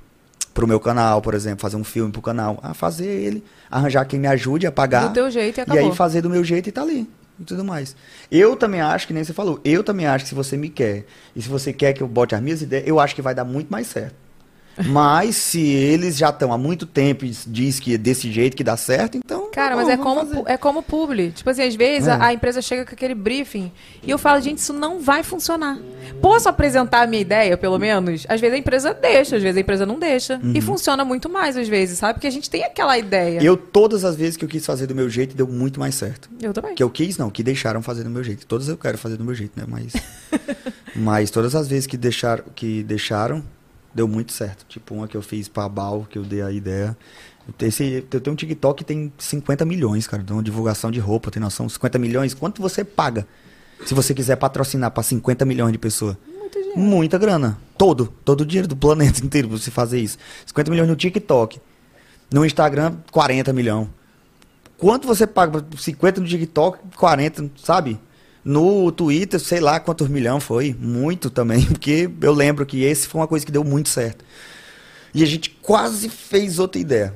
pro meu canal, por exemplo, fazer um filme pro canal. Ah, fazer ele, arranjar quem me ajude a pagar. Do teu jeito e E acabou. aí fazer do meu jeito e tá ali. E tudo mais. Eu também acho, que nem você falou, eu também acho que se você me quer, e se você quer que eu bote as minhas ideias, eu acho que vai dar muito mais certo. Mas se eles já estão há muito tempo e diz que é desse jeito que dá certo, então. Cara, mas é como, fazer. é como publi. Tipo assim, às vezes É. a, a empresa chega com aquele briefing e eu falo, gente, isso não vai funcionar. Posso apresentar a minha ideia, pelo menos? Às vezes a empresa deixa, às vezes a empresa não deixa. E Uhum. funciona muito mais, às vezes, sabe? Porque a gente tem aquela ideia. Eu, todas as vezes que eu quis fazer do meu jeito, deu muito mais certo. Eu também. Que eu quis, não, que deixaram fazer do meu jeito. Todas eu quero fazer do meu jeito, né? Mas. *laughs* mas todas as vezes que deixaram, que deixaram, deu muito certo. Tipo, uma que eu fiz pra Bal, que eu dei a ideia. Esse, eu tenho um TikTok que tem 50 milhões, cara, de uma divulgação de roupa, tem noção? 50 milhões, quanto você paga? Se você quiser patrocinar pra 50 milhões de pessoas. Muita grana. Todo. Todo o dinheiro do planeta *laughs* inteiro pra você fazer isso. 50 milhões no TikTok. No Instagram, 40 milhões. Quanto você paga? por 50 no TikTok, 40, sabe? No Twitter, sei lá quantos milhões foi. Muito também, *laughs* porque eu lembro que esse foi uma coisa que deu muito certo. E a gente quase fez outra ideia.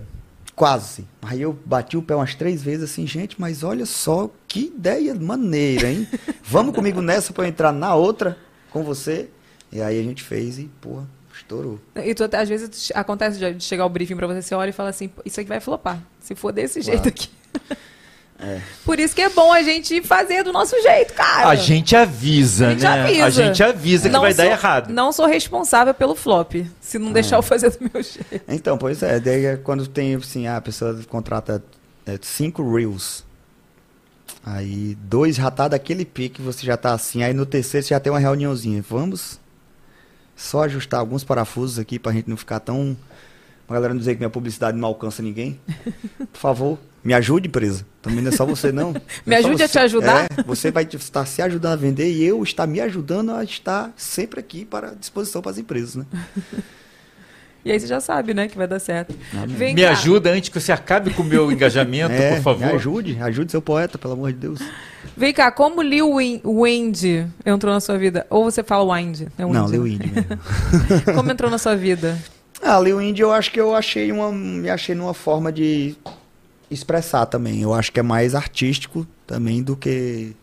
Quase. Aí eu bati o pé umas três vezes assim, gente, mas olha só que ideia maneira, hein? *laughs* Vamos comigo nessa pra eu entrar na outra com você? E aí a gente fez e, porra, estourou. E tu, às vezes acontece de chegar o briefing pra você, você olha e fala assim, "Pô, isso aqui vai flopar. Se for desse jeito aqui. *laughs* É. Por isso que é bom a gente fazer do nosso jeito, cara. A gente avisa, A gente né? avisa. A gente avisa que Não vai dar sou- errado. Não sou responsável pelo flop, se não deixar eu fazer do meu *laughs* jeito. Então, pois é, daí é quando tem assim, a pessoa contrata é, cinco reels. Aí dois já tá daquele pique, você já tá assim, aí no terceiro você já tem uma reuniãozinha. Vamos só ajustar alguns parafusos aqui pra gente não ficar tão. Pra galera não dizer que minha publicidade não alcança ninguém. Por favor, me ajude, empresa. Também não é só você, não. *laughs* Me É só ajude a te ajudar? É, você vai estar se ajudando a vender e eu estar me ajudando a estar sempre aqui para disposição para as empresas, né? *laughs* E aí você já sabe, né, que vai dar certo. Vem Me cá. ajuda antes que você acabe com o meu *laughs* engajamento, É, por favor. Me ajude, ajude seu poeta, pelo amor de Deus. Vem cá, como Lil Wendy entrou na sua vida? Ou você fala Wind? É Não, Lil mesmo. Como entrou na sua vida? Ah, Lil Indy eu acho que eu achei uma. Me achei numa forma de expressar também. Eu acho que é mais artístico também do que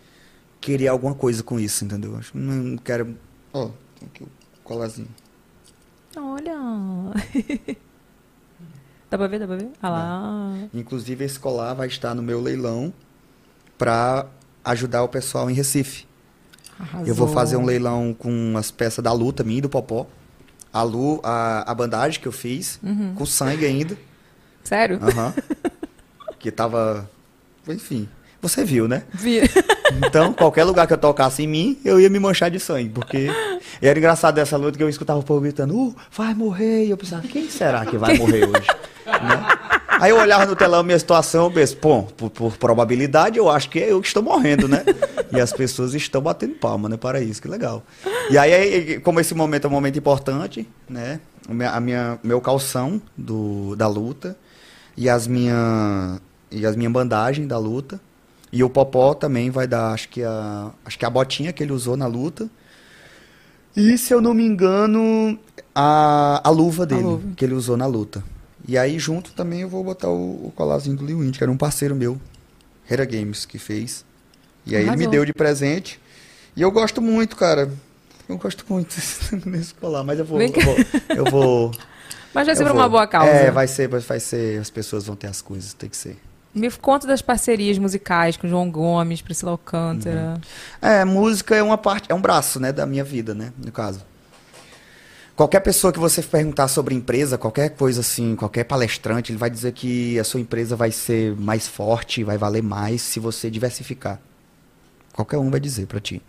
querer alguma coisa com isso, entendeu? Acho que não quero. Ó, tem aqui o colazinho. Olha. *laughs* Dá pra ver, dá pra ver? Ah lá. Inclusive esse colar vai estar no meu leilão pra ajudar o pessoal em Recife. Eu vou fazer um leilão com as peças da luta minha e do Popó. A, lu, a, a bandagem que eu fiz, Uhum. com sangue ainda. Sério? Aham. *laughs* que tava. Enfim. Você viu, né? Vi. Então, qualquer lugar que eu tocasse em mim, eu ia me manchar de sangue. Porque e era engraçado dessa luta que eu escutava o povo gritando, uh, vai morrer. E eu pensava, quem será que vai morrer hoje? *laughs* Né? Aí eu olhava no telão minha situação, eu penso, pô, por, por probabilidade, eu acho que é eu que estou morrendo, né? E as pessoas estão batendo palma, né? Para isso, que legal. E aí, como esse momento é um momento importante, né? A minha, meu calção do, da luta e as minha e as minha bandagem da luta e o Popó também vai dar, acho que a acho que a botinha que ele usou na luta. E se eu não me engano, a, a luva dele luva. que ele usou na luta. E aí junto também eu vou botar o, o colarzinho do Liu Indy, que era um parceiro meu, Hera Games, que fez. E aí ele me Arrasou. deu de presente. E eu gosto muito, cara. Eu gosto muito *laughs* desse colar, mas eu vou. Eu vou, eu vou Mas vai ser vou. uma boa causa. É, vai ser, vai- ser. As pessoas vão ter as coisas, tem que ser. Me conta das parcerias musicais com João Gomes, Priscila Alcântara. É, música é uma parte, é um braço, né, da minha vida, né, no caso. Qualquer pessoa que você perguntar sobre empresa, qualquer coisa assim, qualquer palestrante, ele vai dizer que a sua empresa vai ser mais forte, vai valer mais se você diversificar. Qualquer um vai dizer pra ti.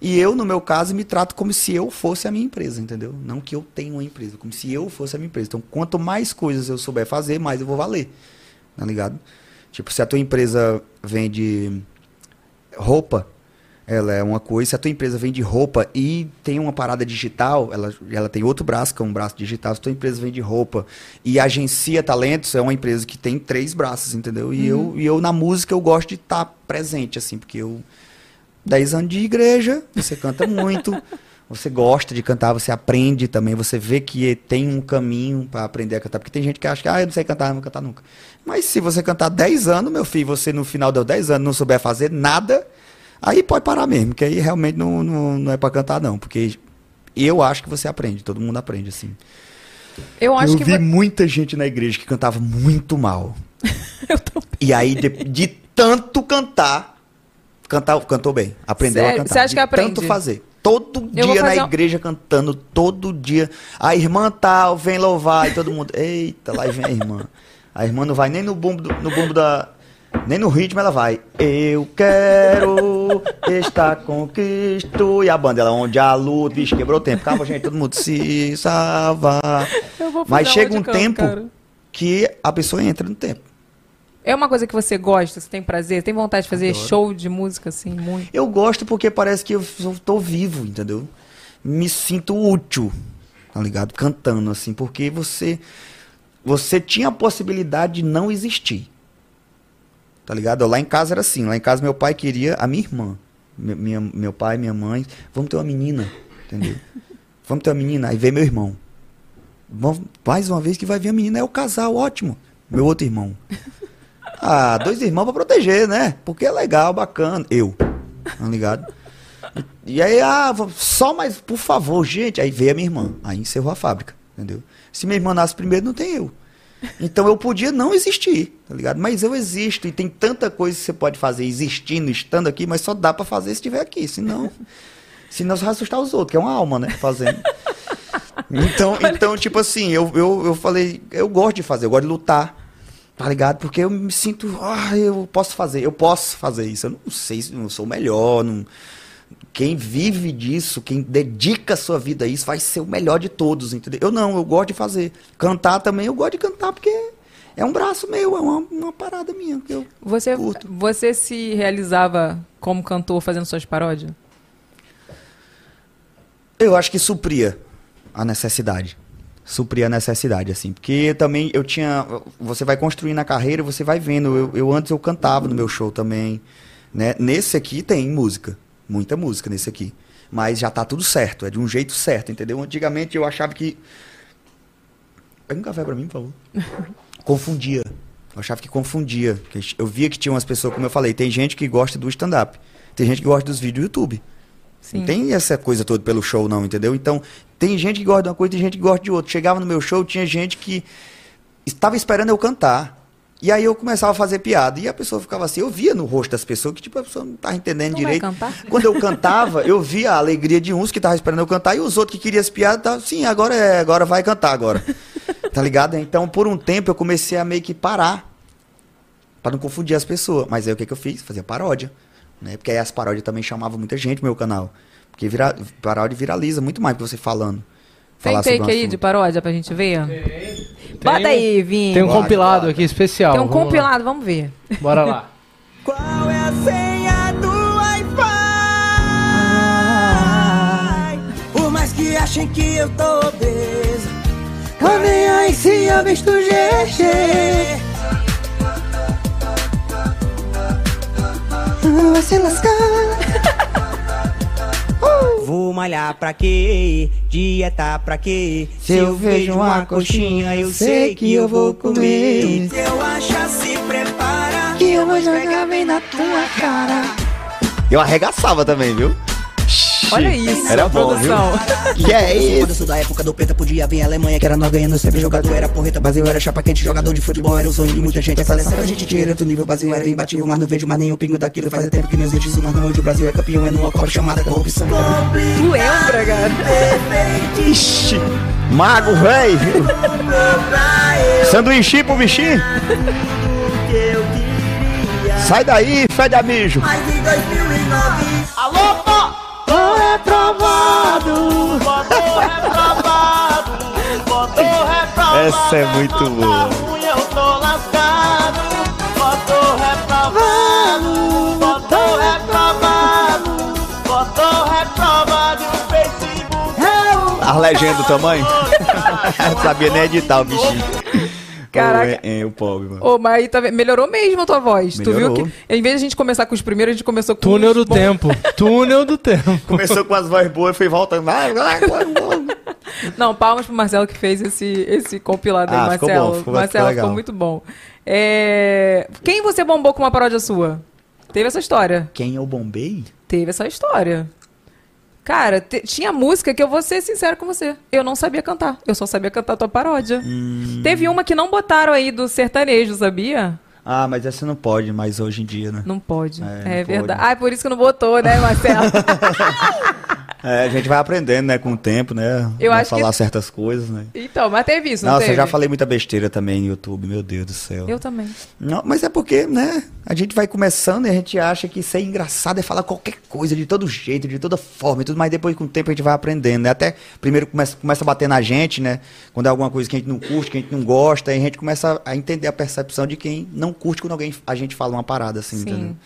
E eu, no meu caso, me trato como se eu fosse a minha empresa, entendeu? Não que eu tenha uma empresa, como se eu fosse a minha empresa. Então, quanto mais coisas eu souber fazer, mais eu vou valer. Tá ligado? Tipo, se a tua empresa vende roupa, ela é uma coisa. Se a tua empresa vende roupa e tem uma parada digital, ela, ela tem outro braço, que é um braço digital. Se a tua empresa vende roupa e agencia talentos, é uma empresa que tem três braços, entendeu? E, Uhum. eu, e eu, na música, eu gosto de estar presente, assim, porque eu. 10 anos de igreja, você canta muito, *laughs* você gosta de cantar, você aprende também, você vê que tem um caminho para aprender a cantar. Porque tem gente que acha que, ah, eu não sei cantar, não vou cantar nunca. Mas se você cantar 10 anos, meu filho, você no final deu 10 anos não souber fazer nada, aí pode parar mesmo, que aí realmente não, não, não é para cantar, não. Porque eu acho que você aprende, todo mundo aprende, assim. Eu acho que vi vo- muita gente na igreja que cantava muito mal. *laughs* E aí, de, de tanto cantar, cantar, cantou bem. Aprendeu a cantar. Você acha de que aprende? Tanto fazer. Todo Eu dia na um- igreja cantando, todo dia. A irmã tal, vem louvar, e todo mundo. Eita, lá vem a irmã. A irmã não vai nem no bumbo, do- no bumbo da. Nem no ritmo ela vai. Eu quero estar com Cristo. E a banda, ela onde a luta, bicho, quebrou o tempo. Calma, gente, todo mundo se vou Mas chega um tempo cara. que a pessoa entra no tempo. É uma coisa que você gosta, você tem prazer, tem vontade de fazer Adoro. show de música, assim, muito. Eu gosto porque parece que eu tô vivo, entendeu? Me sinto útil, tá ligado? Cantando, assim, porque você. Você tinha a possibilidade de não existir. Tá ligado? Lá em casa era assim. Lá em casa meu pai queria a minha irmã. Me- Minha, meu pai, minha mãe. Vamos ter uma menina, entendeu? *laughs* Vamos ter uma menina. Aí veio meu irmão. Vamos, mais uma vez que vai vir a menina. É o casal, ótimo. Meu outro irmão. *laughs* Ah, dois irmãos pra proteger, né? Porque é legal, bacana. Eu. Tá ligado? E aí, ah, só mais, por favor, gente. Aí veio a minha irmã. Aí encerrou a fábrica, entendeu? Se minha irmã nasce primeiro, não tem eu. Então eu podia não existir, tá ligado? Mas eu existo e tem tanta coisa que você pode fazer existindo, estando aqui, mas só dá pra fazer se estiver aqui. Senão, *laughs* senão você vai assustar os outros, que é uma alma, né? Fazendo. *laughs* Então, então tipo assim, eu, eu, eu falei, eu gosto de fazer, eu gosto de lutar. Tá ligado? Porque eu me sinto, ah, eu posso fazer, eu posso fazer isso. Eu não sei se eu sou o melhor, não, quem vive disso, quem dedica a sua vida a isso, vai ser o melhor de todos, entendeu? Eu não, eu gosto de fazer. Cantar também, eu gosto de cantar porque é um braço meu, é uma, uma parada minha. que Eu Você, você se realizava como cantor fazendo suas paródias? Eu acho que supria a necessidade. Supria a necessidade, assim. Porque também eu tinha. Você vai construindo a carreira, você vai vendo. Eu, eu antes eu cantava no meu show também. Né? Nesse aqui tem música. Muita música nesse aqui. Mas já tá tudo certo, é de um jeito certo, entendeu? Antigamente eu achava que. Pega um café pra mim, por favor. *laughs* Confundia. Eu achava que confundia. Eu via que tinha umas pessoas, como eu falei, tem gente que gosta do stand-up. Tem gente que gosta dos vídeos do YouTube. Sim. Não tem essa coisa toda pelo show, não, entendeu? Então, tem gente que gosta de uma coisa, tem gente que gosta de outra. Chegava no meu show, tinha gente que estava esperando eu cantar. E aí eu começava a fazer piada. E a pessoa ficava assim, eu via no rosto das pessoas que, tipo, a pessoa não estava entendendo Não direito. cantar? Quando eu cantava, eu via a alegria de uns que estavam esperando eu cantar e os outros que queriam as piadas, tavam, sim, agora é, agora vai cantar agora. *laughs* tá ligado? Então, por um tempo, eu comecei a meio que parar. Pra não confundir as pessoas. Mas aí o que, que eu fiz? Fazia paródia. Né? Porque aí as paródias também chamavam muita gente no meu canal. Porque vira, paródia viraliza muito mais que você falando. Tem take um aí assunto. de paródia pra gente ver? Bota aí, Vini. Tem um compilado aqui especial. Tem um vamos lá. compilado, vamos ver. Bora lá. *laughs* Qual é a senha do Wi-Fi? Por mais que achem que eu tô obesa, tô nem aí se eu visto GG. Vai se lascar. *laughs* Vou malhar pra quê? Dieta pra quê? Se eu vejo uma coxinha, eu sei que eu vou comer. Se eu achar, se prepara. Que eu vou jogar bem na tua cara. Eu arregaçava também, viu? Olha isso, Era bom, produção. viu? *laughs* Que é isso? Quando eu sou da época do preta, podia vir a Alemanha, que era nós ganhando sempre jogador, era porreta, Brasil era chapa quente, jogador de futebol, era o sonho de muita gente. Essa seleção a gente tira do nível, Brasil era imbatível, mas não vejo mais nenhum pingo daquilo. Faz tempo que não existe isso, mas não hoje o Brasil é campeão, é numa copa chamada corrupção. Tu lembra, cara? Ixi, mago, véi. Sanduíche pro bichinho. Sai daí, fede a mijo. Mas em 2009 Tô reprovado Votou reprovado, votou reprovado. Essa é muito boa. eu tô lascado. Votou reprovado, votou reprovado, votou reprovado. O Facebook As legendas do tamanho? Não *laughs* sabia nem editar o bichinho. Caraca. Ô, é, é, o pobre, mano. Ô, mas aí tá, melhorou mesmo a tua voz. Tu Melhorou. viu que, em vez de a gente começar com os primeiros, a gente começou com Túnel os do tempo. *laughs* Túnel do tempo. Começou com as vozes boas e foi voltando. Vai, vai, vai. Não, palmas pro Marcelo que fez esse, esse compilado aí, Ah, ficou Marcelo. bom, ficou- Marcelo ficou legal. ficou muito bom. É, Quem você bombou com uma paródia sua? Teve essa história. Quem eu bombei? Teve essa história. Cara, tinha música que eu vou ser sincero com você. Eu não sabia cantar. Eu só sabia cantar tua paródia. Hum. Teve uma que não botaram aí do sertanejo, sabia? Ah, mas essa não pode mais hoje em dia, né? Não pode. É, É, não verdade. pode. Ah, por isso que não botou, né, Marcelo? *laughs* É, a gente vai aprendendo, né, com o tempo, né? Eu acho que- falar certas coisas, né? então, mas teve isso, não Nossa, teve? eu já falei muita besteira também no YouTube, meu Deus do céu. Eu também. Não, mas é porque, né? A gente vai começando e a gente acha que ser engraçado é falar qualquer coisa, de todo jeito, de toda forma e tudo, mas depois com o tempo a gente vai aprendendo, né? Até primeiro começa, começa a bater na gente, né? Quando é alguma coisa que a gente não curte, que a gente não gosta, aí a gente começa a entender a percepção de quem não curte quando alguém a gente fala uma parada assim, Sim. entendeu?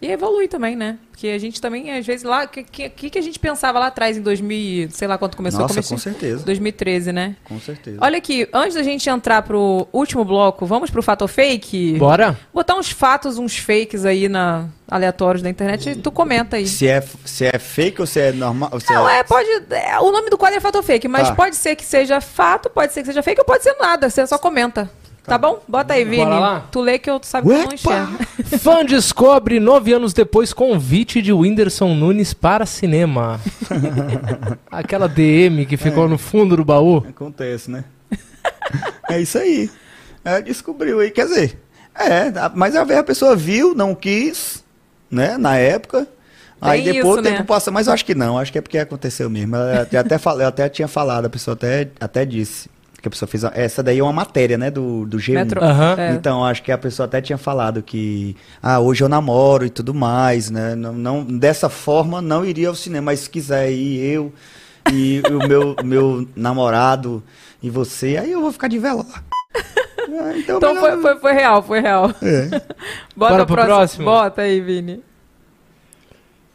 E evolui também, né? Porque a gente também, às vezes, lá. O que, que, que a gente pensava lá atrás, em 2000, sei lá quando começou? Nossa, Comecei- com certeza. 2013, né? Com certeza. Olha aqui, antes da gente entrar pro último bloco, vamos pro fato ou fake? Bora? Botar uns fatos, uns fakes aí na aleatórios da internet e tu comenta aí. Se é, se é fake ou se é normal? se Não, é, pode. é, o nome do quadro é fato ou fake, mas Tá. pode ser que seja fato, pode ser que seja fake ou pode ser nada. Você só comenta. Tá, bom? Bota aí, Vini. Bora lá? Tu lê que eu sabe que eu não enxergo. Fã descobre nove anos depois convite de Whindersson Nunes para cinema. *laughs* Aquela DM que ficou no fundo do baú. Acontece, né? é isso aí. É, descobriu aí, quer dizer, é, a- mas a pessoa viu, não quis, né, na época. Aí Tem depois isso, o tempo né? passa, mas eu acho que não, acho que é porque aconteceu mesmo. Eu até, até falei, eu até tinha falado, a pessoa até, até disse que a pessoa fez. a- Essa daí é uma matéria, né, do, do G1. Metro- Aham. é. Então, acho que a pessoa até tinha falado que, ah, hoje eu namoro e tudo mais, né? Não, não, dessa forma não iria ao cinema, mas se quiser ir eu e o meu, *laughs* meu namorado e você, aí eu vou ficar de vela lá. Ah, então Então melhor- foi, foi, foi real, foi real. É. *laughs* Bota Bora o pro próximo. próximo? Bota aí, Vini.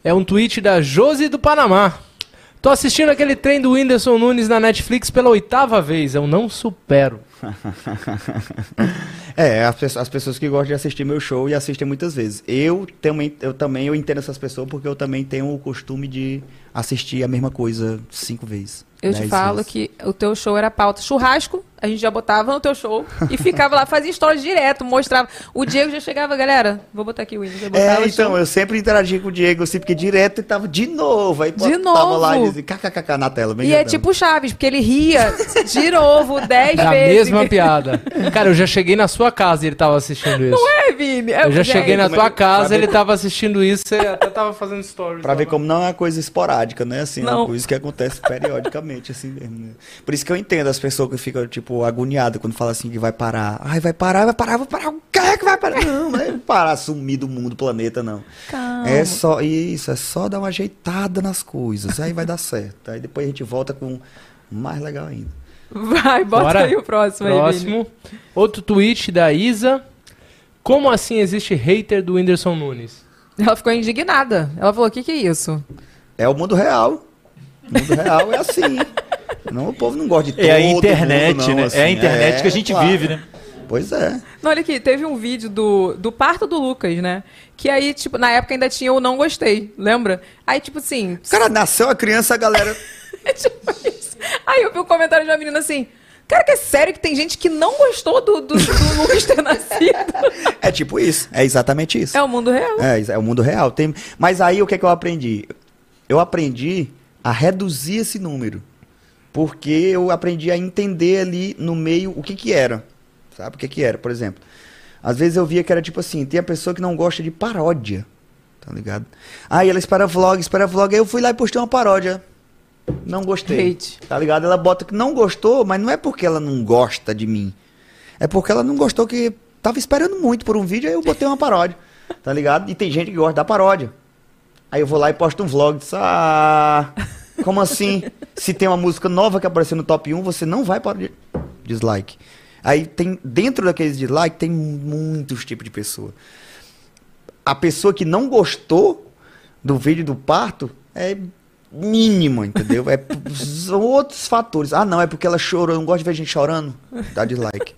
É um tweet da Josi do Panamá. Tô assistindo aquele trem do Whindersson Nunes na Netflix pela oitava vez. Eu não supero. *laughs* É, as, pessoas- as pessoas que gostam de assistir meu show e assistem muitas vezes. Eu também, eu também eu entendo essas pessoas porque eu também tenho o costume de assistir a mesma coisa cinco vezes. Eu te falo vezes. que o teu show era pauta. Churrasco, a gente já botava no teu show e ficava lá, fazia stories direto, mostrava. O Diego já chegava, galera, vou botar aqui o Windows. É, então, show. eu sempre interagia com o Diego, assim, porque direto ele tava de novo. Aí De tava novo? lá e dizia kkkk na tela. bem E é tipo Chaves, porque ele ria de novo, dez É a vezes. mesma piada. Cara, eu já cheguei na sua casa e ele tava assistindo isso. Não é, Vini? É, Eu já gente, cheguei na tua é casa, ele tava assistindo isso, você até tava fazendo stories. Pra ver como não é uma coisa esporádica, né? Assim, é Não. uma coisa que acontece periodicamente, assim mesmo, né? Por isso que eu entendo as pessoas que ficam, tipo, agoniadas quando falam assim que vai parar. Ai, vai parar, vai parar, vai parar. O que é que vai parar? Não, não é parar, sumir do mundo, planeta, não. Calma. É só isso, é só dar uma ajeitada nas coisas. Aí vai dar certo. Aí depois a gente volta com mais legal ainda. Vai, bota Bora. aí o próximo, aí, Vini. Próximo. Outro tweet da Isa. Como assim existe hater do Whindersson Nunes? Ela ficou indignada. Ela falou: o que, que é isso? É o mundo real. O mundo real é assim. Não, o povo não gosta de todo É a internet, mundo, não, né? assim. É a internet que a gente vive, né? Pois é. Não, olha aqui, teve um vídeo do, do parto do Lucas, né? Que aí, tipo, na época ainda tinha o não gostei, lembra? Aí, tipo assim. Cara, nasceu a criança, a galera. *laughs* tipo isso. Aí eu vi um comentário de uma menina assim. Cara, que é sério que tem gente que não gostou do, do, do Lucas ter *laughs* nascido. É tipo isso. É exatamente isso. É o mundo real. É, é o mundo real. Tem... Mas aí o que, é que eu aprendi? Eu aprendi a reduzir esse número. Porque eu aprendi a entender ali no meio o que que era. Sabe o que que era? Por exemplo, às vezes eu via que era tipo assim, tem a pessoa que não gosta de paródia. Tá ligado? Aí ela espera vlog, espera vlog. Aí eu fui lá e postei uma paródia. Não gostei. Hate. Tá ligado? Ela bota que não gostou, mas não é porque ela não gosta de mim. É porque ela não gostou que tava esperando muito por um vídeo, aí eu botei uma paródia. Tá ligado? E tem gente que gosta da paródia. Aí eu vou lá e posto um vlog. Diz, ah, como assim? Se tem uma música nova que apareceu no top 1, você não vai para dislike. Aí tem, dentro daqueles dislike, tem muitos tipos de pessoa. A pessoa que não gostou do vídeo do parto é mínima, entendeu? É, outros fatores. Ah, não, é porque ela chorou. Eu não gosto de ver gente chorando. Dá dislike.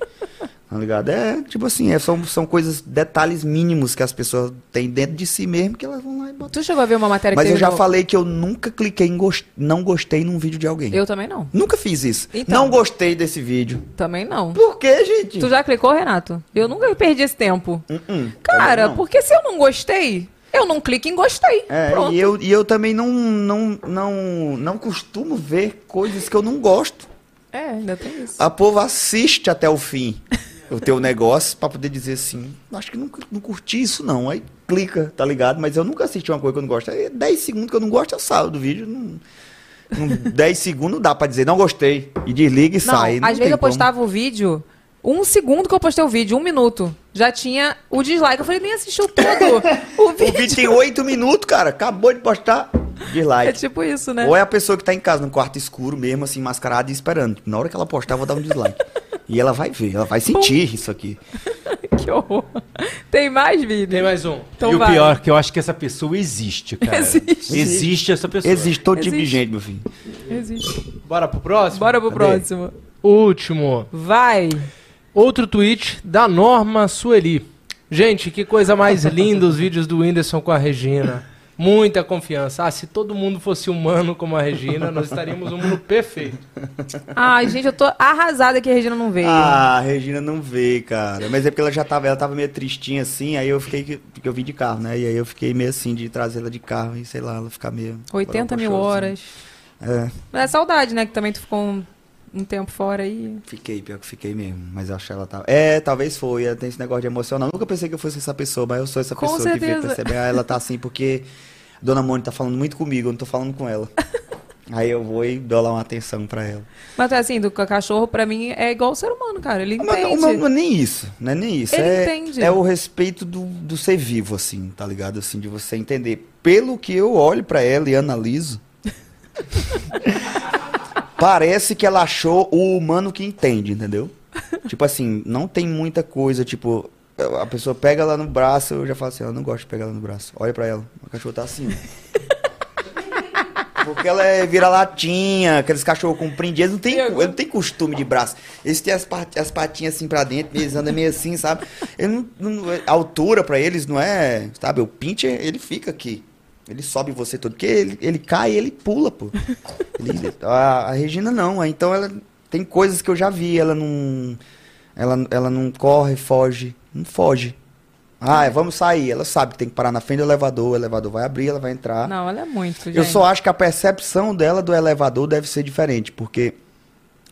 Tá ligado? É tipo assim, é, são, são coisas, detalhes mínimos que as pessoas têm dentro de si mesmo que elas vão lá e botam. Tu chegou a ver uma matéria Mas que eu já falei que eu nunca cliquei em gost... não gostei num vídeo de alguém. Eu também não. Nunca fiz isso. Então. Não gostei desse vídeo. Também não. Por que, gente? Tu já clicou, Renato? Eu nunca perdi esse tempo. Hum, Cara, não. porque se eu não gostei, eu não clico em gostei. É, Pronto. e eu, e eu também não, não, não, não costumo ver coisas que eu não gosto. É, ainda tem isso. A povo assiste até o fim *laughs* o teu negócio pra poder dizer assim, acho que não, não curti isso não. Aí clica, tá ligado? Mas eu nunca assisti uma coisa que eu não gosto. Aí 10 segundos que eu não gosto, eu saio do vídeo. Não, não, *laughs* 10 segundos dá pra dizer, não gostei. E desliga e Não, sai. Não às vezes eu como. postava o vídeo, um segundo que eu postei o vídeo, um minuto, já tinha o dislike. Eu falei, nem assistiu todo *laughs* o vídeo. O vídeo tem 8 minutos, cara. Acabou de postar. Dislike. É tipo isso, né? Ou é a pessoa que tá em casa, no quarto escuro mesmo, assim, mascarada e esperando. Na hora que ela postar, eu vou dar um dislike. *laughs* e ela vai ver, ela vai sentir isso aqui. *laughs* que horror. Tem mais vídeo? Tem mais um. Então e o vai. pior, que eu acho que essa pessoa existe, cara. Existe. Existe essa pessoa. Existe todo tipo de gente, meu filho. Existe. Bora pro próximo? Bora pro Cadê? próximo. Último. Vai. Outro tweet da Norma Sueli. Gente, que coisa mais linda os vídeos do Whindersson com a Regina. Muita confiança. Ah, se todo mundo fosse humano como a Regina, nós estaríamos um mundo perfeito. Ai, gente, eu tô arrasada que a Regina não veio. Ah, a Regina não veio, cara. Mas é porque ela já tava, ela tava meio tristinha assim, aí eu fiquei, que- porque eu vim de carro, né? E aí eu fiquei meio assim de trazê-la de carro e sei lá, ela ficar meio... 80 mil horas. É, Mas é saudade, né? Que também tu ficou um, um tempo fora aí. fiquei, pior que fiquei mesmo. Mas eu acho que ela tava... É, talvez foi, ela tem esse negócio de emocional. Nunca pensei que eu fosse essa pessoa, mas eu sou essa Com pessoa que vê, certeza. percebe. Ah, ela tá assim porque a Dona Mônica tá falando muito comigo, eu não tô falando com ela. *laughs* aí eu vou e dou lá uma atenção pra ela. Mas assim, do cachorro, pra mim, é igual o ser humano, cara. Ele Mas entende. não, não é nem isso, não é nem isso. Ele é, entende. é o respeito do, do ser vivo, assim, tá ligado? Assim, de você entender. Pelo que eu olho pra ela e analiso, *laughs* parece que ela achou o humano que entende, entendeu? *laughs* tipo assim, não tem muita coisa, tipo, a pessoa pega ela no braço, eu já falo assim, eu não gosto de pegar ela no braço. Olha pra ela, o cachorro tá assim. *laughs* Porque ela é vira-latinha, aqueles cachorros compreendidos, eles não tem, eles não tem costume de braço. Eles têm as, pat- as patinhas assim pra dentro, eles andam meio assim, sabe? Não, não- a altura pra eles não é, sabe? O pincher, ele fica aqui. Ele sobe você todo, porque ele, ele cai e ele pula, pô. *laughs* Ele- a, a Regina não, então ela tem coisas que eu já vi, ela não, ela, ela não corre, foge, não foge. Ah, vamos sair. Ela sabe que tem que parar na frente do elevador, o elevador vai abrir, ela vai entrar. Não, ela é muito, gente. Eu só acho que a percepção dela do elevador deve ser diferente, porque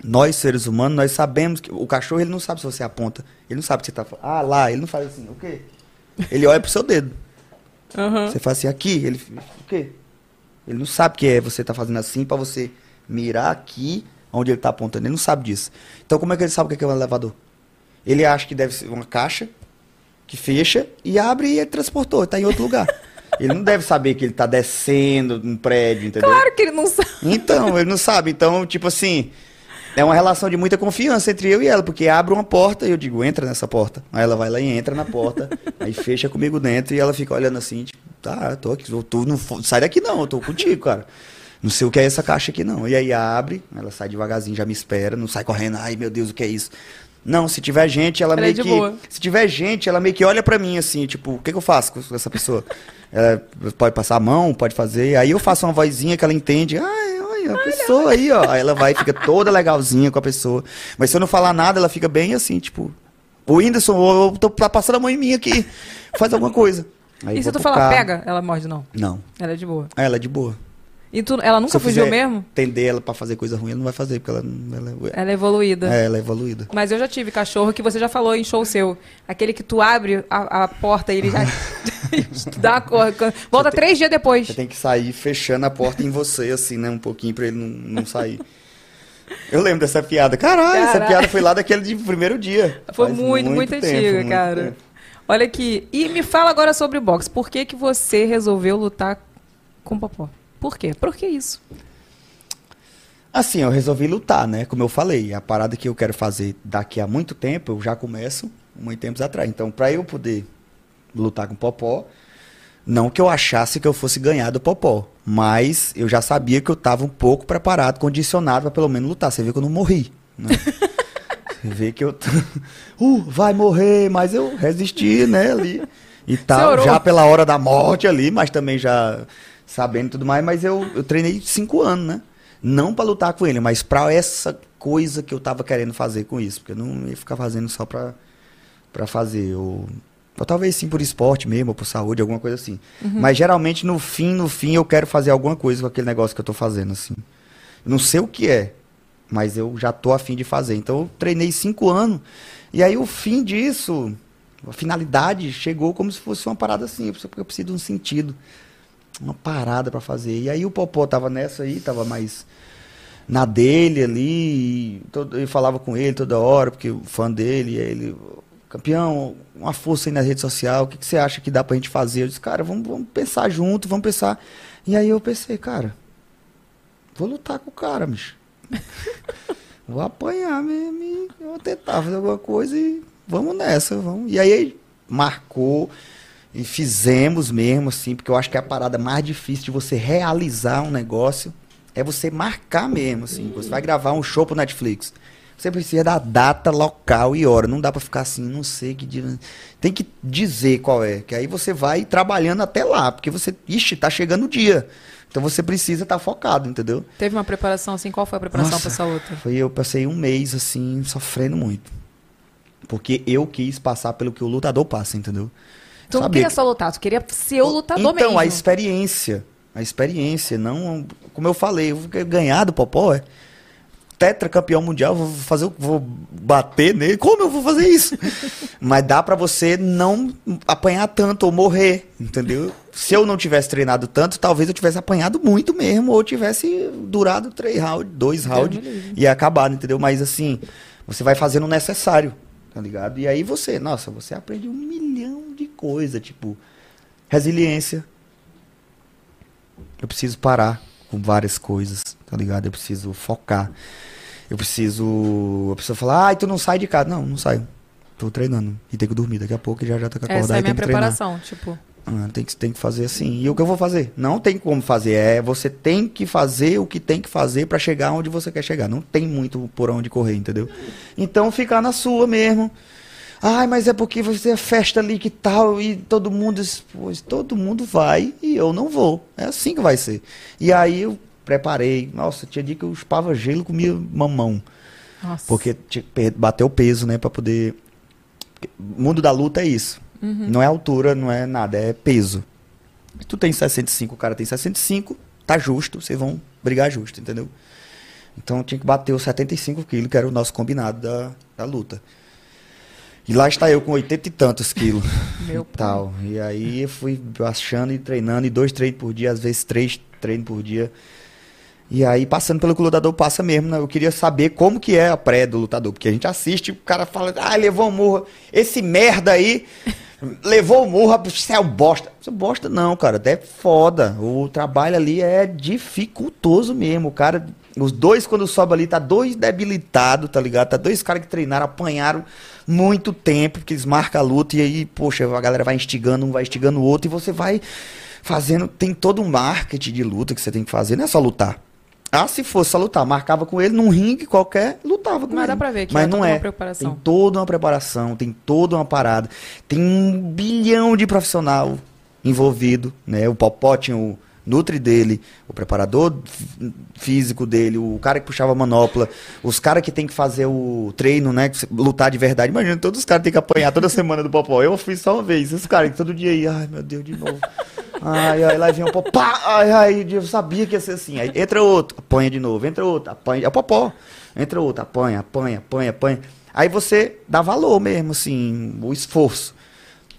nós, seres humanos, nós sabemos que o cachorro ele não sabe se você aponta. Ele não sabe que você tá falando. Ah, lá, ele não faz assim, o quê? Ele olha pro seu dedo. Você faz assim, aqui, ele. O quê? Ele não sabe que é você tá fazendo assim pra você mirar aqui onde ele tá apontando. Ele não sabe disso. Então como é que ele sabe o que é é um elevador? Ele acha que deve ser uma caixa que fecha e abre e ele transportou, tá em outro lugar. *laughs* Ele não deve saber que ele tá descendo um prédio, entendeu? Claro que ele não sabe. Então, ele não sabe. Então, tipo assim, é uma relação de muita confiança entre eu e ela, porque abre uma porta e eu digo, entra nessa porta. Aí ela vai lá e entra na porta, *laughs* aí fecha comigo dentro e ela fica olhando assim, tipo, tá, tô aqui, eu tô, não, sai daqui não, eu tô contigo, cara. Não sei o que é essa caixa aqui não. E aí abre, ela sai devagarzinho, já me espera, não sai correndo, ai meu Deus, o que é isso? Não, se tiver gente, ela, é meio que. boa. Se tiver gente, ela meio que olha pra mim assim, tipo, o que, que eu faço com essa pessoa? Ela pode passar a mão, pode fazer. Aí eu faço uma vozinha que ela entende. Olha, a pessoa aí, ó. Aí ela vai fica toda legalzinha com a pessoa. Mas se eu não falar nada, ela fica bem assim, tipo. O Whindersson, eu tô tá passando a mão em mim aqui. Faz alguma coisa. Aí E se tu falar pega, ela morde não? Não. Ela é de boa. Ah, ela é de boa. E tu, ela nunca fugiu mesmo? Tender ela pra fazer coisa ruim, ela não vai fazer, porque ela, ela, Ela é evoluída. É, ela é evoluída. Mas eu já tive cachorro que você já falou em show seu. Aquele que tu abre a, a porta e ele já *laughs* dá uma cor. Volta três dias depois. Você tem que sair fechando a porta em você, assim, né? Um pouquinho pra ele não, não sair. Eu lembro dessa piada. Caralho, essa Caralho. piada foi lá daquele de primeiro dia. Foi Faz muito, muito, tempo, antiga, muito cara. tempo. Olha aqui. E me fala agora sobre o boxe. Por que, que você resolveu lutar com o Popó? Por quê? Por que isso? Assim, eu resolvi lutar, né? Como eu falei, a parada que eu quero fazer daqui a muito tempo, eu já começo muito tempos atrás. Então, pra eu poder lutar com o Popó, não que eu achasse que eu fosse ganhar do Popó, mas eu já sabia que eu tava um pouco preparado, condicionado pra pelo menos lutar. Você vê que eu não morri, né? *laughs* Você vê que eu. *laughs* uh, vai morrer, mas eu resisti, né, ali. E tal, já pela hora da morte ali, mas também já sabendo e tudo mais. Mas eu, eu treinei cinco anos, né? Não pra lutar com ele, mas pra essa coisa que eu tava querendo fazer com isso. Porque eu não ia ficar fazendo só pra, pra fazer. Ou, ou talvez sim por esporte mesmo, ou por saúde, alguma coisa assim. Uhum. Mas geralmente no fim, no fim, eu quero fazer alguma coisa com aquele negócio que eu tô fazendo, assim. Eu não sei o que é, mas eu já tô afim de fazer. Então eu treinei cinco anos. E aí o fim disso, a finalidade, chegou como se fosse uma parada simples, porque eu preciso de um sentido. Uma parada pra fazer. E aí o Popó tava nessa aí, tava mais na dele ali. todo- eu falava com ele toda hora, porque o fã dele, ele. Campeão, uma força aí na rede social, o que, que você acha que dá pra gente fazer? Eu disse, cara, vamos, vamos pensar junto, vamos pensar. E aí eu pensei, cara, vou lutar com o cara, bicho. *laughs* Vou apanhar mesmo e vou tentar fazer alguma coisa e vamos nessa, vamos. E aí marcou e fizemos mesmo, assim, porque eu acho que a parada mais difícil de você realizar um negócio é você marcar mesmo, assim. Você vai gravar um show pro Netflix. Você precisa da data, local e hora. Não dá pra ficar assim, não sei que dia. Tem que dizer qual é. Que aí você vai trabalhando até lá. Porque você. Ixi, tá chegando o dia. Então você precisa estar focado, entendeu? Teve uma preparação assim? Qual foi a preparação Nossa, pra essa luta? Foi eu passei um mês assim, sofrendo muito. Porque eu quis passar pelo que o lutador passa, entendeu? Tu não queria que- só lutar, tu queria ser o lutador então, mesmo. a experiência. A experiência, não. Como eu falei, eu vou ganhar do Popó, é. Tetracampeão mundial, vou fazer, o- vou bater nele. Como eu vou fazer isso? *laughs* Mas dá pra você não apanhar tanto ou morrer, entendeu? Se eu não tivesse treinado tanto, talvez eu tivesse apanhado muito mesmo, ou tivesse durado três rounds, dois rounds e acabado, entendeu? Mas assim, você vai fazendo o necessário, tá ligado? E aí você, nossa, você aprende um milhão de coisas, tipo, resiliência. Eu preciso parar com várias coisas, tá ligado? Eu preciso focar. Eu preciso. A pessoa fala, ai, tu não sai de casa. Não, não saio. Tô treinando. E tenho que dormir daqui a pouco já já tá com acordar Essa é a minha que treinar. preparação, tipo. Ah, tem, que, tem que fazer assim. E o que eu vou fazer? Não tem como fazer. É você tem que fazer o que tem que fazer pra chegar onde você quer chegar. Não tem muito por onde correr, entendeu? Então ficar na sua mesmo. Ai, mas é porque você é festa ali que tal e todo mundo, pois todo mundo vai e eu não vou. É assim que vai ser. E aí eu preparei. Nossa, tinha dia que eu chupava gelo, comia mamão. Nossa. Porque tinha que bater o peso, né, Pra poder o mundo da luta é isso. Uhum. Não é altura, não é nada, é peso. Tu tem 65, o cara tem 65, tá justo, vocês vão brigar justo, entendeu? Então tinha que bater os 75 quilos, que era o nosso combinado da, da luta. E lá está eu com 80 e tantos quilos. *laughs* Meu e tal. E aí eu fui baixando e treinando, e dois treinos por dia, às vezes três treinos por dia. E aí, passando pelo que o lutador passa mesmo, né? Eu queria saber como que é a pré do lutador. Porque a gente assiste, o cara fala, ah, levou um murro. Esse merda aí *laughs* levou o murro, você é um bosta. Você é um bosta não, cara. É foda. O trabalho ali é dificultoso mesmo. O cara, os dois quando sobe ali, tá dois debilitados, tá ligado? Tá dois caras que treinaram, apanharam muito tempo, porque eles marcam a luta e aí, poxa, a galera vai instigando, um vai instigando o outro e você vai fazendo. Tem todo um marketing de luta que você tem que fazer, não é só lutar. Ah, se fosse só lutar, marcava com ele num ringue qualquer, lutava com Mas ele. dá pra ver que Mas é não é. Tem toda uma preparação, tem toda uma parada. Tem um bilhão de profissional envolvido, né? O Popó tinha o nutri dele, o preparador físico dele, o cara que puxava a manopla, os caras que tem que fazer o treino, né? Lutar de verdade. Imagina, todos os caras têm que apanhar toda semana do Popó. Eu fiz só uma vez. Esses caras que todo dia aí, ai meu Deus, de novo. Ai, ai, lá vem o Popó, ai, ai, eu sabia que ia ser assim. Aí entra outro, apanha de novo, entra outro, apanha, é o Popó. Entra outro, apanha, apanha, apanha, apanha. Aí você dá valor mesmo, assim, o esforço.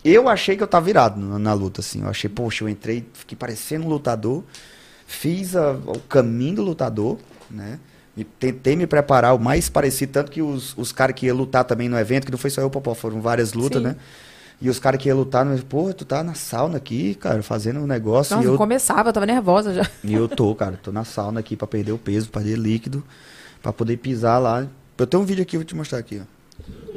Eu achei que eu tava virado na, na luta, assim. Eu achei, poxa, eu entrei, fiquei parecendo um lutador, fiz a- o caminho do lutador, né? E tentei me preparar o mais parecido, tanto que os, os caras que iam lutar também no evento, que não foi só eu, Popó, foram várias lutas, Sim. né? E os caras que iam lutar, mas, porra, tu tá na sauna aqui, cara, fazendo um negócio. Nossa, e eu, começava, eu tava nervosa já. e eu tô, cara, tô na sauna aqui pra perder o peso, perder líquido, pra poder pisar lá. Eu tenho um vídeo aqui, eu vou te mostrar aqui, ó.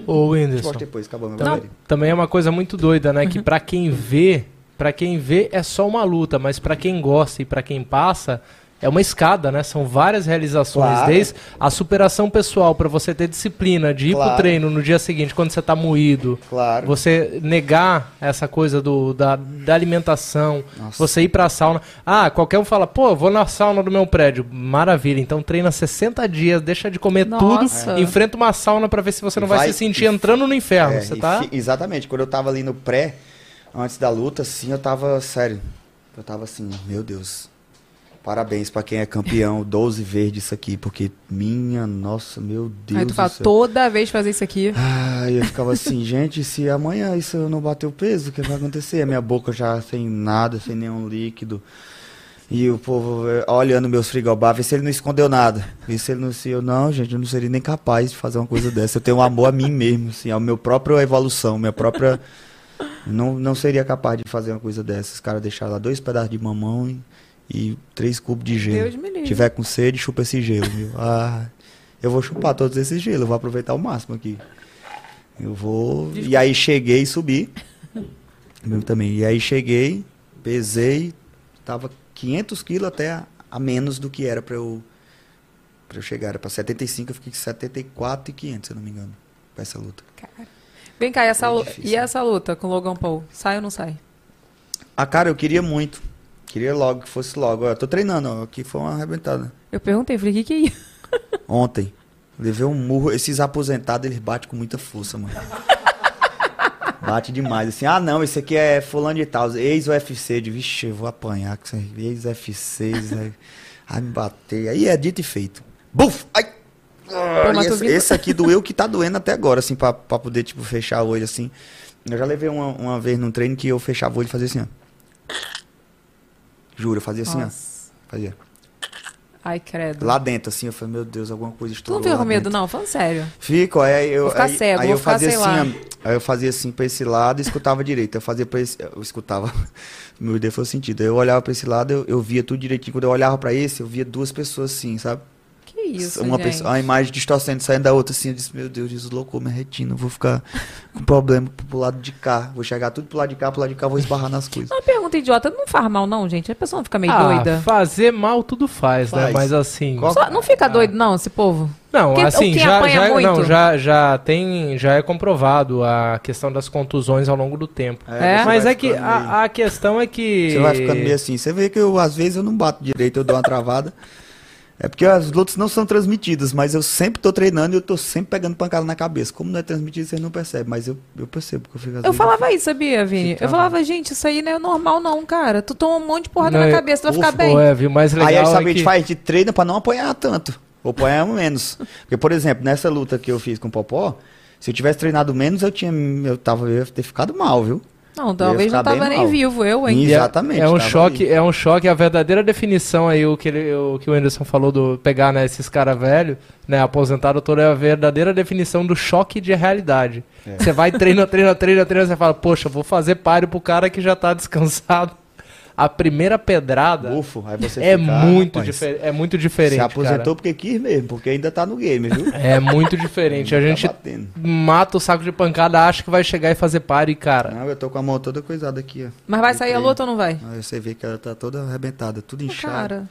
Ô, Whindersson. depois, acabou meu Tam- bateria. Também é uma coisa muito doida, né? Que pra quem vê, pra quem vê é só uma luta, mas pra quem gosta e pra quem passa é uma escada, né? São várias realizações, Claro. desde a superação pessoal pra você ter disciplina de ir pro Claro. treino no dia seguinte quando você tá moído. Claro. Você negar essa coisa do, da, da alimentação, você ir pra sauna. Ah, qualquer um fala, pô, vou na sauna do meu prédio. Maravilha, então treina 60 dias, deixa de comer Nossa. tudo, enfrenta uma sauna pra ver se você não vai, Vai- se sentir entrando no inferno. É, você tá? Exatamente. Quando eu tava ali no pré, antes da luta, assim, eu tava, sério, eu tava assim, meu Deus. Parabéns pra quem é campeão, 12 verde isso aqui, porque minha, nossa, meu Deus Aí tu fala, toda vez fazer isso aqui. Ai, eu ficava *laughs* assim, gente, se amanhã isso eu não bater o peso, o que vai acontecer? A minha boca já sem nada, sem nenhum líquido. E o povo eh, olhando meus frigobar, vê se ele não escondeu nada. Vê se ele não se eu não, gente, eu não seria nem capaz de fazer uma coisa dessa. Eu tenho um amor a mim mesmo, assim, ao meu próprio evolução, minha própria *laughs* não, não seria capaz de fazer uma coisa dessa. Os caras deixaram lá dois pedaços de mamão e, e três cubos de gelo. Deus me livre. Tiver com sede, chupa esse gelo, viu? *laughs* Ah, eu vou chupar todos esses gelos, eu vou aproveitar o máximo aqui. Eu vou. E aí cheguei e subi. Eu também. E aí cheguei, pesei, tava 500 quilos até a, a menos do que era pra eu, pra eu chegar. Era pra 75, eu fiquei com 74 e 500, se eu não me engano, pra essa luta. Vem cá, e essa, difícil. e essa luta com o Logan Paul? Sai ou não sai? Ah, cara, eu queria muito. Queria logo que fosse logo. Ó, tô treinando, ó. Aqui foi uma arrebentada. Eu perguntei, falei, o que que é isso? *laughs* Ontem. Levei um murro. Esses aposentados, eles batem com muita força, mano. *laughs* Bate demais. Assim, ah, não, esse aqui é fulano de tal. Ex-UFC. De, vixe, eu vou apanhar com isso aí. Ex-UFC. aí. Ai, me bater. Aí é dito e feito. Buf! Ai! Esse, esse aqui doeu que tá doendo até agora, assim, pra, pra poder, tipo, fechar o olho, assim. Eu já levei uma, uma vez num treino que eu fechava o olho e fazia assim, ó. Juro, eu fazia assim, Nossa. ó. Fazia. Ai, credo. Lá dentro, assim, eu falei, meu Deus, alguma coisa Tu estourou não fica com medo, dentro. não? Falando sério. Fico, aí eu. Vou ficar aí, cego, aí vou eu ficar, fazia assim, lá. ó, aí eu fazia assim pra esse lado e escutava direito. Eu fazia pra esse. Eu escutava. *laughs* Meu Deus foi sentido. Aí Eu olhava pra esse lado, eu, eu via tudo direitinho. Quando eu olhava pra esse, eu via duas pessoas assim, sabe? Que isso, Uma gente? pessoa, a imagem distorcendo, saindo da outra assim. Eu disse, meu Deus, deslocou minha retina. Vou ficar com problema pro lado de cá. Vou chegar tudo pro lado de cá, pro lado de cá, vou esbarrar nas coisas. Uma pergunta idiota, não faz mal não, gente? A pessoa não fica meio Ah, doida? fazer mal tudo faz, né? Faz. Mas assim. Só- não fica doido não, esse povo? Não, Quem- assim, já, já, muito? não, já, já tem, já é comprovado a questão das contusões ao longo do tempo. É, você Mas é que a, a questão é que Você vai ficando meio assim. Você vê que eu, às vezes, eu não bato direito, eu dou uma travada. É porque as lutas não são transmitidas, mas eu sempre tô treinando e eu tô sempre pegando pancada na cabeça. Como não é transmitido, vocês não percebem, mas eu, eu percebo que eu fico Eu falava isso, sabia, Vini? Eu falava, gente, isso aí não é normal não, cara. Tu toma um monte de porrada Não, na é- cabeça, tu vai ficar bem. Ué, viu? Mais legal Aí a gente, é sabe, a que... gente faz, a gente treina pra não apanhar tanto. Ou apanhar *laughs* menos. Porque, por exemplo, nessa luta que eu fiz com o Popó, se eu tivesse treinado menos, eu tinha. Eu tava, eu ia ter ficado mal, viu? Não, talvez não tava nem mal. vivo, eu, hein? É- Exatamente. É um choque, ali. é um choque, a verdadeira definição aí, o que, ele, o que o Anderson falou do pegar né, esses caras velhos, né, aposentado todo, é a verdadeira definição do choque de realidade. É. Você vai, treina, treina, treina, treina, você fala, poxa, vou fazer páreo pro cara que já tá descansado. A primeira pedrada Ufo, aí você é, fica, muito rapaz, é muito diferente, Se aposentou cara. porque quis mesmo, porque ainda tá no game, viu? *laughs* É muito diferente. A Tá gente batendo. mata o saco de pancada, acha que vai chegar e fazer páreo e, cara... Não, eu tô com a mão toda coisada aqui, ó. Mas vai sair a luta ou não vai? Aí você vê que ela tá toda arrebentada, tudo inchado. Cara,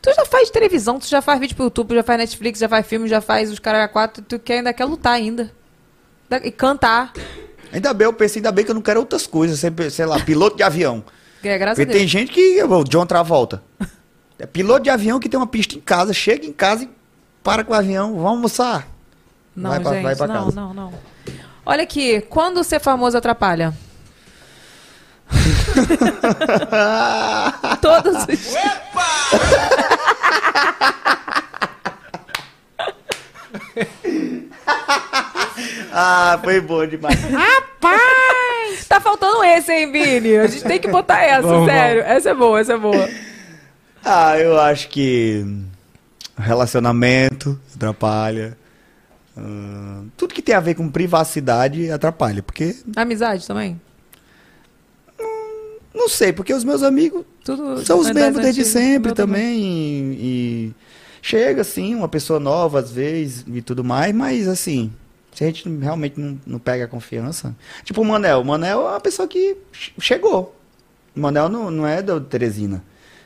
tu já faz televisão, tu já faz vídeo pro YouTube, já faz Netflix, já faz filme, já faz os caras quatro, tu quer, ainda quer lutar ainda. Da- E cantar. Ainda bem, eu pensei, ainda bem que eu não quero outras coisas, sempre, sei lá, piloto de avião. É, graças a Porque Deus. tem gente que, o John Travolta, é piloto de avião que tem uma pista em casa, chega em casa e para com o avião, vamos almoçar. Não, vai pra, gente, vai pra não, casa. não, não. Olha aqui, quando ser famoso atrapalha? *laughs* Todos os... *laughs* Ah, foi bom demais. Rapaz! Tá faltando esse, hein, Vini? A gente tem que botar essa, Vamos, sério. Essa é boa, essa é boa. Ah, eu acho que relacionamento atrapalha. Ah, tudo que tem a ver com privacidade atrapalha, porque Amizade também? Não sei, porque os meus amigos Tudo são os das mesmos desde sempre também. E, e chega, assim, uma pessoa nova às vezes e tudo mais, mas assim, se a gente realmente não, não pega a confiança. Tipo o Manel. O Manel é uma pessoa que che- chegou. O Manel não, não é da Teresina.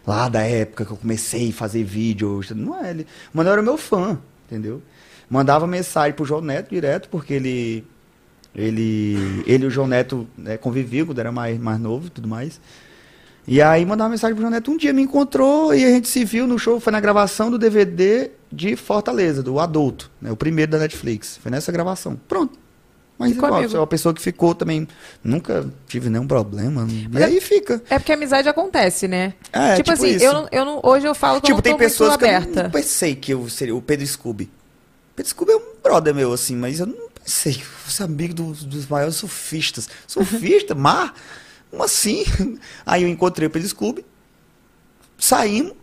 Lá da época que eu comecei a fazer vídeo. Não é ele. O Manel era meu fã, entendeu? Mandava mensagem pro João Neto direto, porque ele. Ele, ele e o João Neto né, conviviam quando era mais, mais novo e tudo mais. E aí mandava mensagem pro João Neto. Um dia me encontrou e a gente se viu no show. Foi na gravação do DVD de Fortaleza, do Adulto, né, o primeiro da Netflix. Foi nessa gravação. Pronto. Mas igual, amigo. é uma pessoa que ficou também. Nunca tive nenhum problema. Mas e é- aí fica. É porque a amizade acontece, né? É, tipo, tipo assim, isso. eu não, eu não, hoje eu falo que eu Tipo, não tem pessoas que eu aberta. não pensei que eu seria o Pedro Scooby. Pedro Scooby é um brother meu, assim, mas eu não pensei que eu fosse amigo dos, dos maiores surfistas. Surfista, *laughs* mar? Como assim? Aí eu encontrei o Pedro Scooby, saímos,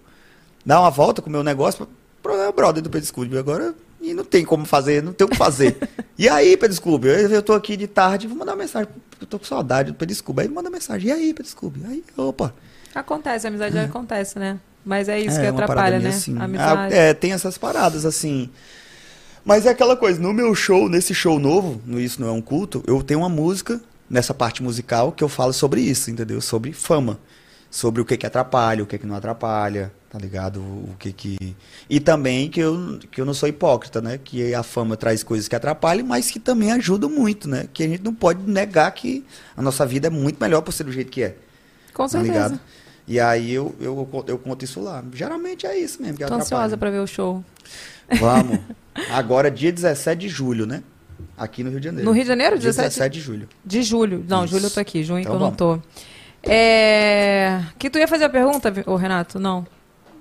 dá uma volta com o meu negócio, pro é o brother do Pedro Scooby agora, e não tem como fazer, não tem o que fazer. e aí, Pedro Scooby, eu, eu tô aqui de tarde, vou mandar uma mensagem, eu tô com saudade do Pedro Scooby. Aí manda mensagem, e aí, Pedro Scooby? Aí, opa. Acontece, a amizade acontece, né? Mas é isso que uma atrapalha, né? assim. A amizade. Ah, é, tem essas paradas, assim. Mas é aquela coisa, no meu show, nesse show novo, no Isso Não É Um Culto, eu tenho uma música, nessa parte musical, que eu falo sobre isso, entendeu? Sobre fama. Sobre o que que atrapalha, o que que não atrapalha, tá ligado? O que que... E também que eu, que eu não sou hipócrita, né? Que a fama traz coisas que atrapalham, mas que também ajudam muito, né? Que a gente não pode negar que a nossa vida é muito melhor por ser do jeito que é. Com tá certeza. ligado? E aí eu, eu, eu conto isso lá. Geralmente é isso mesmo que Tô atrapalha. ansiosa pra ver o show. Vamos. *laughs* Agora, dia 17 de julho, né? Aqui no Rio de Janeiro. No Rio de Janeiro, dia 17? 17 de julho. De julho. Não, Isso. julho eu tô aqui, junho Então que eu não vamos. tô. É... Que tu ia fazer a pergunta, ô Renato? Não.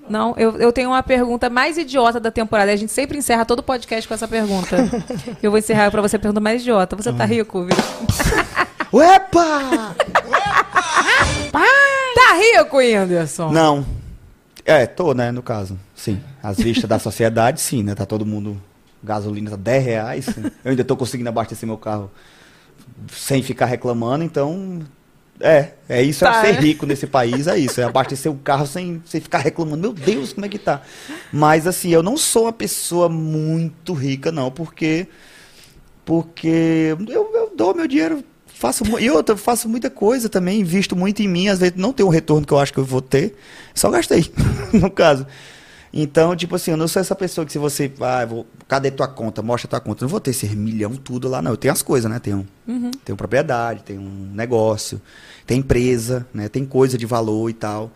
Não, eu, eu tenho uma pergunta mais idiota da temporada. A gente sempre encerra todo o podcast com essa pergunta. *laughs* eu vou encerrar pra você a pergunta mais idiota. Você tá rico, viu? *laughs* Uepa! Tá rico, Whindersson? Não. É, tô, né, no caso. Sim. As vistas da sociedade, sim, né? Tá todo mundo. Gasolina tá 10 reais. Eu ainda tô conseguindo abastecer meu carro sem ficar reclamando, então. É, é isso, Tá, é ser é. rico nesse país, é isso. É abastecer o carro sem, sem ficar reclamando. Meu Deus, como é que tá? Mas assim, eu não sou uma pessoa muito rica, não, porque. Porque eu, eu dou meu dinheiro, faço e outra, eu faço muita coisa também, invisto muito em mim, às vezes não tem o retorno que eu acho que eu vou ter, só gastei, *laughs* no caso. Então, tipo assim, eu não sou essa pessoa que se você, ah, vou, cadê tua conta? Mostra tua conta. Eu não vou ter esse milhão tudo lá, não. Eu tenho as coisas, né? Tenho, Uhum. tenho propriedade, tenho um negócio, tem empresa, né? Tem coisa de valor e tal.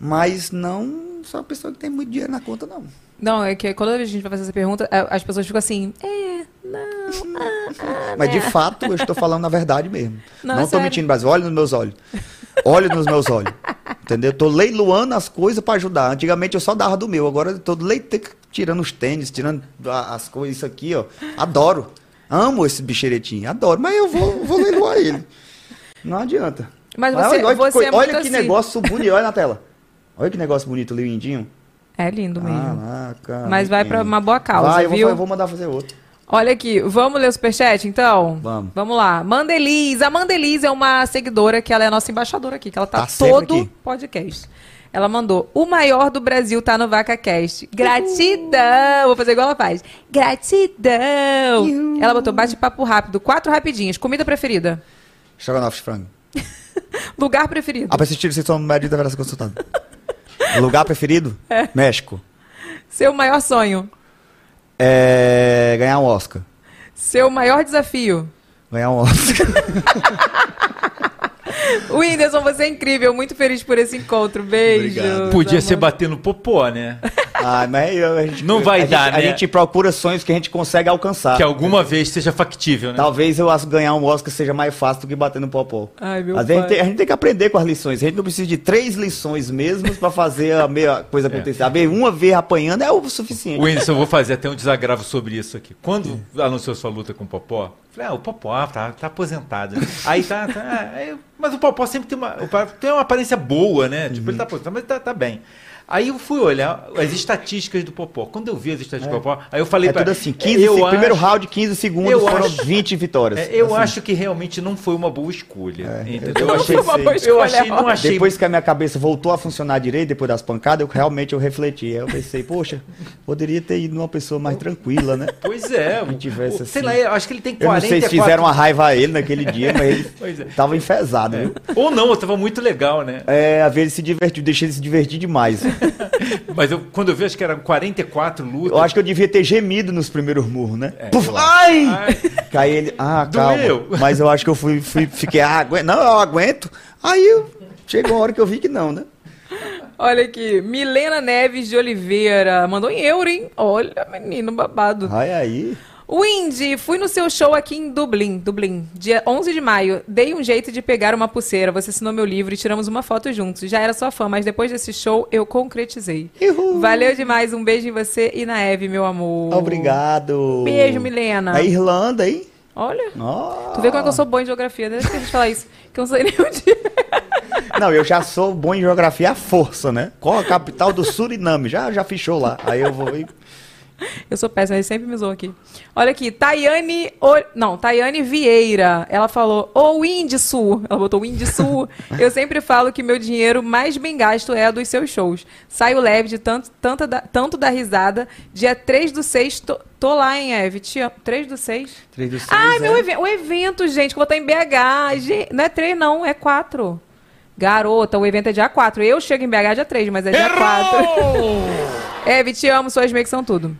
Mas não sou uma pessoa que tem muito dinheiro na conta, não. Não, é que quando a gente vai fazer essa pergunta, é, as pessoas ficam assim, é, não, *laughs* ah, ah, Mas de né? fato, eu estou falando a verdade mesmo. Não, Não, é estou sério. mentindo, Brasil. Olha nos meus olhos. Olha nos meus olhos. Entendeu? Tô leiloando as coisas para ajudar. Antigamente eu só dava do meu, agora eu tô leite... tirando os tênis, tirando as coisas, isso aqui, ó. Adoro. Amo esse bicheretinho, adoro. Mas eu vou, vou leiloar ele. Não adianta. Mas olha, você- olha, que, você coi- é olha que assim. negócio bonito, olha na tela. Olha que negócio bonito ali, o indinho. É lindo mesmo. Caraca, Mas vai pra uma boa causa, Vai, eu vou, viu? eu vou mandar fazer outro. Olha aqui, vamos ler o superchat, então? Vamos. Vamos lá. Mandeliz. A Mandeliz é uma seguidora que ela é nossa embaixadora aqui, que ela tá, Tá todo aqui. podcast. Ela mandou, o maior do Brasil tá no VacaCast. Gratidão! Vou fazer igual ela faz. Gratidão! Ela botou bate-papo rápido, quatro rapidinhas. Comida preferida? Estrogonofe de frango. *laughs* Lugar preferido? Ah, pra assistir, vocês são médio ser consultado. Lugar preferido? É. México. Seu maior sonho? É... Ganhar um Oscar. Seu maior desafio? Ganhar um Oscar. *laughs* Whindersson, você é incrível. Muito feliz por esse encontro. Beijo. Podia ser bater no popó, né? Ah, mas eu- a gente, Não vai a dar, gente, né? A gente procura sonhos que a gente consegue alcançar. Que alguma vez seja factível, né? Talvez eu acho ganhar um Oscar seja mais fácil do que bater no popó. Ai, meu Às a gente, tem, a gente tem que aprender com as lições. A gente não precisa de três lições mesmo pra fazer a meia coisa acontecer. A ver uma vez apanhando é o suficiente. Whindersson, eu vou fazer até um desagravo sobre isso aqui. Quando anunciou sua luta com o Popó, falei, ah, o Popó tá, tá aposentado. Aí tá. tá ah, aí- mas o Popó sempre tem uma, tem uma aparência boa, né? Tipo, ele tá aposentado, mas tá, tá bem. Aí eu fui olhar as estatísticas do Popó. Quando eu vi as estatísticas do Popó, aí eu falei É pra tudo assim, 15 eu se- primeiro acho- round, 15 segundos, eu foram acho- 20 vitórias. É, eu Assim. acho que realmente não foi uma boa escolha. entendeu? Eu Eu achei, achei, eu achei, não achei. Depois que a minha cabeça voltou a funcionar direito, depois das pancadas, eu realmente eu refleti. Aí eu pensei, poxa, poderia ter ido numa pessoa mais tranquila, né? *laughs* Pois é, Que tivesse o- sei assim. lá, eu acho que ele tem Eu não 44. sei se fizeram uma raiva a ele naquele dia, mas ele *laughs* Pois é. tava enfesado, viu? Ou não, eu tava muito legal, né? É, às vezes ele se divertiu, deixei ele se divertir demais. *laughs* Mas eu, quando eu vi, acho que eram 44 lutas. Eu acho que eu devia ter gemido nos primeiros murros, né? Puf, É, eu acho. ai! Cai ele, ah, Doeu. calma. Mas eu acho que eu fui, fui fiquei, ah, aguento. não, eu aguento. Aí eu, chegou uma hora que eu vi que não, né? Olha aqui, Milena Neves de Oliveira. Mandou em euro, hein? Olha, menino babado. Ai, aí. Windy, fui no seu show aqui em Dublin, Dublin, dia 11 de maio. Dei um jeito de pegar uma pulseira. Você assinou meu livro e tiramos uma foto juntos. Já era sua fã, mas depois desse show eu concretizei. Valeu demais. Um beijo em você e na Eve, meu amor. Obrigado. Beijo, Milena. É Irlanda, hein? Olha. Ó. Tu vê como é que eu sou boa em geografia. Deixa eu te falar isso. Que eu não sei nem onde. *laughs* Não, eu já sou bom em geografia à força, né? Qual a capital do Suriname? Já, já show lá. Aí eu vou. Eu sou péssima, ele sempre me zoou aqui. Olha aqui, Tayane. O... Não, Tayane Vieira. Ela falou: Ô Windsul. Ela botou Windsul. *laughs* Eu sempre falo que meu dinheiro mais bem gasto é a dos seus shows. Saio leve de tanto, tanta da, tanto da risada. Dia 3 do 6, tô, tô lá em Eve. Amo. 3 do 6? 3 do 6. Ah, é. meu evento. O evento, gente, que eu vou estar em BH. Gente, não é 3, não, é 4. Garota, o evento é dia 4. Eu chego em BH dia 3, mas é dia 4. *laughs* Eve, te amo, suas makes são tudo.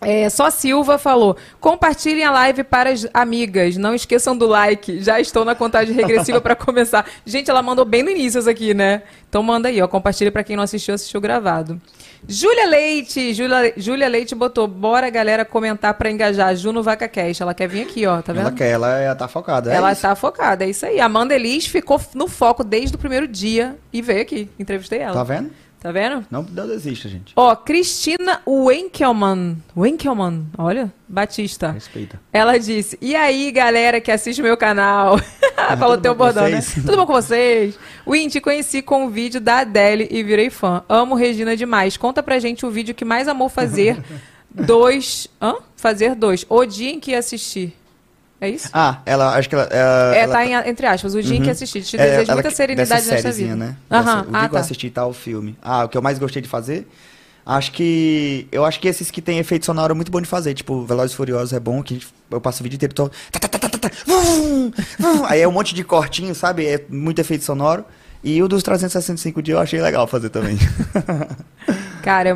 É, só Silva falou: compartilhem a live para as amigas. Não esqueçam do like. Já estou na contagem regressiva para começar. *laughs* Gente, ela mandou bem no início isso aqui, né? Então manda aí, ó. Compartilha para quem não assistiu, assistiu gravado. Júlia Leite. Júlia, Leite botou: bora, galera, comentar para engajar. Ju no Vaca Cash. Ela quer vir aqui, ó. Tá vendo? Ela quer, ela é- tá focada. é Ela isso. tá focada, é isso aí. A Amanda Elis ficou no foco desde o primeiro dia e veio aqui. Entrevistei ela. Tá vendo? Tá vendo? Não, não desista, gente. Ó, Cristina Winkelmann. Winkelmann, olha, Batista. Respeita. Ela disse: E aí, galera que assiste o meu canal? *laughs* Falou tudo teu bordão, né? Tudo bom com vocês? Win, te conheci com o vídeo da Adele e virei fã. Amo Regina demais. Conta pra gente o vídeo que mais amou fazer. *laughs* dois. Hã? Fazer dois. O dia em que assisti. É isso? Ah, ela, acho que ela. ela é, ela tá em, entre aspas, o dia em que Uhum. assisti. Te É, desejo muita serenidade nessa vida. Né? Aham. Dessa- o dia Ah, que eu tá. assisti tal filme. Ah, o que eu mais gostei de fazer? Acho que. Eu acho que esses que tem efeito sonoro é muito bom de fazer. Tipo, Velozes e Furiosos é bom, que eu passo o vídeo inteiro tá, tá, tá, tá, tá, tá, vum, vum. Aí é um monte de cortinho, sabe? É muito efeito sonoro. E o dos 365 dias eu achei legal fazer também. *laughs* Cara, é,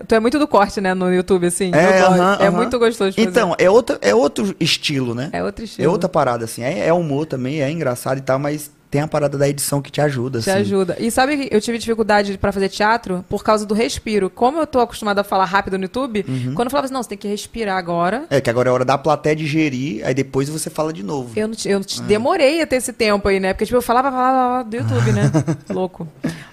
é- tu é muito do corte, né, no YouTube, assim. É, gosto. aham, é aham. muito gostoso de fazer. Então, é, outra, é outro estilo, né? É outro estilo. É outra parada, assim. É, é humor também, é engraçado e tal, mas tem a parada da edição que te ajuda, Te assim. ajuda. E sabe que eu tive dificuldade pra fazer teatro por causa do respiro. Como eu tô acostumada a falar rápido no YouTube, Uhum. quando eu falava assim, não, você tem que respirar agora. É, que agora é hora da plateia digerir, aí depois você fala de novo. Eu, não eu É. demorei a ter esse tempo aí, né? Porque, tipo, eu falava, falava, falava do YouTube, né? *laughs* Louco.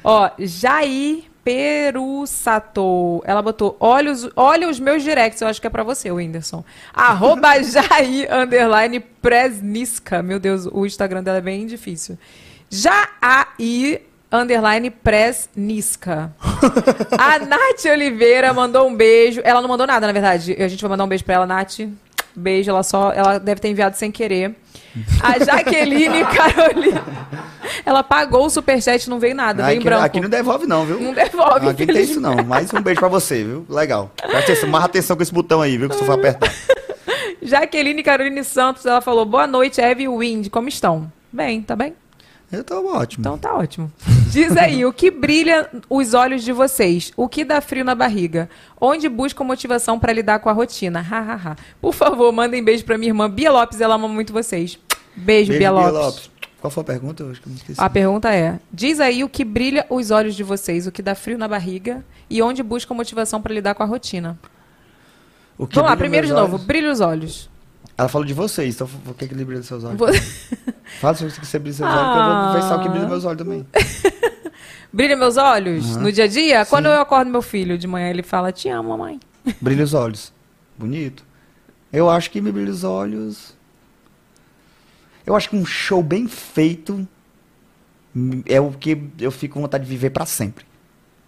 Ó, Jair Perussato. Ela botou, olha os, olha os meus directs. Eu acho que é pra você, Whindersson. Arroba *laughs* Jair, underline, Presnisca. Meu Deus, o Instagram dela é bem difícil. Jair, underline, Presnisca. A *laughs* Nath Oliveira mandou um beijo. Ela não mandou nada, na verdade. A gente vai mandar um beijo pra ela, Nath. Beijo, ela só. Ela deve ter enviado sem querer. A Jaqueline Carolina. Ela pagou o superchat, não veio nada, veio em aqui, branco. aqui não devolve, não, viu? Não devolve, Aqui não tem isso, não. Mais um beijo pra você, viu? Legal. Presta atenção, mais atenção com esse botão aí, viu? Que se tu for apertar. Jaqueline Caroline Santos, ela falou: Boa noite, Eve e Wind, como estão? Bem, tá bem? Eu tô ótimo. Então tá ótimo. Diz aí, o que brilha os olhos de vocês? O que dá frio na barriga? Onde buscam motivação pra lidar com a rotina? Ha, ha, ha. Por favor, mandem beijo pra minha irmã Bia Lopes, ela ama muito vocês. Beijo, Beijo, Bia Bia Lopes. Lopes. Qual foi a pergunta? Eu acho que eu me esqueci. A pergunta é: diz aí o que brilha os olhos de vocês, o que dá frio na barriga e onde buscam motivação pra lidar com a rotina? O que Vamos lá, primeiro de meus novo, olhos? brilha os olhos. Ela falou de vocês, então o que, que ele brilha dos seus olhos? Vo- Fala sobre o que você brilha dos seus olhos, que eu vou pensar o que Ah. brilha meus olhos também. *laughs* Brilha meus olhos Aham. no dia a dia? Quando eu acordo meu filho de manhã, ele fala: Te amo, mamãe. *laughs* Brilha os olhos. Bonito. Eu acho que me brilha os olhos. Eu acho que um show bem feito é o que eu fico com vontade de viver pra sempre.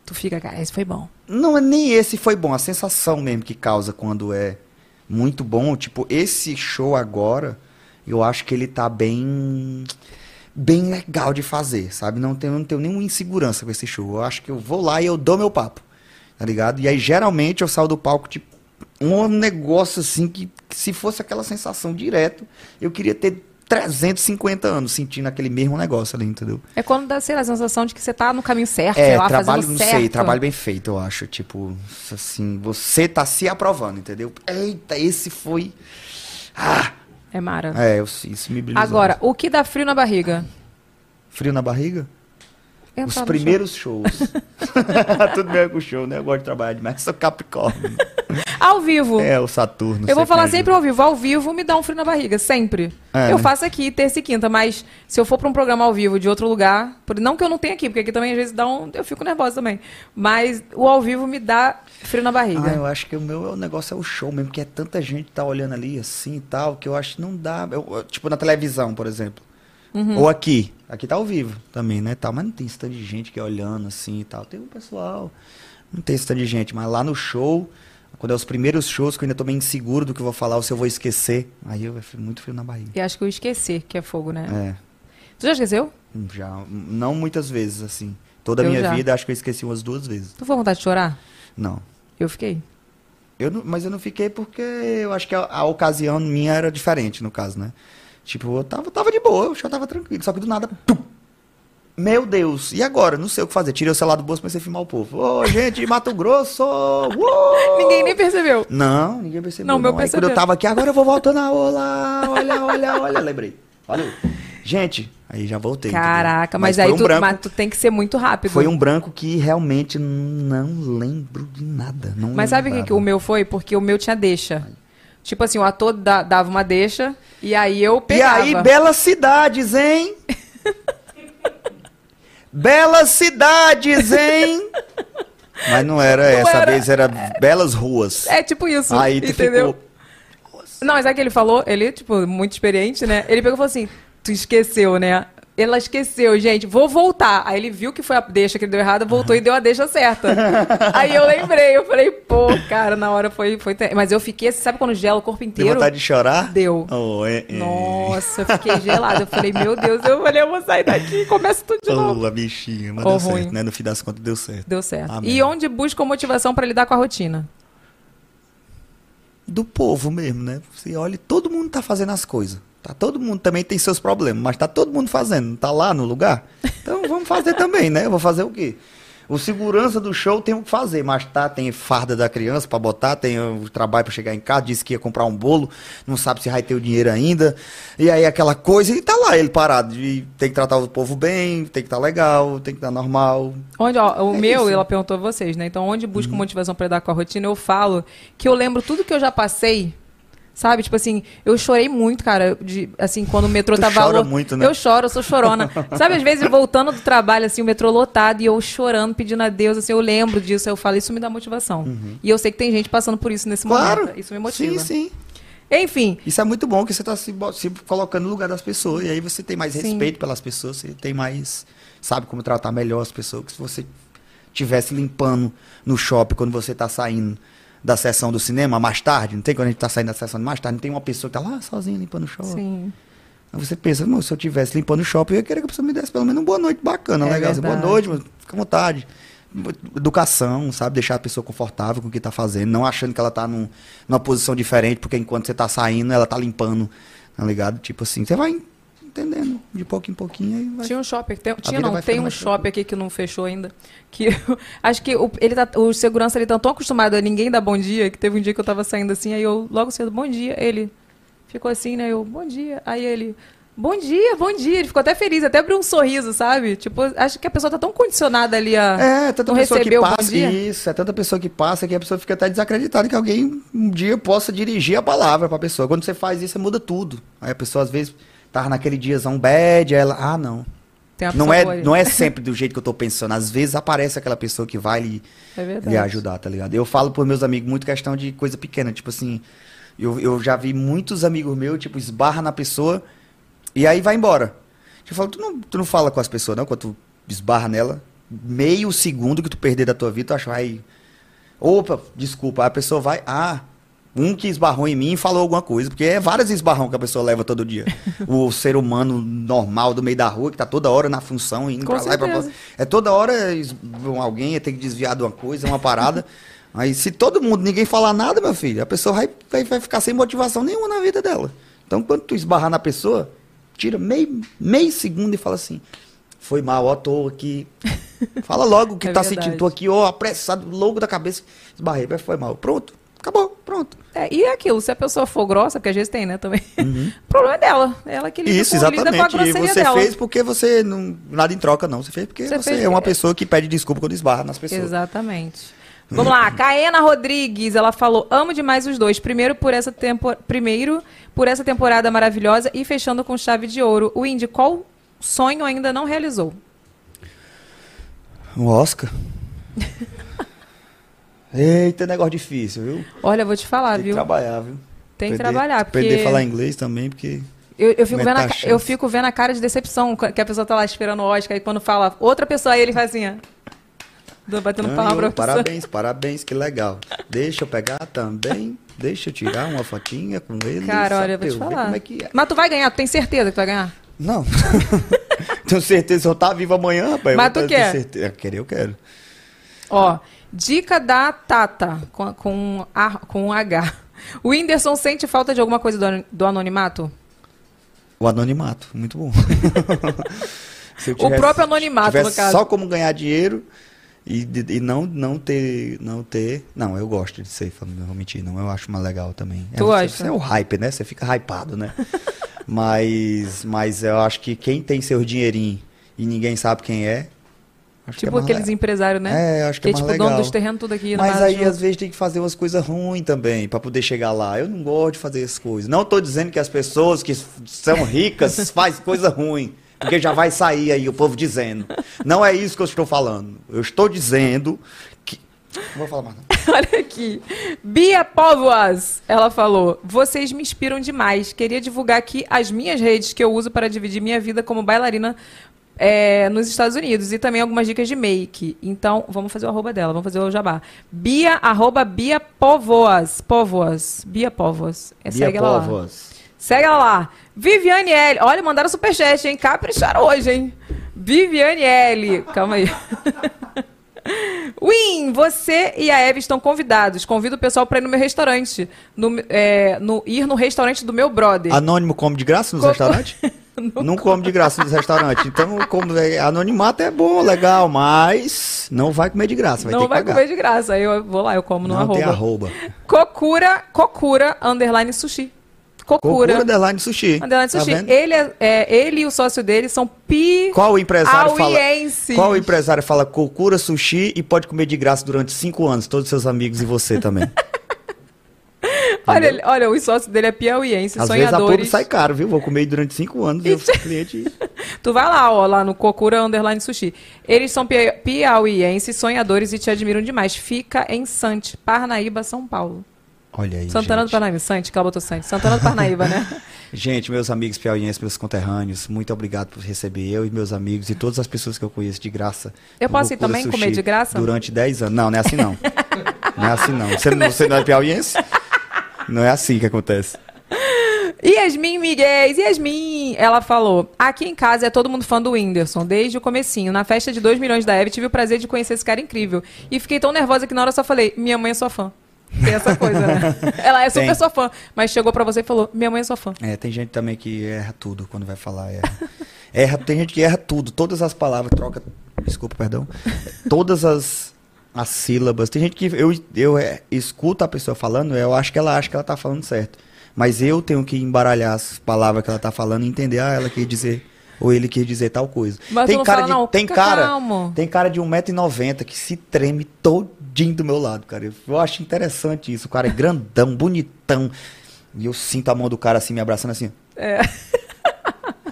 Tu fica, cara, esse foi bom. Não é nem esse foi bom, a sensação mesmo que causa quando é muito bom. Tipo, esse show agora, eu acho que ele tá bem. bem legal de fazer, sabe? Não tenho, não tenho nenhuma insegurança com esse show. Eu acho que eu vou lá e eu dou meu papo, tá ligado? E aí, geralmente, eu saio do palco, tipo, um negócio assim que, que se fosse aquela sensação direto, eu queria ter 350 anos sentindo aquele mesmo negócio ali, entendeu? É quando dá, sei lá, a sensação de que você tá no caminho certo, sei É, lá, trabalho, fazendo não certo. sei, trabalho bem feito, eu acho. Tipo, assim, você tá se aprovando, entendeu? Eita, esse foi. Ah! É mara. É, eu, isso me brilhou. Agora, o que dá frio na barriga? Frio na barriga? Os primeiros shows. *laughs* Tudo bem com o show, né? Eu gosto de trabalhar demais, sou Capricórnio. *laughs* Ao vivo. É, o Saturno. eu vou falar ajuda. sempre ao vivo. Ao vivo me dá um frio na barriga, sempre. É, eu né? faço aqui terça e quinta, mas se eu for pra um programa ao vivo de outro lugar, por- não que eu não tenha aqui, porque aqui também às vezes dá um, eu fico nervosa também. Mas o ao vivo me dá frio na barriga. Ah, eu acho que o meu o negócio é o show mesmo, porque é tanta gente que tá olhando ali assim e tal, que eu acho que não dá. Eu- tipo na televisão, por exemplo. Uhum. Ou aqui. Aqui tá ao vivo também, né? Tal, mas não tem esse tanto de gente que é olhando assim e tal. Tem um pessoal. Não tem esse tanto de gente. Mas lá no show, quando é os primeiros shows, que eu ainda tô meio inseguro do que eu vou falar ou se eu vou esquecer, aí eu fico muito frio na barriga. E acho que eu esqueci que é fogo, né? É. Tu já esqueceu? Já. Não muitas vezes, assim. Toda a minha já. vida, acho que eu esqueci umas duas vezes. Tu foi com vontade de chorar? Não. Eu fiquei. Eu não- mas eu não fiquei porque eu acho que a, a ocasião minha era diferente, no caso, né? Tipo, eu tava, tava de boa, eu já tava tranquilo. Só que do nada! Meu Deus, e agora? Não sei o que fazer. Tirei o celular do bolso e comecei a filmar o povo. Ô, *laughs* gente, de Mato Grosso! uou! Ninguém nem percebeu. Não, ninguém percebeu. Não, meu Aí percebeu. quando eu tava aqui, agora eu vou voltando a olá, olha, olha, olha, lembrei. Olha. Gente, aí já voltei. Caraca, mas, foi aí um tu, branco, mas tu tem que ser muito rápido. Foi um branco que realmente não lembro de nada. Não Mas sabe o que, que o meu foi? Porque o meu tinha deixa. Tipo assim, o ator da- dava uma deixa e aí eu E pegava. aí, belas cidades, hein? *laughs* belas cidades, hein? Mas não era Não essa era. vez, era belas ruas. É tipo isso, Aí tu entendeu? ficou. Não, mas é que ele falou, ele, tipo, muito experiente, né? Ele pegou e falou assim: tu esqueceu, né? Ela esqueceu, gente, vou voltar. Aí ele viu que foi a deixa que ele deu errada, voltou e deu a deixa certa. *laughs* Aí eu lembrei, eu falei, pô, cara, na hora foi. foi ter- Mas eu fiquei, assim, sabe quando gela o corpo inteiro? vontade de chorar? Deu. Oh, é, é. Nossa, eu fiquei gelada. Eu falei, meu Deus, eu falei, eu vou sair daqui e começa tudo de novo. Oh, a bichinha, mas Oh, deu ruim. certo, né? No fim das contas deu certo. Deu certo. Amém. E onde buscam motivação pra lidar com a rotina? do povo mesmo, né? Você olha, todo mundo tá fazendo as coisas. Tá, todo mundo também tem seus problemas, mas tá todo mundo fazendo, não tá lá no lugar? Então vamos fazer *laughs* também, né? Eu vou fazer o quê? O segurança do show tem o que fazer, mas tá, tem farda da criança pra botar, tem o trabalho pra chegar em casa, disse que ia comprar um bolo, não sabe se vai ter o dinheiro ainda. E aí aquela coisa, e tá lá ele parado. E tem que tratar o povo bem, tem que estar legal, tem que estar normal. Onde, ó, o É meu, isso. ela perguntou a vocês, né? Então, onde busco motivação pra lidar com a rotina, eu falo que eu lembro tudo que eu já passei. Sabe? Tipo assim, eu chorei muito, cara, de, assim, quando o metrô Tu tava chora lo- muito, né? Eu choro, eu sou chorona. *laughs* Sabe, às vezes voltando do trabalho, assim, o metrô lotado e eu chorando, pedindo a Deus, assim, eu lembro disso, eu falo, isso me dá motivação. E eu sei que tem gente passando por isso nesse Uhum. Claro. momento. Isso me motiva. Sim, sim. Enfim. Isso é muito bom que você está se, se colocando no lugar das pessoas. E aí você tem mais Sim. respeito pelas pessoas, você tem mais. Sabe como tratar melhor as pessoas. Que se você tivesse limpando no shopping quando você está saindo da sessão do cinema mais tarde, não tem quando a gente está saindo da sessão mais tarde, não tem uma pessoa que está lá sozinha limpando o shopping. Sim. Aí você pensa, "Não, se eu tivesse limpando o shopping, eu ia querer que a pessoa me desse pelo menos uma boa noite bacana, É legal. Boa noite, mas fica à vontade. Educação, sabe? Deixar a pessoa confortável com o que tá fazendo, não achando que ela tá num- numa posição diferente, porque enquanto você tá saindo, ela tá limpando, tá ligado? Tipo assim, você vai entendendo de pouquinho em pouquinho aí vai. Tinha um shopping, tem, tinha não, tem um shopping aqui que não fechou ainda. Que *laughs* acho que o, ele tá, o segurança ele tá tão acostumado a ninguém dar bom dia, que teve um dia que eu tava saindo assim, aí eu logo cedo, bom dia, ele ficou assim, né? Eu, bom dia. Aí ele, bom dia, bom dia. Ele ficou até feliz, até abriu um sorriso, sabe? Tipo, acho que a pessoa tá tão condicionada ali a É, tanta não pessoa que receber o bom passa. dia. Isso, é tanta pessoa que passa que a pessoa fica até desacreditada que alguém um dia possa dirigir a palavra pra pessoa. Quando você faz isso, você muda tudo. Aí a pessoa às vezes tava naquele diazão bad, ela, ah, não. Uma Não é, boa não é *laughs* sempre do jeito que eu tô pensando. Às vezes aparece aquela pessoa que vai lhe, É lhe ajudar, tá ligado? Eu falo pros meus amigos muito questão de coisa pequena. Tipo assim, eu, eu já vi muitos amigos meus, tipo, esbarra na pessoa e aí vai embora. Eu falo, tu não, tu não fala com as pessoas, não? Quando tu esbarra nela, meio segundo que tu perder da tua vida, tu acha, vai. Opa, desculpa. Aí a pessoa vai. Ah, um que esbarrou em mim e falou alguma coisa, porque é vários esbarrão que a pessoa leva todo dia. *laughs* o ser humano normal do meio da rua, que tá toda hora na função, indo Com pra lá e pra lá. certeza. É toda hora es- alguém tem que desviar de uma coisa, uma parada. *laughs* Aí se todo mundo, ninguém falar nada, meu filho, a pessoa vai, vai, vai ficar sem motivação nenhuma na vida dela. Então quando tu esbarrar na pessoa, tira meio, meio segundo e fala assim, foi mal, ó, tô aqui. *laughs* Fala logo o que É tá verdade. sentindo, tô aqui, ó, apressado, louco da cabeça, esbarrei, mas foi mal. Pronto, acabou, pronto. É, e é aquilo, se a pessoa for grossa, porque às vezes tem, né, também. *laughs* O problema é dela. Ela que lida, Uhum. Isso, com, lida com a exatamente. E grosseria você dela. fez porque você não. Nada em troca, não. Você fez porque Você você, fez é uma pessoa que pede desculpa quando esbarra nas pessoas. Exatamente. Vamos lá, Caena Rodrigues, ela falou: "Amo demais os dois. Primeiro por essa tempo... primeiro por essa temporada maravilhosa e fechando com chave de ouro. O Indy, qual sonho ainda não realizou?" Um Oscar. *laughs* Eita, negócio difícil, viu? Olha, eu vou te falar, Tem que viu? trabalhar, viu? Tem que Aprender- trabalhar, porque Aprender a falar inglês também, porque. Eu, eu, fico é vendo que a, eu fico vendo a cara de decepção que a pessoa tá lá esperando o Oscar e quando fala outra pessoa aí ele faz assim, ó. Batendo Ganhou, palma pra parabéns, parabéns, que legal. Deixa eu pegar também. Deixa eu tirar uma fotinha com ele. Cara, olha, eu vou te falar. Como é que é. Mas tu vai ganhar, tu tem certeza que tu vai ganhar? Não. *laughs* Tenho certeza que eu tá vivo amanhã, rapaz. Mas tu quer? certeza. Querer, eu quero. Ó, dica da Tata, com, com, A- com um H. O Whindersson sente falta de alguma coisa do, do anonimato? O anonimato, muito bom. *laughs* Se eu O próprio anonimato, tivesse no caso. Só como ganhar dinheiro e, e não, não ter. Não ter. Não, eu gosto de ser, não vou mentir, não. Eu acho mais legal também. Tu é, gosta? Você é o hype, né? Você fica hypado, né? *laughs* mas, mas eu acho que quem tem seu dinheirinho e ninguém sabe quem é. Acho é tipo mais aqueles empresários, né? É, acho que, é que é mais tipo dono legal. dos terrenos tudo aqui. Mas aí, às vezes, tem que fazer umas coisas ruins também pra poder chegar lá. Eu não gosto de fazer essas coisas. Não tô dizendo que as pessoas que são ricas *laughs* fazem coisa ruim. Porque já vai sair aí o povo dizendo. Não é isso que eu estou falando. Eu estou dizendo que. Não vou falar mais. Não. *laughs* Olha aqui. Bia Póvoas, ela falou: Vocês me inspiram demais. Queria divulgar aqui as minhas redes que eu uso para dividir minha vida como bailarina é, nos Estados Unidos e também algumas dicas de make. Então, vamos fazer o arroba dela, vamos fazer o jabá. Bia, arroba Bia Póvoas. Póvoas. Bia Póvoas. É, Bia segue ela lá. Segue ela lá. Viviane L. Olha, mandaram superchat, hein? Capricharam hoje, hein? Viviane L. Calma aí. *laughs* Win, você e a Eve estão convidados. Convido o pessoal para ir no meu restaurante. No, é, no- ir no restaurante do meu brother. Anônimo come de graça nos Co- restaurantes? *laughs* Não come de graça nos restaurantes. Então, como é, anonimato é bom, legal, mas não vai comer de graça. Vai Não vai pagar. comer de graça. Aí eu vou lá, eu como no Não arroba. tem arroba. Kokura, Kokura, underline sushi. Kokura. Kokura underline sushi. Underline Tá sushi. vendo? ele, é, é, ele e o sócio dele são pi... Qual empresário fala? Qual empresário fala Kokura sushi e pode comer de graça durante cinco anos, todos os seus amigos e você também? *laughs* Olha, ele- olha, o sócio dele é piauiense, Às vezes a sonhadores. publi sai caro, viu? Vou comer durante cinco anos e eu cliente. *laughs* Tu vai lá, ó, lá no Kokura Underline Sushi. Eles são pia- piauienses, sonhadores e te admiram demais. Fica em Sante, Parnaíba, São Paulo. Olha aí. Santana do Parnaíba, Sante, que ela botou Sante. Santana do Parnaíba, né? *laughs* Gente, meus amigos piauienses, meus conterrâneos, muito obrigado por receber eu e meus amigos e todas as pessoas que eu conheço de graça. Eu posso ir também comer de graça? Durante 10 anos. Não, não é assim não. *laughs* não é assim não. Você, não- você não é piauiense? Não é assim que acontece. Yasmin Miguel, Yasmin, ela falou: aqui em casa é todo mundo fã do Whindersson, desde o comecinho. Na festa de 2 milhões da Eve, tive o prazer de conhecer esse cara incrível. E fiquei tão nervosa que na hora só falei: minha mãe é sua fã. Tem essa coisa, né? *laughs* Ela é super Tem. sua fã, mas chegou pra você e falou: minha mãe é sua fã. É, tem gente também que erra tudo quando vai falar. Erra. erra tem gente que erra tudo, todas as palavras, troca. Desculpa, perdão. Todas as, as sílabas. Tem gente que eu, eu é, escuto a pessoa falando, eu acho que ela acha que ela tá falando certo. Mas eu tenho que embaralhar as palavras que ela tá falando e entender, ah, ela quer dizer. Ou ele quer dizer tal coisa. Mas tem cara fala, de, não, tem cara, calmo. tem cara de 1,90m que se treme todinho do meu lado, cara. Eu, eu acho interessante isso. O cara é grandão, bonitão. E eu sinto a mão do cara assim me abraçando assim. É. *laughs*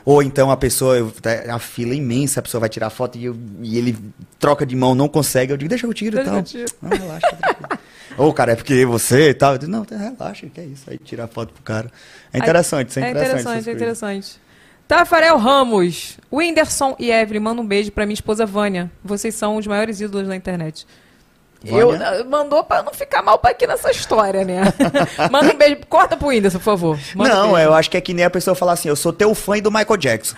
Ou então a pessoa, tá- a fila é imensa, a pessoa vai tirar foto e, eu- e ele troca de mão, não consegue. Eu digo, deixa eu tiro e tal. eu tiro. Não, relaxa. tá. Ou, cara, é porque você e tal. Eu digo, não, tá, relaxa, que é isso. Aí tira a foto pro cara. É interessante, isso é É interessante. interessante, essas é interessante. Tafarel Ramos. Whindersson e Evelyn, manda um beijo pra minha esposa Vânia. Vocês são os maiores ídolos na internet. Eu, Vânia? mandou pra não ficar mal pra aqui nessa história, né? *laughs* Manda um beijo. Corta pro Whindersson, por favor. Manda um não, beijo. eu acho que é que nem a pessoa falar assim, eu sou teu fã do Michael Jackson.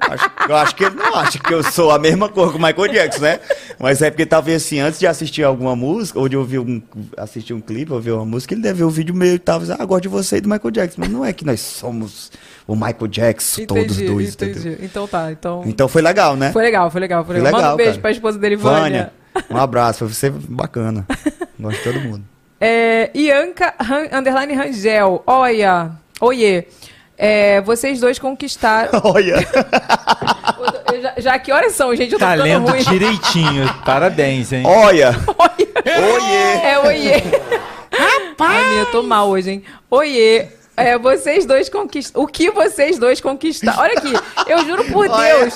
Acho- eu acho que ele não acha que eu sou a mesma cor que o Michael Jackson, né? Mas é porque talvez assim, antes de assistir alguma música, ou de ouvir um, assistir um clipe, ouvir uma música, ele deve ver o vídeo meu e tal, ah, gosto de você e do Michael Jackson. Mas não é que nós somos o Michael Jackson, todos Entendi, dois, entendi. entendeu? Então tá, então... Então foi legal, né? Foi legal, foi legal, foi Foi legal. Manda legal, um beijo cara. pra esposa dele, Vânia. Um abraço, foi você bacana. Gosto de todo mundo. É, Ianca Ran- Underline Rangel. Olha, oiê. É, vocês dois conquistaram. *laughs* Olha. já, já que horas são, gente? Eu tô Tá lendo ruim. direitinho. *laughs* Parabéns, hein? Olha. Oiê. É, oiê. Rapaz. *laughs* Ai, eu tô mal hoje, hein? Oiê. É, vocês dois conquistaram. O que vocês dois conquistaram? Olha aqui, eu juro por Deus.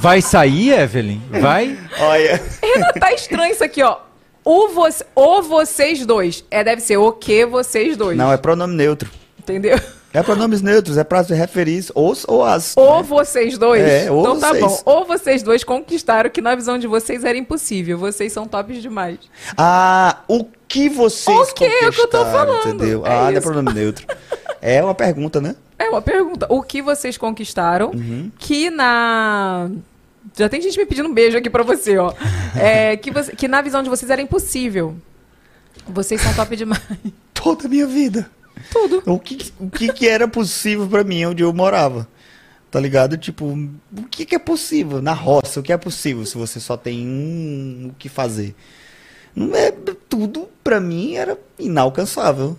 Vai sair, Evelyn? Vai? Olha. Renan, tá estranho isso aqui, ó. O, vo o vocês dois. É, deve ser o que vocês dois. Não, é pronome neutro. Entendeu? É pronomes neutros, é pra se referir os ou as. Ou vocês dois. É, ou então tá vocês. bom. Ou vocês dois conquistaram o que na visão de vocês era impossível. Vocês são tops demais. Ah, o que vocês O que é que eu tô conquistaram, falando? Entendeu? É ah, não é isso. pronome neutro. É uma pergunta, né? É uma pergunta. O que vocês conquistaram Uhum. que na. Já tem gente me pedindo um beijo aqui pra você, ó. *laughs* É, que, você- que na visão de vocês era impossível. Vocês são top demais. Toda a minha vida. Tudo. O que, o que, que era possível pra mim onde eu morava? Tá ligado? Tipo, o que, que é possível? Na roça, o que é possível se você só tem um o que fazer? Não é tudo pra mim era inalcançável.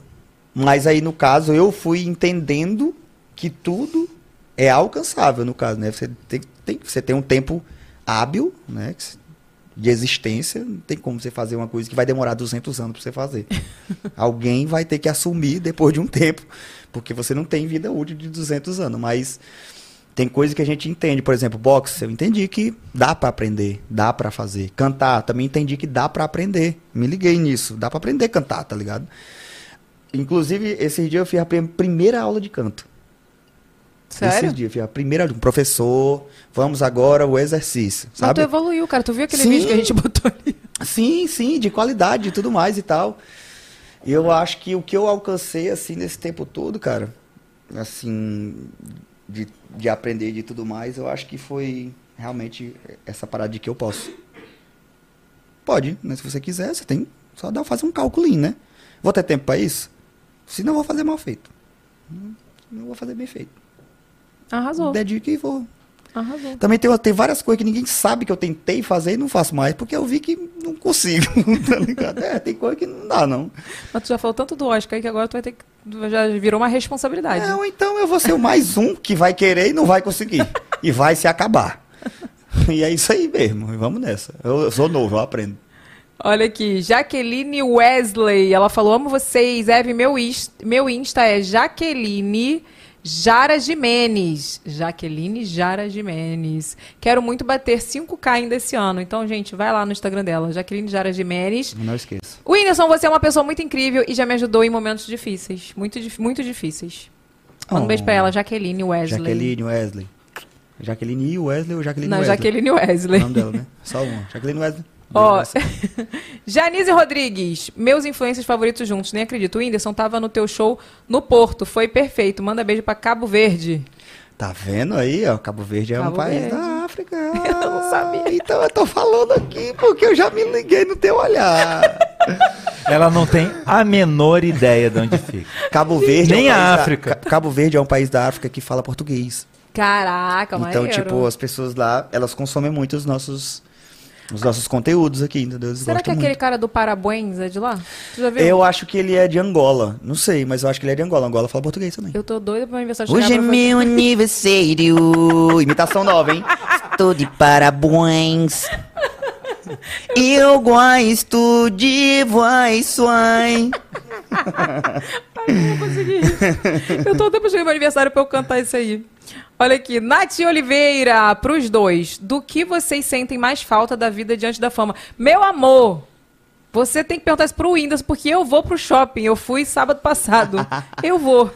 Mas aí no caso eu fui entendendo que tudo é alcançável no caso, né? Você tem, tem você tem um tempo hábil, né? que De existência, não tem como você fazer uma coisa que vai demorar 200 anos pra você fazer. *laughs* Alguém vai ter que assumir depois de um tempo, porque você não tem vida útil de 200 anos, mas tem coisa que a gente entende, por exemplo, boxe, eu entendi que dá pra aprender, dá pra fazer. Cantar, também entendi que dá pra aprender. Me liguei nisso, dá pra aprender a cantar, tá ligado? Inclusive, esses dias eu fiz a prim- primeira aula de canto. Sério? Eu fiz a primeira um professor, vamos agora o exercício, Mas sabe? tu evoluiu, cara. Tu viu aquele Sim. vídeo que a gente botou ali? Sim, sim, de qualidade e tudo mais e tal. E eu acho que o que eu alcancei, assim, nesse tempo todo, cara, assim, de, de aprender de tudo mais, eu acho que foi realmente essa parada de que eu posso. Pode, né? Se você quiser, você tem só dar fazer um cálculo, né? Vou ter tempo pra isso? Se não, vou fazer mal feito. Não vou fazer bem feito. Arrasou. Dedico e vou. Arrasou. Também tem, tem várias coisas que ninguém sabe que eu tentei fazer e não faço mais, porque eu vi que não consigo, *laughs* tá ligado? É, tem coisa que não dá, não. Mas tu já falou tanto do Oscar aí que agora tu vai ter que. Já virou uma responsabilidade. Ou então eu vou ser o mais um que vai querer e não vai conseguir. e vai se acabar. E é isso aí mesmo, vamos nessa. Eu, eu sou novo, eu aprendo. Olha aqui, Jaqueline Wesley, ela falou, amo vocês, Eve, meu, meu Insta é Jaqueline Jara Jimenez. Jaqueline Jara Jimenez. Quero muito bater 5K ainda esse ano, então, gente, vai lá no Instagram dela, Jaqueline Jara Jimenez. Não esqueça. Whindersson, você é uma pessoa muito incrível e já me ajudou em momentos difíceis, muito, muito difíceis. Manda um Oh. beijo pra ela, Jaqueline Wesley. Jaqueline Wesley. Jaqueline e Wesley ou Jaqueline Não, Wesley? Jaqueline Wesley. O nome dela, né? Só uma. Jaqueline Wesley. Ó, *laughs* Janice Rodrigues, meus influencers favoritos juntos, nem acredito. O Whindersson tava no teu show no Porto, foi perfeito. Manda beijo pra Cabo Verde. Tá vendo aí, ó? Cabo Verde é um Cabo país Verde. da África. *laughs* eu não sabia. Então eu tô falando aqui porque eu já me liguei no teu olhar. *laughs* Ela não tem a menor ideia de onde fica. Cabo Verde Nem é um a país da- África. Ca- Cabo Verde é um país da África que fala português. Caraca, então, maneiro. tipo, as pessoas lá, elas consomem muito os nossos os nossos conteúdos aqui, entendeu? Eles Será que aquele cara do Parabuens é de lá? Tu já viu? Eu acho que ele é de Angola. Não sei, mas eu acho que ele é de Angola. Angola fala português também. Eu tô doida pro meu aniversário Hoje é pra meu aniversário. *laughs* Imitação nova, hein? Estou de parabéns. Eu gosto de voz suai. não vou conseguir. Eu tô doida pra chegar no meu aniversário pra eu cantar isso aí. Olha aqui, Nath Oliveira, pros dois. Do que vocês sentem mais falta da vida diante da fama? Meu amor, Você tem que perguntar isso pro Whindersson, porque eu vou pro shopping. Eu fui sábado passado. *laughs* eu vou.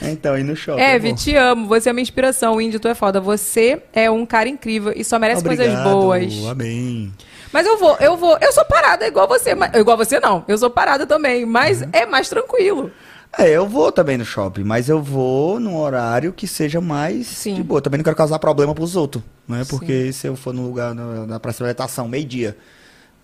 Então, e no shopping. É, vou. Vi, te amo. Você é minha inspiração. Indy, tu é foda. Você é um cara incrível e só merece coisas Obrigado, boas. Amém. Mas eu vou, eu vou. Eu sou parada igual você. Mas, igual você não. Eu sou parada também. Mas é mais tranquilo. É, eu vou também no shopping, mas eu vou num horário que seja mais de boa. Também não quero causar problema pros outros, né? Porque se eu for no lugar, na, na praça de alimentação, meio-dia,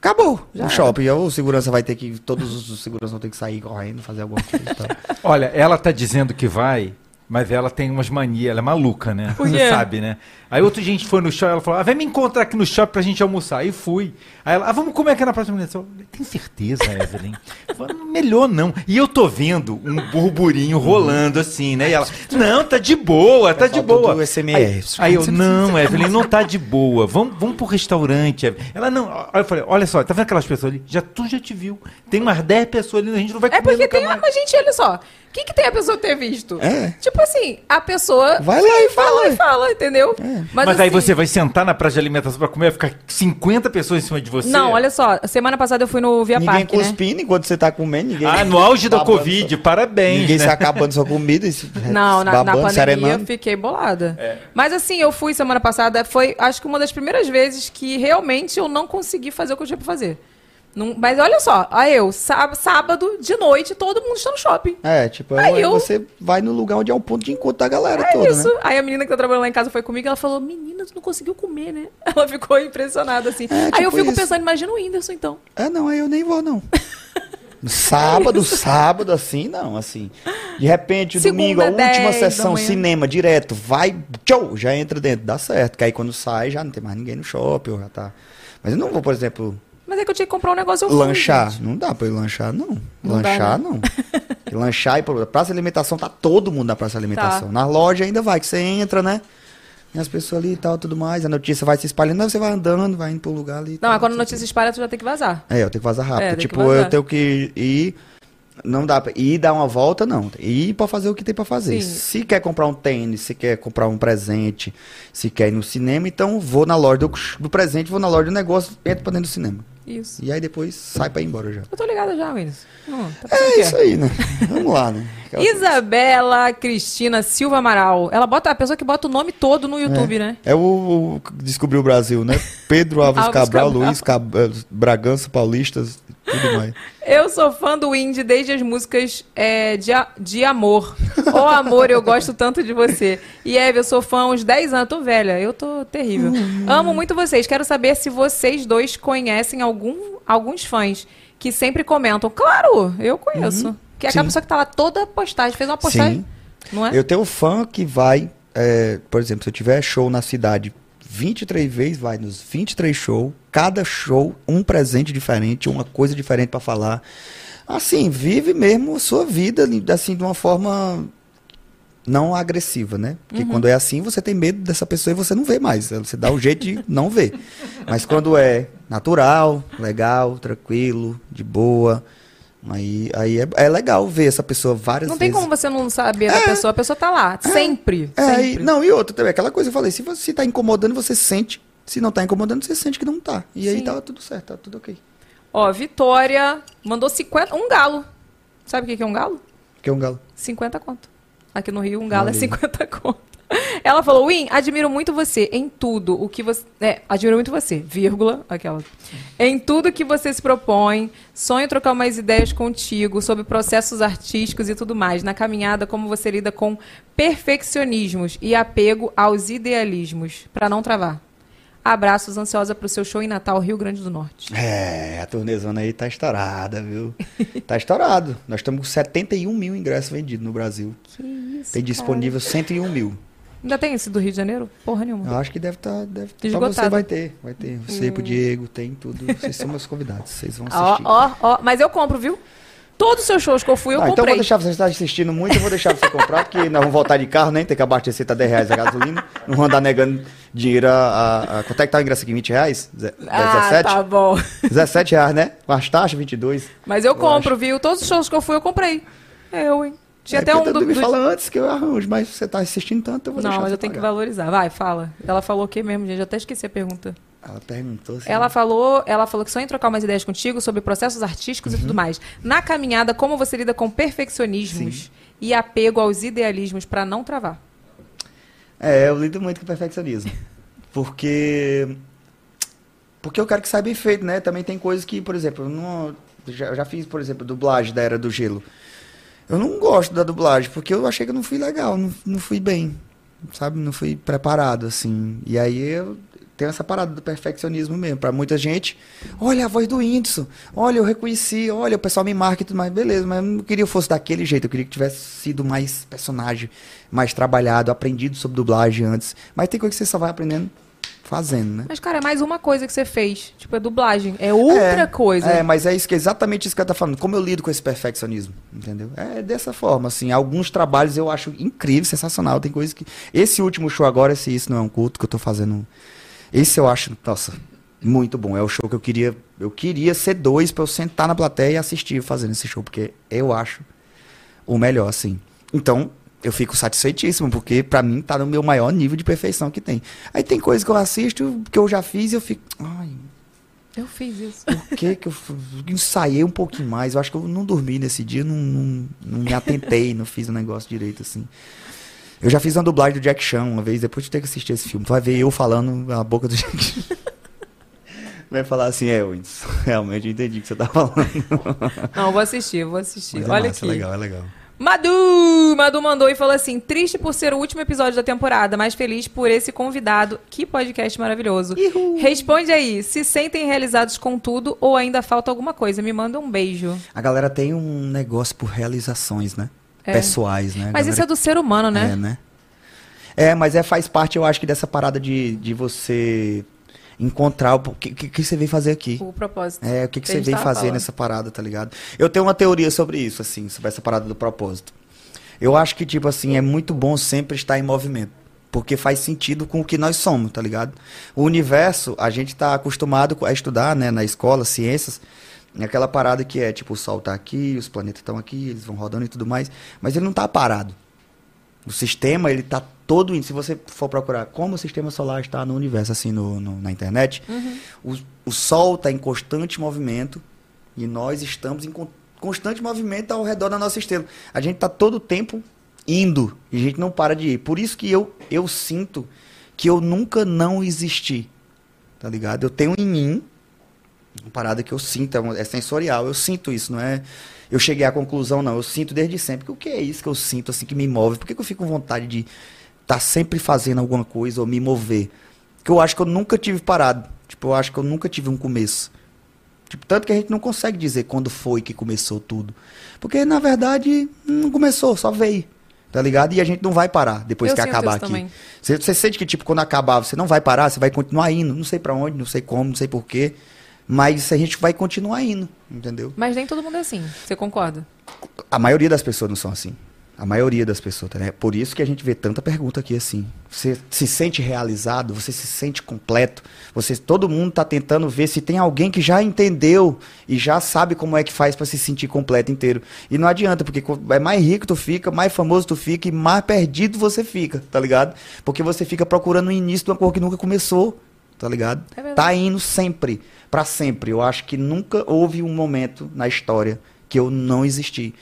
acabou Já era. shopping. O segurança vai ter que, todos os seguranças vão ter que sair correndo, fazer alguma coisa. *laughs* Olha, ela tá dizendo que vai, mas ela tem umas manias, ela é maluca, né? Você quê? sabe, né? Aí outro dia a gente foi no shopping, ela falou, ah, vem me encontrar aqui no shopping pra gente almoçar. Aí fui. Aí ela, ah, vamos comer aqui na próxima. Eu falei, Tem certeza, Evelyn? Falei, Melhor não. E eu tô vendo um burburinho rolando assim, né? E ela, não, tá de boa, tá de boa. do SMR. Aí, aí eu, não, Evelyn, não tá de boa. Vamos, vamos pro restaurante. Evelyn." Ela, não. Aí eu falei, olha só, tá vendo aquelas pessoas ali? Já, tu já te viu. Tem umas 10 pessoas ali, a gente não vai É comer porque nunca tem. mais. Mas, gente, olha só. O que, que tem a pessoa ter visto? É. Tipo assim, a pessoa. Vai lá e fala. fala. e fala, entendeu? Mas, aí assim, você vai sentar na praça de alimentação pra comer, vai ficar 50 pessoas em cima de você? Não, olha só. Semana passada eu fui no Via Ninguém Parque, né? cuspindo enquanto você tá comendo, ninguém. Ah, no auge da Covid, parabéns, Ninguém né? se acabando sua comida. e se- *laughs* Não, na, na babando, pandemia serenando. eu fiquei bolada. É. Mas assim, eu fui semana passada, foi acho que uma das primeiras vezes que realmente eu não consegui fazer o que eu tinha pra fazer. Não- mas olha só, aí eu, sá- sábado, de noite, todo mundo está no shopping. É, tipo, Aí aí eu- você vai no lugar onde é o ponto de encontro da galera É toda, isso. né? Aí a menina que tá trabalhando lá em casa foi comigo, ela falou, menina, tu não conseguiu comer, né? *laughs* Ela ficou impressionada, assim. aí eu tipo fico isso. pensando, imagina o Whindersson, então. É, não, aí eu nem vou, não. Sábado, sábado, assim, não, assim. De repente, Segunda, domingo, a última 10 da sessão, cinema, direto, vai, tchau, já entra dentro, dá certo. Que aí quando sai, já não tem mais ninguém no shopping, já tá. Mas eu não vou, por exemplo, Mas é que eu tinha que comprar um negócio, eu lanchar. Não dá pra ir lanchar, não. Não dá, lanchar, né? não. Porque lanchar e pra praça de alimentação, tá todo mundo na praça de alimentação. Tá. Na loja ainda vai, que você entra, né? E as pessoas ali e tal, tudo mais. A notícia vai se espalhando, aí você vai andando, vai indo pro lugar ali. Não, tal, mas quando a notícia espalha, tu já tem que vazar. é, eu tenho que vazar rápido. É, tipo, vazar. eu tenho que ir. Não dá pra ir dar uma volta, não. Ir pra fazer o que tem pra fazer. Sim. Se quer comprar um tênis, se quer comprar um presente, se quer ir no cinema, então vou na loja do, do presente, vou na loja do negócio, entro pra dentro do cinema. Isso. E aí depois sai pra ir embora já. Eu tô ligada já, Whindersson. Hum, tá o É isso aí, né? Vamos lá, né? Aquela Isabela Cristina Silva Amaral. Ela bota a pessoa que bota o nome todo no YouTube, é. né? É o, o descobriu o Brasil, né? Pedro Alves, *laughs* Alves Cabral, Cabral. Luiz Cab... eh, Bragança, Paulistas, tudo mais. Eu sou fã do Indy desde as músicas é, de, a- de amor. Ô amor, eu gosto tanto de você. E Eve, eu sou fã há uns 10 anos. Tô velha, eu tô terrível. Amo muito vocês. Quero saber se vocês dois conhecem algum, alguns fãs que sempre comentam. Claro, eu conheço. Que é aquela Sim. pessoa que tá lá toda postagem. Fez uma postagem. Sim. Não é? Eu tenho um fã que vai, é, por exemplo, se eu tiver show na cidade 23 vezes, vai nos 23 shows, cada show um presente diferente, uma coisa diferente pra falar. Assim, vive mesmo a sua vida assim de uma forma não agressiva, né? Porque Uhum. quando é assim, você tem medo dessa pessoa e você não vê mais. Você dá o jeito de não ver. Mas quando é natural, legal, tranquilo, de boa, aí, aí é, é legal ver essa pessoa várias Não tem vezes. como você não saber da pessoa. A pessoa tá lá. Sempre. É, sempre. e- não, e outra também, aquela coisa que eu falei, se você tá incomodando, você sente. Se não tá incomodando, você sente que não tá. E aí Sim. tá tudo certo, tá tudo ok. Ó, Vitória mandou 50. Um galo. Sabe o que é um galo? Que é um galo. 50 conto. Aqui no Rio, um galo é Olha aí. 50 conto. Ela falou, Win, admiro muito você em tudo o que você. É, admiro muito você, vírgula, aquela. Em tudo que você se propõe. Sonho trocar umas ideias contigo sobre processos artísticos e tudo mais. Na caminhada, como você lida com perfeccionismos e apego aos idealismos. Pra não travar. Abraços, ansiosa pro seu show em Natal, Rio Grande do Norte. É, a turnezona aí tá estourada, viu? tá estourado. Nós estamos com 71 mil ingressos vendidos no Brasil. Que isso, Tem disponível 101 mil. Ainda tem esse do Rio de Janeiro? Porra nenhuma. Eu acho que deve estar. deve, pra Esgotado. você vai ter, vai ter. Você Hum. pro Diego, tem tudo. Vocês são meus convidados, vocês vão Ó, assistir. ó, ó. Mas eu compro, viu? Todos os seus shows que eu fui, eu Ah, então eu comprei. vou deixar você estar assistindo muito, eu vou deixar você comprar, porque nós vamos voltar de carro, nem ter que abastecer, tá 10 reais a gasolina. Não vamos andar negando dinheiro a, a, a- Quanto é que tá o ingresso aqui? 20 reais? Ze- Ah, 17? tá bom. 17 reais, né? Com as taxas, 22. Mas eu compro, viu? Todos os shows que eu fui, eu comprei. Eu, hein? Tinha É, até um porque do... me fala antes que eu arranjo, mas você tá assistindo tanto, eu vou Não, mas eu tenho que valorizar. Vai, fala. Ela falou o que mesmo, gente? Eu até esqueci a pergunta. Ela perguntou assim. Ela falou, ela falou que só em trocar umas ideias contigo sobre processos artísticos Uhum. e tudo mais. Na caminhada, como você lida com perfeccionismos e apego aos idealismos pra não travar? É, eu lido muito com perfeccionismo. *laughs* Porque. Porque eu quero que saia bem feito, né? Também tem coisas que, por exemplo, eu não. Já, eu já fiz, por exemplo, dublagem da Era do Gelo. Eu não gosto da dublagem, porque eu achei que eu não fui legal, não, não fui bem. Sabe? Não fui preparado, assim. E aí eu tenho essa parada do perfeccionismo mesmo. Pra muita gente, olha a voz do Whindersson, olha, eu reconheci, olha, o pessoal me marca e tudo mais, beleza, mas eu não queria que fosse daquele jeito, eu queria que tivesse sido mais personagem, mais trabalhado, aprendido sobre dublagem antes. Mas tem coisa que você só vai aprendendo fazendo, né? Mas, cara, é mais uma coisa que você fez. Tipo, é dublagem. É outra É, coisa. É, mas é isso que, exatamente isso que eu tô falando. Como eu lido com esse perfeccionismo, entendeu? É dessa forma, assim. Alguns trabalhos eu acho incrível, sensacional. Tem coisas que... Esse último show agora, esse Isso Não É Um Culto, que eu tô fazendo... Esse eu acho, nossa, muito bom. É o show que eu queria... Eu queria ser dois pra eu sentar na plateia e assistir fazendo esse show, porque eu acho o melhor, assim. Então, eu fico satisfeitíssimo, porque pra mim tá no meu maior nível de perfeição que tem. Aí tem coisas que eu assisto, que eu já fiz e eu fico... Ai, Eu fiz isso. por que que eu ensaiei um pouquinho mais? Eu acho que eu não dormi nesse dia, não, não, não me atentei, não fiz o negócio direito, assim. Eu já fiz uma dublagem do Jack Chan uma vez, depois de ter que assistir esse filme. Tu vai ver eu falando a boca do Jack Chan. *laughs* Vai falar assim, é, Wins, *laughs* realmente eu entendi o que você tá falando. Não, eu vou assistir, eu vou assistir. Mas é Olha massa, aqui. é legal, é legal. Madu! Madu mandou e falou assim: triste por ser o último episódio da temporada, mas feliz por esse convidado. Que podcast maravilhoso. Responde aí: se sentem realizados com tudo ou ainda falta alguma coisa? Me manda um beijo. A galera tem um negócio por realizações, né? É. Pessoais, né? A Mas isso é do ser humano, né? É, né? É, mas é, faz parte, eu acho que dessa parada de, de você encontrar o que, que, que você veio fazer aqui. O propósito. É, o que, que você veio fazer falando. nessa parada, tá ligado? Eu tenho uma teoria sobre isso, assim, sobre essa parada do propósito. Eu acho que, tipo assim, é muito bom sempre estar em movimento. Porque faz sentido com o que nós somos, tá ligado? O universo, a gente tá acostumado a estudar, né, na escola, ciências, aquela parada que é, tipo, o Sol tá aqui, os planetas estão aqui, eles vão rodando e tudo mais, mas ele não tá parado. O sistema, ele tá todo indo. Se você for procurar como o sistema solar está no universo, assim, no, no- na internet, o, o Sol está em constante movimento e nós estamos em con- constante movimento ao redor da nossa estrela. A gente está todo o tempo indo e a gente não para de ir. Por isso que eu, eu sinto que eu nunca não existi. Tá ligado? Eu tenho em mim uma parada que eu sinto, é, é sensorial, eu sinto isso, não é? Eu cheguei à conclusão, não, eu sinto desde sempre. que O que é isso que eu sinto, assim, que me move? Por que, que eu fico com vontade de estar sempre fazendo alguma coisa ou me mover? Que eu acho que eu nunca tive parado. Tipo, eu acho que eu nunca tive um começo. Tipo, tanto que a gente não consegue dizer quando foi que começou tudo. Porque, na verdade, não começou, só veio. Tá ligado? E a gente não vai parar depois Eu que acabar aqui. também. Você, você sente que, tipo, quando acabar, você não vai parar, você vai continuar indo. Não sei pra onde, não sei como, não sei porquê. Mas a gente vai continuar indo, entendeu? Mas nem todo mundo é assim. Você concorda? A maioria das pessoas não são assim. A maioria das pessoas, tá, né? Por isso que a gente vê tanta pergunta aqui assim. Você se sente realizado? Você se sente completo? Você, todo mundo tá tentando ver se tem alguém que já entendeu e já sabe como é que faz para se sentir completo inteiro. E não adianta, porque é mais rico tu fica, mais famoso tu fica e mais perdido você fica, tá ligado? Porque você fica procurando o início de uma coisa que nunca começou, tá ligado? É verdade. tá indo sempre, para sempre. Eu acho que nunca houve um momento na história que eu não existi.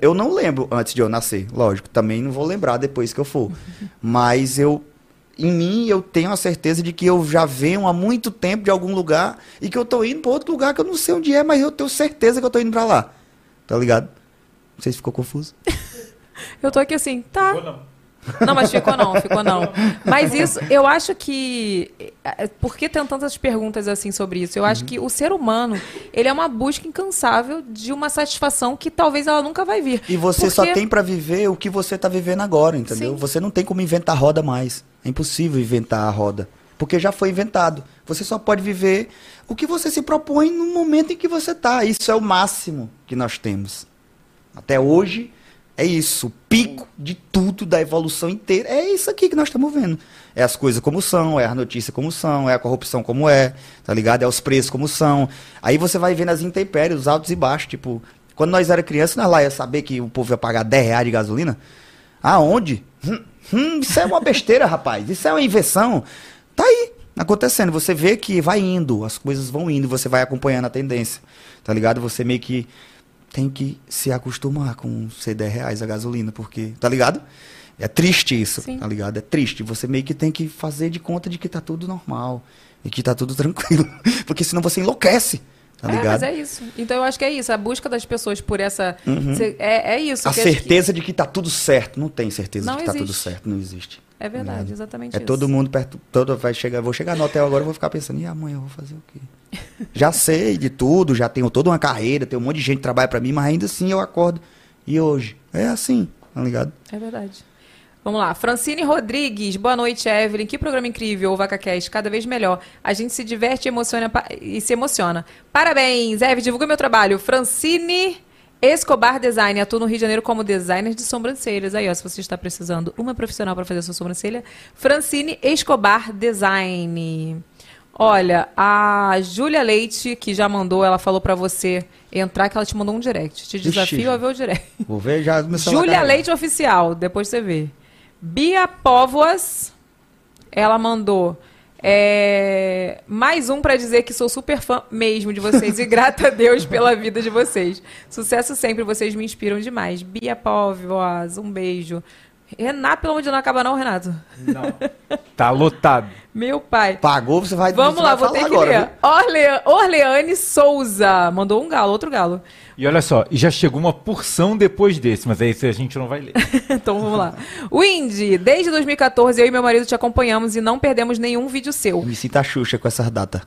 Eu não lembro antes de eu nascer, lógico. Também não vou lembrar depois que eu for. *laughs* Mas eu, em mim, eu tenho a certeza de que eu já venho há muito tempo de algum lugar e que eu tô indo para outro lugar que eu não sei onde é, mas eu tenho certeza que eu tô indo para lá. Tá ligado? Não sei se ficou confuso. *laughs* Eu tô aqui assim, tá. Não, mas ficou não, ficou não. Mas isso, eu acho que. é, Por que tem tantas perguntas assim sobre isso? Eu acho Uhum. que o ser humano, ele é uma busca incansável de uma satisfação que talvez ela nunca vai vir. E você só Porque- tem pra viver o que você tá vivendo agora, entendeu? Sim. Você não tem como inventar roda mais. É impossível inventar a roda. Porque já foi inventado. Você só pode viver o que você se propõe no momento em que você tá. Isso é o máximo que nós temos. Até hoje, é isso. O pico de tudo da evolução inteira. É isso aqui que nós estamos vendo. É as coisas como são, é as notícias como são, é a corrupção como é, tá ligado? É os preços como são. Aí você vai vendo as intempéries, os altos e baixos. Tipo, quando nós era criança, nós lá ia saber que o povo ia pagar 10 reais de gasolina. Aonde? Hum, hum, isso é uma besteira, *laughs* rapaz. Isso é uma invenção. Tá aí. acontecendo. Você vê que vai indo, as coisas vão indo, você vai acompanhando a tendência, tá ligado? Você meio que tem que se acostumar com ser 10 reais a gasolina, porque, tá ligado? É triste isso, Sim. tá ligado? É triste. Você meio que tem que fazer de conta de que tá tudo normal e que tá tudo *laughs* tranquilo, porque senão você enlouquece, tá é, ligado? mas é isso. Então eu acho que é isso. A busca das pessoas por essa. Uhum. É, é isso. A que acho que- certeza de que tá tudo certo. Não tem certeza Não de que tá tudo existe. certo, não existe. É verdade, Ligado? exatamente É isso. todo mundo perto, todo vai chegar, vou chegar no hotel agora, eu vou ficar pensando, e amanhã eu vou fazer o quê? Já sei de tudo, já tenho toda uma carreira, tem um monte de gente que trabalha pra mim, mas ainda assim eu acordo. E hoje? É assim, tá ligado? É verdade. Vamos lá. Francine Rodrigues, boa noite, Evelyn. Que programa incrível, o VacaCast, cada vez melhor. A gente se diverte emociona e se emociona. Parabéns, Evelyn, divulga meu trabalho. Francine Escobar Design, atuo no Rio de Janeiro como designer de sobrancelhas. Aí, ó, se você está precisando uma profissional para fazer sua sobrancelha, Francine Escobar Design. Olha, a Júlia Leite, que já mandou, ela falou pra você entrar, que ela te mandou um direct. Te desafio Ixi. a ver o direct. Vou ver já. *laughs* Júlia. Leite Oficial, depois você vê. Bia Póvoas, ela mandou é, mais um pra dizer que sou super fã mesmo de vocês e grata a Deus *laughs* pela vida de vocês. Sucesso sempre, vocês me inspiram demais. Bia Póvoas, um beijo. Renato, pelo amor de Deus, não acaba não, Renato? Tá lotado. Meu pai. Pagou, você vai Vamos você lá, vai vou falar ter que agora, ler. Orle... Orleane Souza mandou um galo, outro galo. E olha só, e já chegou uma porção depois desse, mas aí esse a gente não vai ler. *laughs* então vamos lá. Windy, desde 2014 eu e meu marido te acompanhamos e não perdemos nenhum vídeo seu. Eu me sinto a Xuxa com essas datas.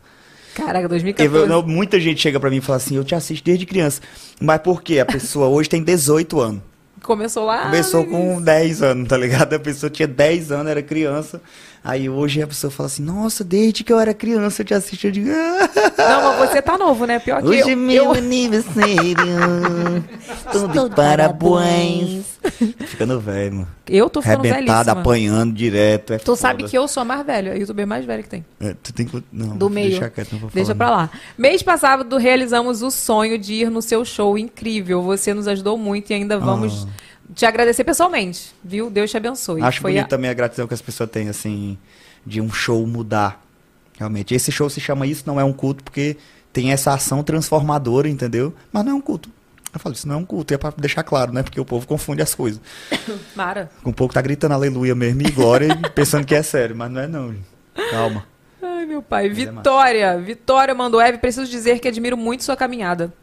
Caraca, Teve- 2014. não, muita gente chega pra mim e fala assim, eu te assisto desde criança. Mas por quê? A pessoa *laughs* hoje tem 18 anos. Começou lá. Começou no com 10 anos, tá ligado? A pessoa tinha 10 anos, era criança. Aí hoje a pessoa fala assim, nossa, desde que eu era criança eu te assisti. Eu digo, "Ah, Não, mas você tá novo, né? Pior que Hoje eu. é meu eu... aniversário. *laughs* Tudo parabéns. Ficando velho, mano. Eu tô ficando Arrebentado, apanhando direto. É Tu sabe foda. que eu sou a mais velha, a youtuber mais velha que tem. É, tu tem que... Não, Do meio. Deixa quieto, não vou Deixa pra lá. Mês passado realizamos o sonho de ir no seu show incrível. Você nos ajudou muito e ainda vamos te agradecer pessoalmente, viu? Deus te abençoe. Acho Foi bonito a- também a gratidão que as pessoas têm, assim, de um show mudar. Realmente. Esse show se chama Isso Não É Um Culto, porque tem essa ação transformadora, entendeu? Mas não é um culto. Eu falo, isso não é um culto, e é pra deixar claro, né? Porque o povo confunde as coisas. *coughs* Mara. Um pouco tá gritando aleluia mesmo e glória, e pensando que é sério, mas não é não. Calma. Ai, meu pai. é Vitória. Vitória mandou, Eve, preciso dizer que admiro muito sua caminhada.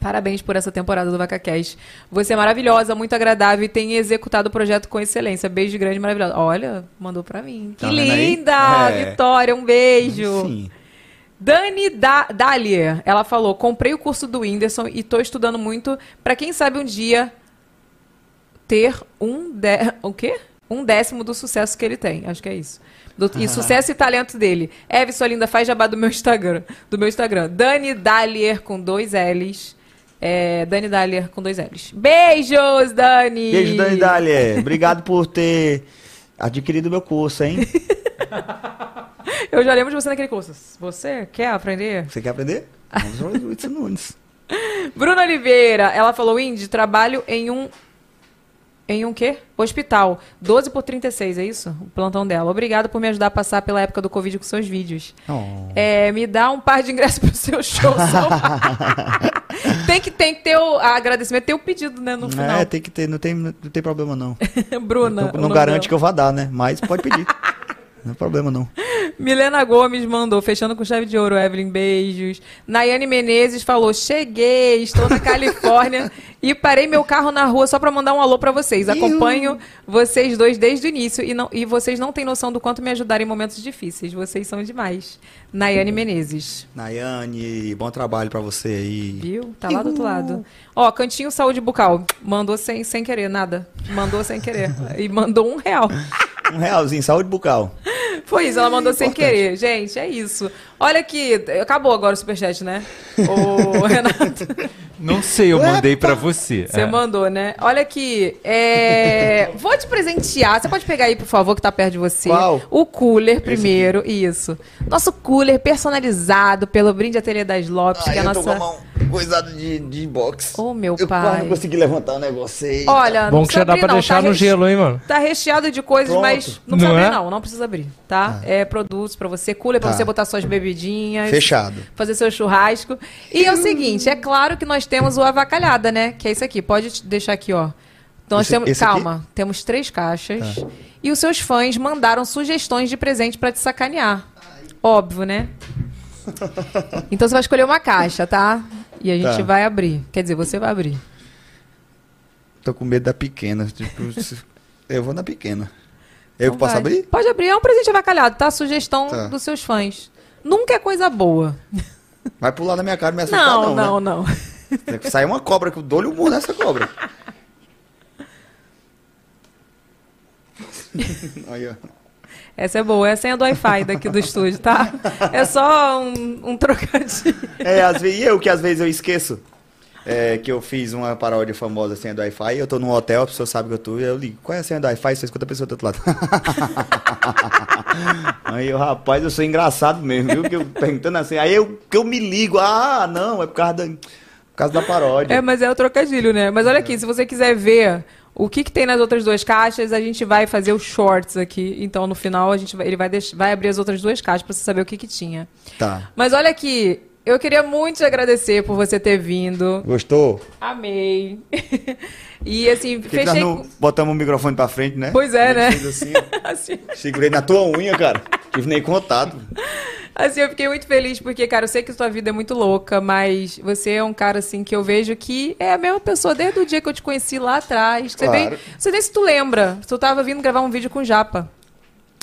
Parabéns por essa temporada do VacaCast. Você é maravilhosa, muito agradável e tem executado o projeto com excelência. Beijo grande, maravilhosa. Olha, mandou pra mim. Que Tá aí? linda! É. Vitória, um beijo. Sim. Dani da Dalier, ela falou: comprei o curso do Whindersson e tô estudando muito pra quem sabe um dia ter um dé- o quê? Um décimo do sucesso que ele tem. Acho que é isso. Do- e sucesso e talento dele. Eve, sua linda, faz jabá do meu Instagram. Do meu Instagram. Dani Dalier com dois L's. É, Dani Dalier com dois L's. Beijos, Dani! Beijo, Dani Dália. Obrigado por ter adquirido meu curso, hein? *laughs* Eu já lembro de você naquele curso. Você quer aprender? Você quer aprender? Vamos ao Nunes. *laughs* Bruna Oliveira, ela falou, Indy, trabalho em um. Em um quê? Hospital. 12 por 36, é isso? O plantão dela. Obrigada por me ajudar a passar pela época do Covid com seus vídeos. Oh. É, me dá um par de ingressos pro seu show. *laughs* tem, que, tem que ter o agradecimento, ter o pedido, né, no final. É, tem que ter, não tem, não tem problema não. *laughs* Bruna. Não, não garante dela. que eu vá dar, né? Mas pode pedir. não é problema não. Milena Gomes mandou, fechando com chave de ouro, Evelyn, beijos. Nayane Menezes falou, cheguei, estou na Califórnia e parei meu carro na rua só para mandar um alô para vocês. Acompanho vocês dois desde o início e, não, e vocês não têm noção do quanto me ajudaram em momentos difíceis. Vocês são demais. Nayane Menezes. Nayane, bom trabalho pra você aí. Viu? Tá lá do outro lado. Ó, Cantinho Saúde Bucal. Mandou sem, sem querer, nada. Mandou sem querer. E mandou um real. *laughs* Um realzinho, saúde bucal. Foi isso, ela mandou sem Importante. querer. Gente, é isso. Olha aqui, acabou agora o superchat, né? Ô, *laughs* Renato. Não sei, eu mandei pra você. Você É. mandou, né? Olha aqui, é... *laughs* vou te presentear. Você pode pegar aí, por favor, que tá perto de você. Qual? O cooler primeiro, isso. Nosso cooler personalizado pelo Brinde Ateliê das Lopes, que é a eu tô com a nossa... mão coisada de, de box. Ô, meu eu pai. quase não consegui levantar o negócio aí. Olha, Bom não que já dá pra não, deixar tá no reche- gelo, hein, mano? Tá recheado de coisas, Pronto. mas não precisa Não abrir, é? não. Não precisa abrir, tá? É produtos pra você, cooler pra Tá. você botar suas bebidinhas. Fechado. Fazer seu churrasco. E é o seguinte, é claro que nós temos o avacalhada, né? Que é isso aqui. Pode deixar aqui, ó. Nós Esse- temos, esse aqui? calma, temos três caixas. Tá. E os seus fãs mandaram sugestões de presente pra te sacanear. Óbvio, né? *laughs* Então você vai escolher uma caixa, tá? E a gente Tá. vai abrir. Quer dizer, você vai abrir. Tô com medo da pequena. Tipo, eu vou na pequena. Eu Então posso vai. abrir? Pode abrir. É um presente avacalhado, tá? Sugestão Tá. dos seus fãs. Nunca é coisa boa. Vai pular na minha cara e me assustar, Não, não, não, né? não. Sai uma cobra que eu dou-lhe o murro nessa cobra. *laughs* Aí, ó. Essa é boa. Essa é a do Wi-Fi daqui do estúdio, tá? É só um, um trocadilho. É, às vezes, e eu que às vezes eu esqueço. É, que eu fiz uma paródia famosa senha do Wi-Fi, eu tô num hotel, a pessoa sabe que eu tô, e eu ligo, qual é a senha do Wi-Fi? Você escuta a pessoa do outro lado. *laughs* aí eu, rapaz, eu sou engraçado mesmo, viu? Que eu perguntando assim, aí eu, que eu me ligo, ah, não, é por causa da, por causa da paródia. É, mas é o trocadilho, né? Mas olha aqui, se você quiser ver o que, que tem nas outras duas caixas, a gente vai fazer os shorts aqui. Então, no final, a gente vai, ele vai, vai abrir as outras duas caixas pra você saber o que, que tinha. Tá. Mas olha aqui, eu queria muito te agradecer por você ter vindo. Gostou? Amei. *laughs* e assim, que, que fechei. com- botamos o microfone pra frente, né? Pois é, né? assim, *laughs* assim. segurei na tua unha, cara. Tive nem contato. Assim, eu fiquei muito feliz porque, cara, eu sei que sua vida é muito louca, mas você é um cara, assim, que eu vejo que é a mesma pessoa desde o dia que eu te conheci lá atrás. Você Claro. vem, não sei nem se tu lembra. Tu tava vindo gravar um vídeo com o Japa.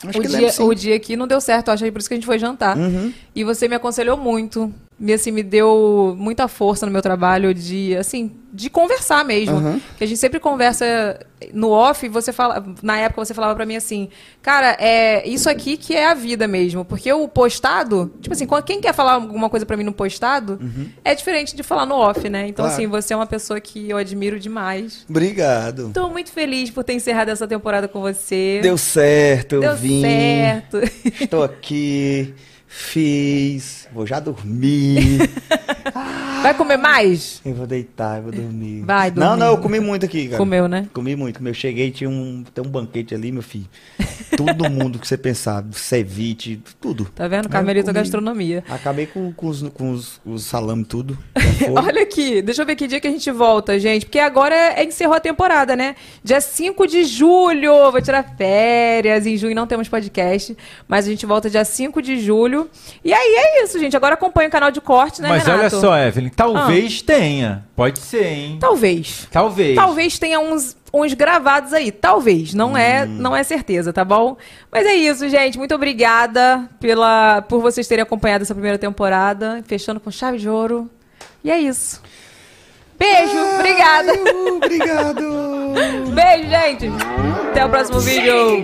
Acho o, que dia, lembro, o dia que não deu certo, acho que por isso que a gente foi jantar. Uhum. E você me aconselhou muito. Me, assim, me deu muita força no meu trabalho de, assim, de conversar mesmo. Uhum. Que a gente sempre conversa no off, você fala, na época você falava pra mim assim, cara, é isso aqui que é a vida mesmo, porque o postado, tipo assim, quem quer falar alguma coisa pra mim no postado, é diferente de falar no off, né? Então Uhum. Claro. assim, você é uma pessoa que eu admiro demais. Obrigado. Tô muito feliz por ter encerrado essa temporada com você. Deu certo, eu Deu vim. certo. Estou aqui, *laughs* fiz, vou já dormir. *laughs* Vai comer mais? eu vou deitar, eu vou dormir. Vai Não, dormir. não, eu comi muito aqui, cara. Comeu, né? Comi muito. Eu cheguei, tinha um, tem um banquete ali, meu filho. Todo mundo que você pensar, ceviche, tudo. Tá vendo? Carmelita. Gastronomia. Acabei com, com os, com os, os salame tudo. *laughs* Olha aqui, deixa eu ver que dia que a gente volta, gente. Porque agora é, encerrou a temporada, né? Dia 5 de julho, vou tirar férias. Em junho não temos podcast, mas a gente volta dia 5 de julho. E aí é isso, gente. Agora acompanha o canal de corte, né, Mas Renato? olha só, Evelyn, talvez tenha. Pode ser, hein? Talvez. Talvez. Talvez tenha uns, uns gravados aí. Talvez. Não, Hum. é, não é certeza, tá bom? Mas é isso, gente. Muito obrigada pela, por vocês terem acompanhado essa primeira temporada. Fechando com chave de ouro. E é isso. Beijo. obrigada. Obrigado. Beijo, gente. Até o próximo vídeo.